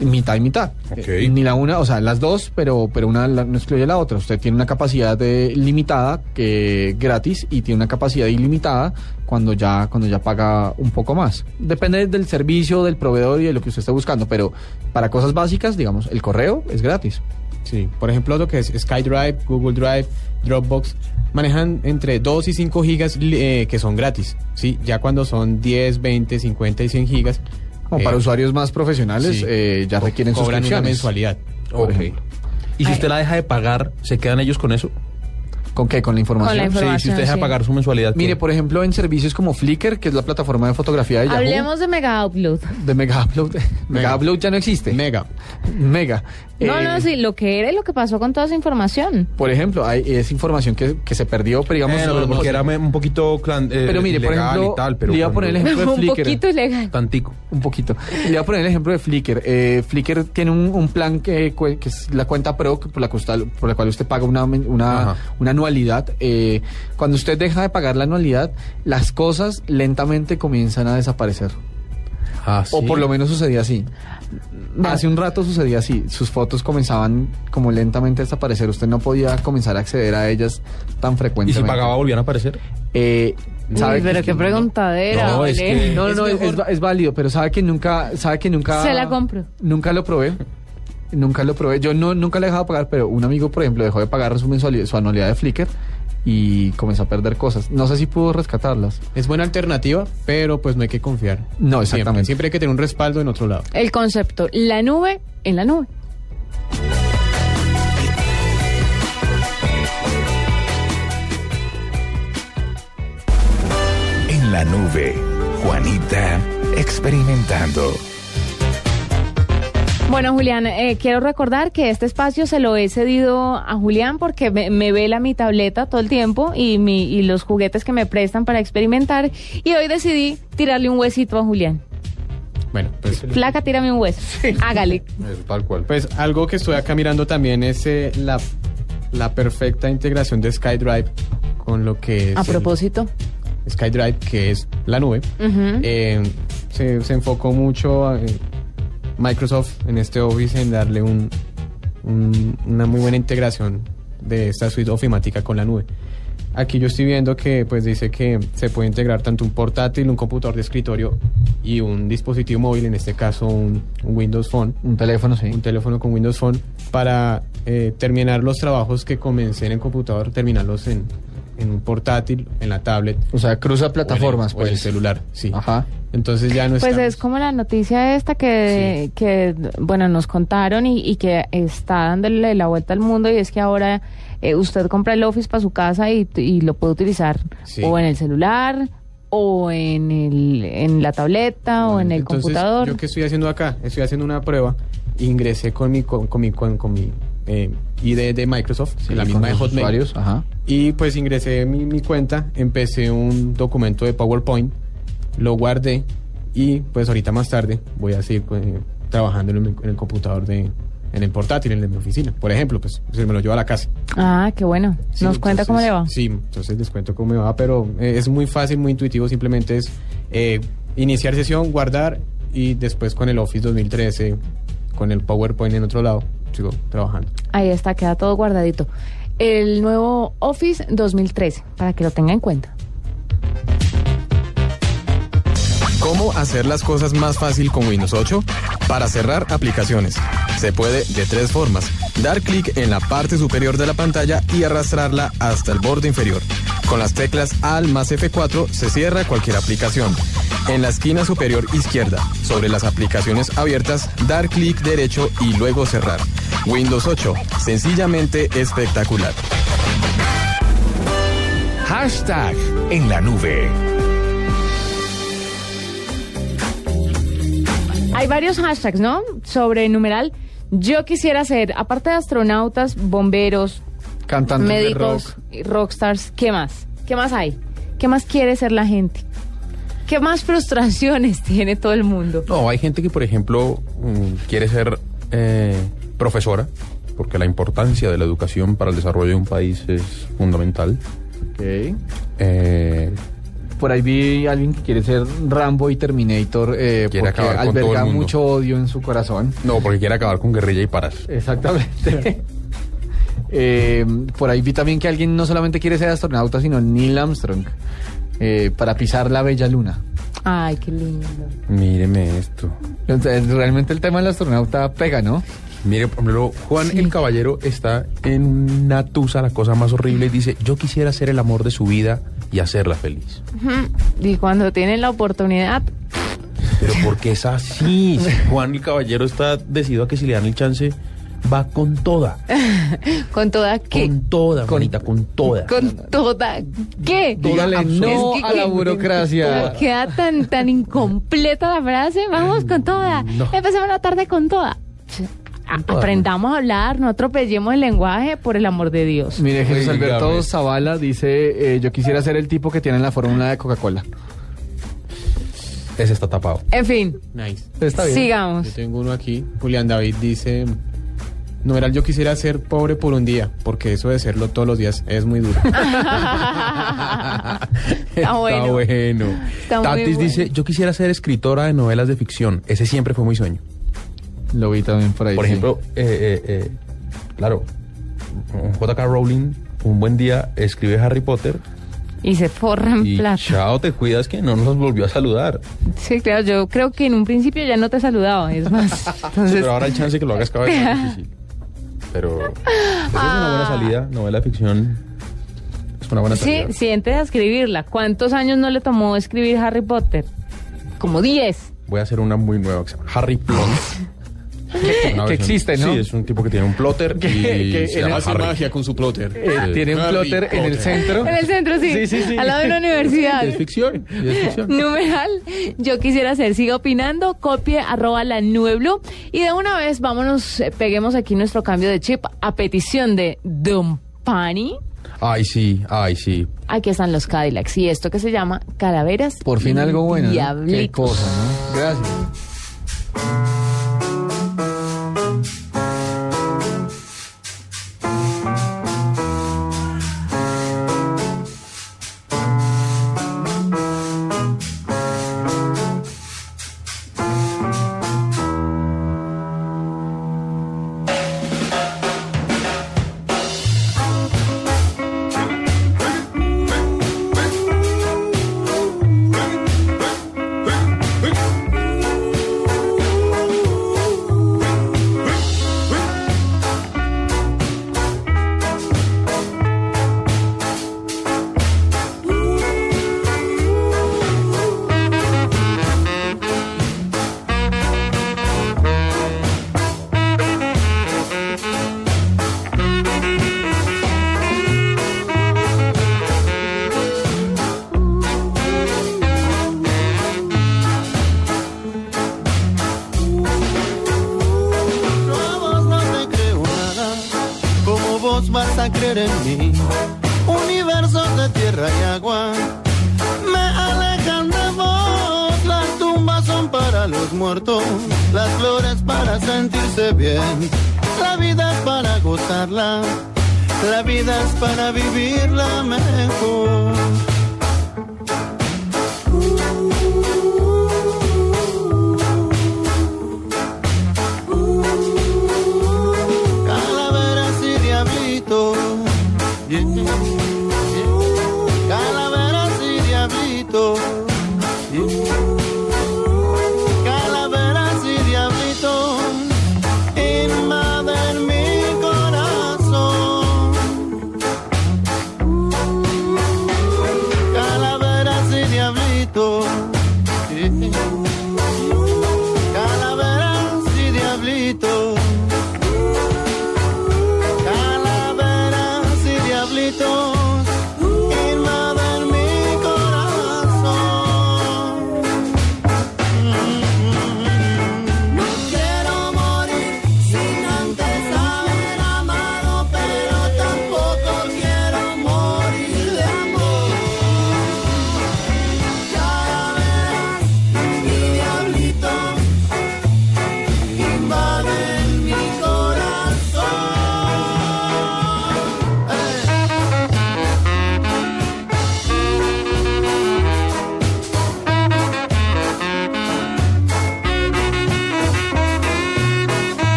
Mitad y mitad. Eh, ni la una, o sea, las dos, pero, pero una la- no excluye la otra. Usted tiene una capacidad limitada que gratis y tiene una capacidad ilimitada cuando ya, cuando ya paga un poco más. Depende del servicio, del proveedor y de lo que usted esté buscando, pero para cosas básicas, digamos, el correo es gratis. Sí, por ejemplo, lo que es SkyDrive, Google Drive, Dropbox, manejan entre 2 y 5 gigas eh, que son gratis. Sí, ya cuando son 10, 20, 50 y 100 gigas. Como eh, para usuarios más profesionales, sí. eh, ya requieren cobran una mensualidad. por Ok. ejemplo. ¿Y si usted la deja de pagar, se quedan ellos con eso? ¿Con qué? ¿Con la información? Con la Sí, si usted deja de sí. pagar su mensualidad. ¿qué? Mire, por ejemplo, en servicios como Flickr, que es la plataforma de fotografía de Yahoo, Hablemos de Mega Upload. de Mega Upload. <laughs> Mega Upload ya no existe. Mega. Mega. No, Eh, no, sí, lo que era y lo que pasó con toda esa información. Por ejemplo, hay, es información que, que se perdió, pero digamos... Pero no- porque era un poquito clan- eh, Pero mire, por ilegal ejemplo, y tal, pero le iba a poner el ejemplo de <laughs> Un Flickr. poquito ilegal. Tantico. Un poquito. Le voy a poner el ejemplo de Flickr. Eh, Flickr tiene un, un plan que, es la cuenta Pro, que por, la costa- por la cual usted paga una, una, una anualidad. Eh, cuando usted deja de pagar la anualidad, las cosas lentamente comienzan a desaparecer. Ah, O sí. por lo menos sucedía así. Hace un rato sucedía así. Sus fotos comenzaban como lentamente a desaparecer. Usted no podía comenzar a acceder a ellas tan ¿Y frecuentemente. si pagaba volvían a aparecer? Eh, ¿sabe Uy, pero que- qué preguntadera. No, es que- No, no, es válido, pero sabe que nunca, sabe que nunca. Se la compro. Nunca lo probé. Nunca lo probé. Yo no, nunca le he dejado pagar, pero un amigo, por ejemplo, dejó de pagar su mensualidad, su anualidad de Flickr y comenzó a perder cosas. No sé si pudo rescatarlas. Es buena alternativa, pero pues no hay que confiar. No, Siempre, exactamente. siempre hay que tener un respaldo en otro lado. El concepto, la nube en la nube. En la nube, Juanita experimentando. Bueno, Julián, eh, quiero recordar que este espacio se lo he cedido a Julián porque me, me vela mi tableta todo el tiempo y, mi, y los juguetes que me prestan para experimentar. Y hoy decidí tirarle un huesito a Julián. Bueno, pues Flaca, tírame un hueso. Hágale. Tal cual. Pues algo que estoy acá mirando también es eh, la, la perfecta integración de SkyDrive con lo que es A propósito. SkyDrive, que es la nube. Eh, se, se enfocó mucho eh, Microsoft en este Office en darle un, un- una muy buena integración de esta suite ofimática con la nube. Aquí yo estoy viendo que pues dice que se puede integrar tanto un portátil, un computador de escritorio y un dispositivo móvil, en este caso un, un Windows Phone. Un teléfono, sí. Un teléfono con Windows Phone para eh, terminar los trabajos que comencé en el computador, terminarlos en, en un portátil, en la tablet. O sea, cruza plataformas, o en el pues. celular, sí. Ajá. Entonces ya no Pues estamos- es como la noticia esta que, que bueno, nos contaron y, y que está dándole la vuelta al mundo y es que ahora eh, usted compra el Office para su casa y, y lo puede utilizar Sí. o en el celular o en, el, en la tableta o en el Entonces, computador. ¿Yo qué estoy haciendo acá? Estoy haciendo una prueba. Ingresé con mi, con, con mi, con, con mi eh, ID de Microsoft, Sí, la misma de Hotmail. usuarios, ajá. Y pues ingresé mi, mi cuenta, empecé un documento de PowerPoint, lo guardé y pues ahorita más tarde voy a seguir eh, trabajando en el, en el computador de en el portátil, en mi oficina. Por ejemplo, pues se me lo llevo a la casa. Ah, qué bueno. Sí, ¿Nos cuenta cómo le va? Sí, entonces les cuento cómo me va, pero eh, es muy fácil, muy intuitivo, simplemente es eh, iniciar sesión, guardar y después con el Office 2013, con el PowerPoint en otro lado, sigo trabajando. Ahí está, queda todo guardadito. El nuevo Office 2013, para que lo tenga en cuenta. ¿Cómo hacer las cosas más fácil con Windows 8? Para cerrar aplicaciones. Se puede de tres formas. Dar clic en la parte superior de la pantalla y arrastrarla hasta el borde inferior. Con las teclas AL más F4 se cierra cualquier aplicación. En la esquina superior izquierda, sobre las aplicaciones abiertas, dar clic derecho y luego cerrar. Windows 8, sencillamente espectacular. Hashtag en la nube. Hay varios hashtags, ¿no? Sobre numeral. Yo quisiera ser, aparte de astronautas, bomberos, Cantantes de médicos, rock. rockstars, ¿qué más? ¿Qué más hay? ¿Qué más quiere ser la gente? ¿Qué más <laughs> frustraciones tiene todo el mundo? No, hay gente que, por ejemplo, mm, quiere ser eh, profesora, porque la importancia de la educación para el desarrollo de un país es fundamental. Eh, Por ahí vi a alguien que quiere ser Rambo y Terminator eh, Quiere porque acabar con todo alberga el mundo. mucho odio en su corazón. no, porque quiere acabar con guerrilla y paras. Exactamente. <laughs> Eh, por ahí vi también que alguien no solamente quiere ser astronauta, sino Neil Armstrong eh, para pisar la bella luna. Ay, qué lindo. Míreme esto. Entonces, realmente el tema del astronauta pega, ¿no? Mire, por ejemplo, Juan el Caballero está en una tusa, la cosa más horrible, y dice, yo quisiera ser el amor de su vida y hacerla feliz. Y cuando tienen la oportunidad, Pero porque es así. <laughs> Juan el Caballero está decidido a que si le dan el chance, va con toda. <laughs> con toda qué? Con toda, bonita, con toda. Con toda qué? Dígale no Es que- a la burocracia. Queda tan, tan incompleta la frase. Vamos con toda. No. Empecemos la tarde con toda. A- Aprendamos a hablar, no atropellemos el lenguaje, por el amor de Dios. Mire, Jesús. Alberto Zavala dice, eh, yo quisiera ser el tipo que tiene la fórmula de Coca-Cola. Ese está tapado. En fin, Nice. Está bien. sigamos. Yo tengo uno aquí. Julián David dice: Numeral, yo quisiera ser pobre por un día, porque eso de serlo todos los días es muy duro. <laughs> <laughs> Está bueno. bueno. Está muy Tatis bueno. dice, yo quisiera ser escritora de novelas de ficción. Ese siempre fue mi sueño. Lo vi también por ahí. Por sí. ejemplo, eh, eh, eh, claro, J.K. Rowling un buen día escribe Harry Potter Y se forra en y plata. chao, te cuidas que no nos volvió a saludar. Sí, claro, yo creo que en un principio ya no te saludaba, es más. Entonces, Pero ahora el chance que lo hagas cada vez más difícil. Pero esa es una buena salida, novela de ficción. Es una buena sí, salida. siente a escribirla. ¿Cuántos años no le tomó escribir Harry Potter? Como 10. Voy a hacer una muy nueva que se llama Harry Plot. <laughs> <laughs> Que existe, ¿no? Sí, es un tipo que tiene un plotter Que- y que se llama Hace Harry. magia con su plotter. Eh, Sí. Tiene un Harry plotter en el centro. En el centro, sí. Sí, sí, sí. Al lado de una universidad. Es ficción, y es ficción. Numeral, yo quisiera hacer, siga opinando, copie arroba la nube blue y de una vez vámonos, eh, peguemos aquí nuestro cambio de chip a petición de Don Pani. Ay, sí, ay, sí. Aquí están los Cadillacs y esto que se llama Calaveras. Por fin algo bueno. ¿no? Qué cosa, ¿no? Gracias.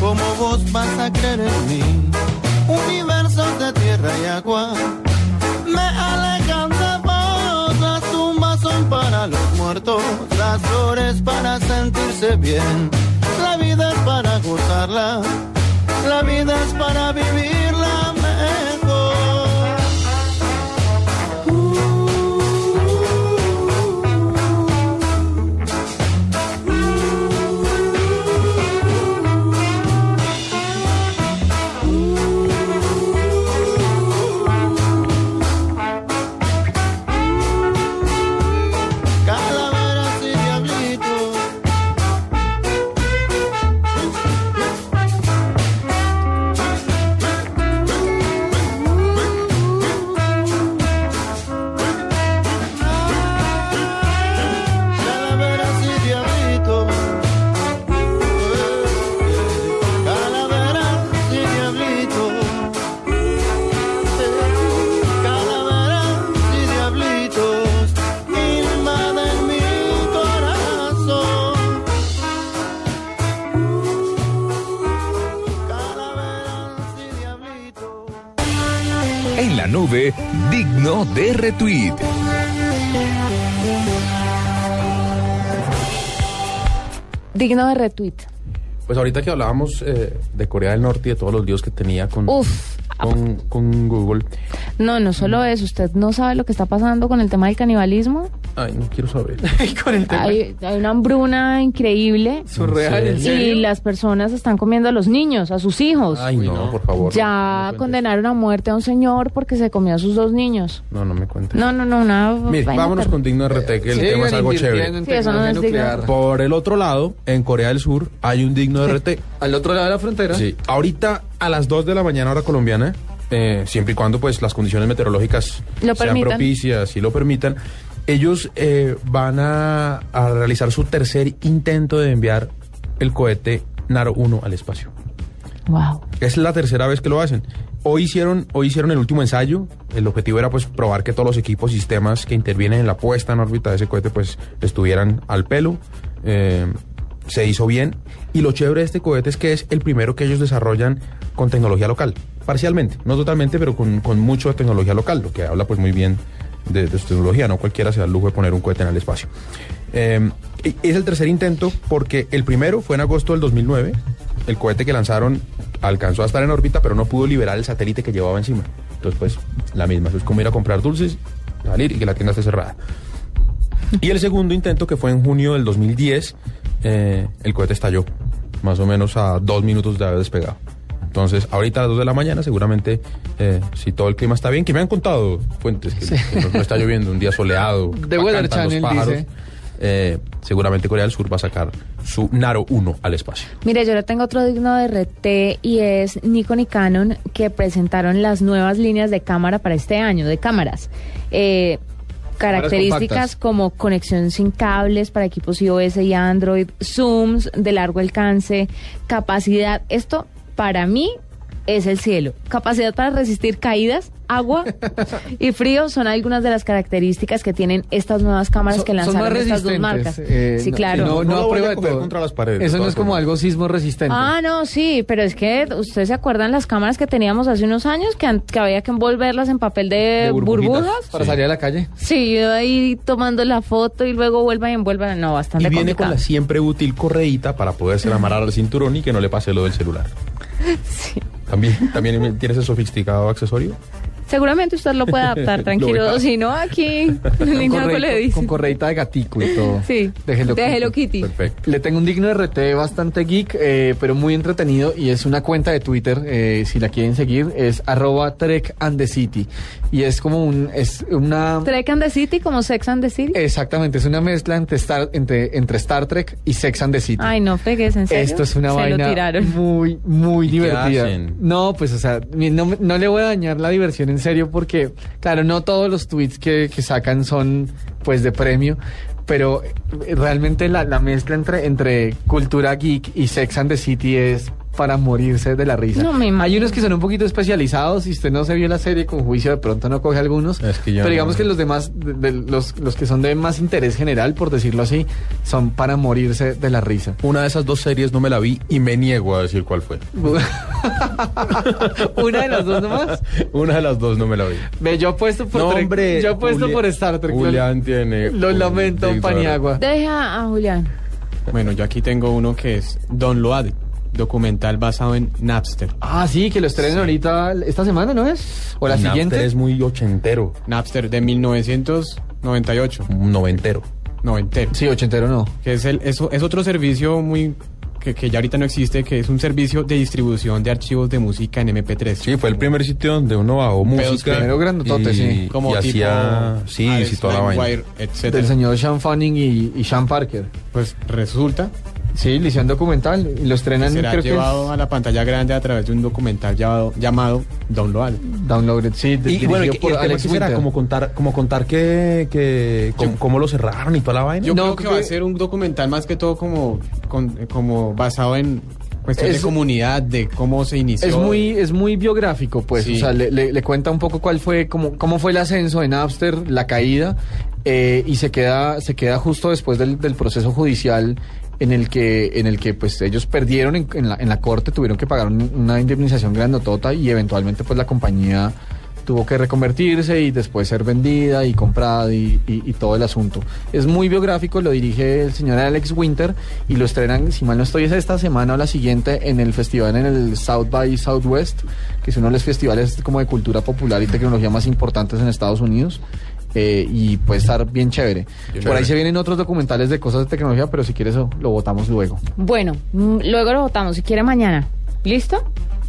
Como vos vas a creer en mí. Universos de tierra y agua me alejan de vos. Las tumbas son para los muertos, las flores para sentirse bien. La vida es para gozarla, la vida es para vivirla digno de retweet. Digno de retweet. Pues ahorita que hablábamos eh, de Corea del Norte y de todos los líos que tenía con, Uf. con, con Google. No, no solo eso. ¿Usted no sabe lo que está pasando con el tema del canibalismo? Ay, no quiero saber. <laughs> con el tema. Hay, hay una hambruna increíble. Surreal, ¿en Y las personas están comiendo a los niños, a sus hijos. Ay, no, por favor. ya condenaron a muerte a un señor porque se comió a sus dos niños. No, no me cuentes. No, no, no, Mire, vaina vámonos con Digno RT, que el Sigan tema es algo chévere. en Sí, eso no es nuclear. Por el otro lado, en Corea del Sur, hay un Digno RT. Al otro lado de la frontera. Sí, ahorita a las 2 de la mañana hora colombiana, eh, siempre y cuando pues las condiciones meteorológicas Lo sean permitan. propicias y lo permitan, ellos eh, van a, a realizar su tercer intento de enviar el cohete Naro 1 al espacio. Wow. Es la tercera vez que lo hacen. Hoy hicieron, hoy hicieron el último ensayo. El objetivo era pues probar que todos los equipos y sistemas que intervienen en la puesta en órbita de ese cohete pues estuvieran al pelo. Eh, se hizo bien. Y lo chévere de este cohete es que es el primero que ellos desarrollan con tecnología local. Parcialmente, no totalmente, pero con, con mucho de tecnología local, lo que habla pues muy bien de, tecnología. No cualquiera se el lujo de poner un cohete en el espacio. Y es el tercer intento porque el primero fue en agosto del 2009. El cohete que lanzaron alcanzó a estar en órbita, pero no pudo liberar el satélite que llevaba encima. Entonces, pues, la misma. Eso es como ir a comprar dulces, salir y que la tienda esté cerrada. Y el segundo intento, que fue en junio del 2010, eh, el cohete estalló, más o menos a dos minutos de haber despegado. Entonces, ahorita a las 2 de la mañana, seguramente, eh, si todo el clima está bien, que me han contado fuentes que, que no, no está lloviendo, un día soleado, <laughs> The Weather cantan los Channel pájaros, dice. eh, seguramente Corea del Sur va a sacar su Naro 1 al espacio. Mire, yo le tengo otro digno de RT y es Nikon y Canon que presentaron las nuevas líneas de cámara para este año, de cámaras. Eh, características como conexión sin cables para equipos iOS y Android, zooms de largo alcance, capacidad. Esto para mí es el cielo. Capacidad para resistir caídas, agua <laughs> y frío son algunas de las características que tienen estas nuevas cámaras que lanzaron más estas dos marcas. eh, sí, no- claro. No, no, No lo a vaya prueba a de coger todo. contra las paredes, de Eso no es como algo sismo resistente. Ah, no, sí, pero es que ustedes se acuerdan las cámaras que teníamos hace unos años que, an- que había que envolverlas en papel de, burbujas. Para salir a la calle. Sí, yo ahí tomando la foto y luego vuelva y envuelva. No, bastante Y viene con la siempre útil correíta para poderse amarrar al cinturón y que no le pase lo del celular. <laughs> ¿También, ¿También tiene ese sofisticado accesorio? Seguramente usted lo puede adaptar, <laughs> Lo tranquilo. si no, aquí Linaco le Correíto- dice. con correita de gatico y todo. Sí, De Hello de Kitty. Hello Kitty. Perfecto. Le tengo un digno RT bastante geek, eh, pero muy entretenido y es una cuenta de Twitter, eh, si la quieren seguir, es arroba Trek and the City. Y es como un, es una... Trek and the City como Sex and the City. Exactamente, es una mezcla entre Star, entre, entre Star Trek y Sex and the City. Ay, no fregues, ¿en serio? Esto es una Se vaina muy, muy ¿Y qué divertida. No, pues, o sea, mi- no, me- no le voy a dañar la diversión en serio porque, claro, no todos los tweets que, sacan son, pues, de premio. Pero eh, realmente la, la mezcla entre, entre cultura geek y Sex and the City es para morirse de la risa. No me. Hay unos que son un poquito especializados. Si usted no se vio la serie con juicio, de pronto no coge algunos. Es que yo pero digamos no- que los demás, de- de los, los que son de más interés general, por decirlo así, son para morirse de la risa. Una de esas dos series no me la vi y me niego a decir cuál fue. <laughs> Una de las dos nomás. <laughs> Una de las dos no me la vi. Ve, yo apuesto por No, hombre, yo apuesto Julia- por Star Trek. Julián tiene Lo un lamento, Paniagua. Deja a Julián. Bueno, yo aquí tengo uno que es Don Load, documental basado en Napster. Ah, sí, que lo estrenen ahorita esta semana, ¿no es? O la Napster siguiente. es muy ochentero, Napster de 1998. un noventero. Noventero. Sí, ochentero no. Que es, el, es, es otro servicio muy que, que ya ahorita no existe, que es un servicio de distribución de archivos de música en MP3. Sí, fue el primer sitio donde uno bajó música. primero grandotote, y, sí. Como y tipo hacía, sí, sí, toda la vaina. Etcétera. Del señor Sean Fanning y, y Sean Parker. Pues resulta Sí, le hicieron documental y lo estrenan, será creo que llevado es a la pantalla grande a través de un documental llamado, llamado Download. Downloaded, sí, de- Y, bueno, ¿y qué- y por el tema Alex qué será? Como contar, como contar que, que cómo, cómo lo cerraron y toda la vaina. Yo No, creo que creo va a que- ser un documental más que todo como, con- como basado en cuestiones Es- de comunidad, de cómo se inició. Es muy, es muy biográfico, pues. Sí. O sea, le, le- le cuenta un poco cuál fue, cómo, cómo fue el ascenso de Napster, la caída, eh, y se queda, se queda justo después del, del proceso judicial en el que, en el que pues ellos perdieron en, en la, en la corte, tuvieron que pagar un- una indemnización grandotota y eventualmente pues la compañía tuvo que reconvertirse y después ser vendida y comprada y, y- y todo el asunto. Es muy biográfico, lo dirige el señor Alex Winter y lo estrenan, si mal no estoy, es esta semana o la siguiente en el festival en el South by Southwest, que es uno de los festivales como de cultura popular y tecnología más importantes en Estados Unidos. Eh, y puede estar bien chévere. Por Chévere. ahí se vienen otros documentales de cosas de tecnología, pero si quieres eso lo votamos luego. Bueno, mm, luego lo votamos, si quiere mañana. ¿Listo?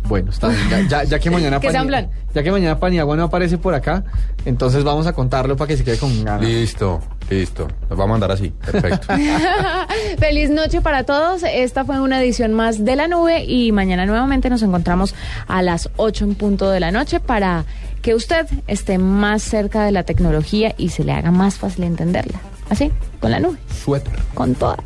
Bueno, está bien. Ya, ya- ya que <laughs> mañana Que Pani- ya que mañana Paniagua no aparece por acá, entonces vamos a contarlo para que se quede con ganas. Listo, listo. Nos va a mandar así. Perfecto. <laughs> Feliz noche para todos. Esta fue una edición más de la nube y mañana nuevamente nos encontramos a las 8 en punto de la noche para que usted esté más cerca de la tecnología y se le haga más fácil entenderla. Así, con la nube, Suéter. con toda.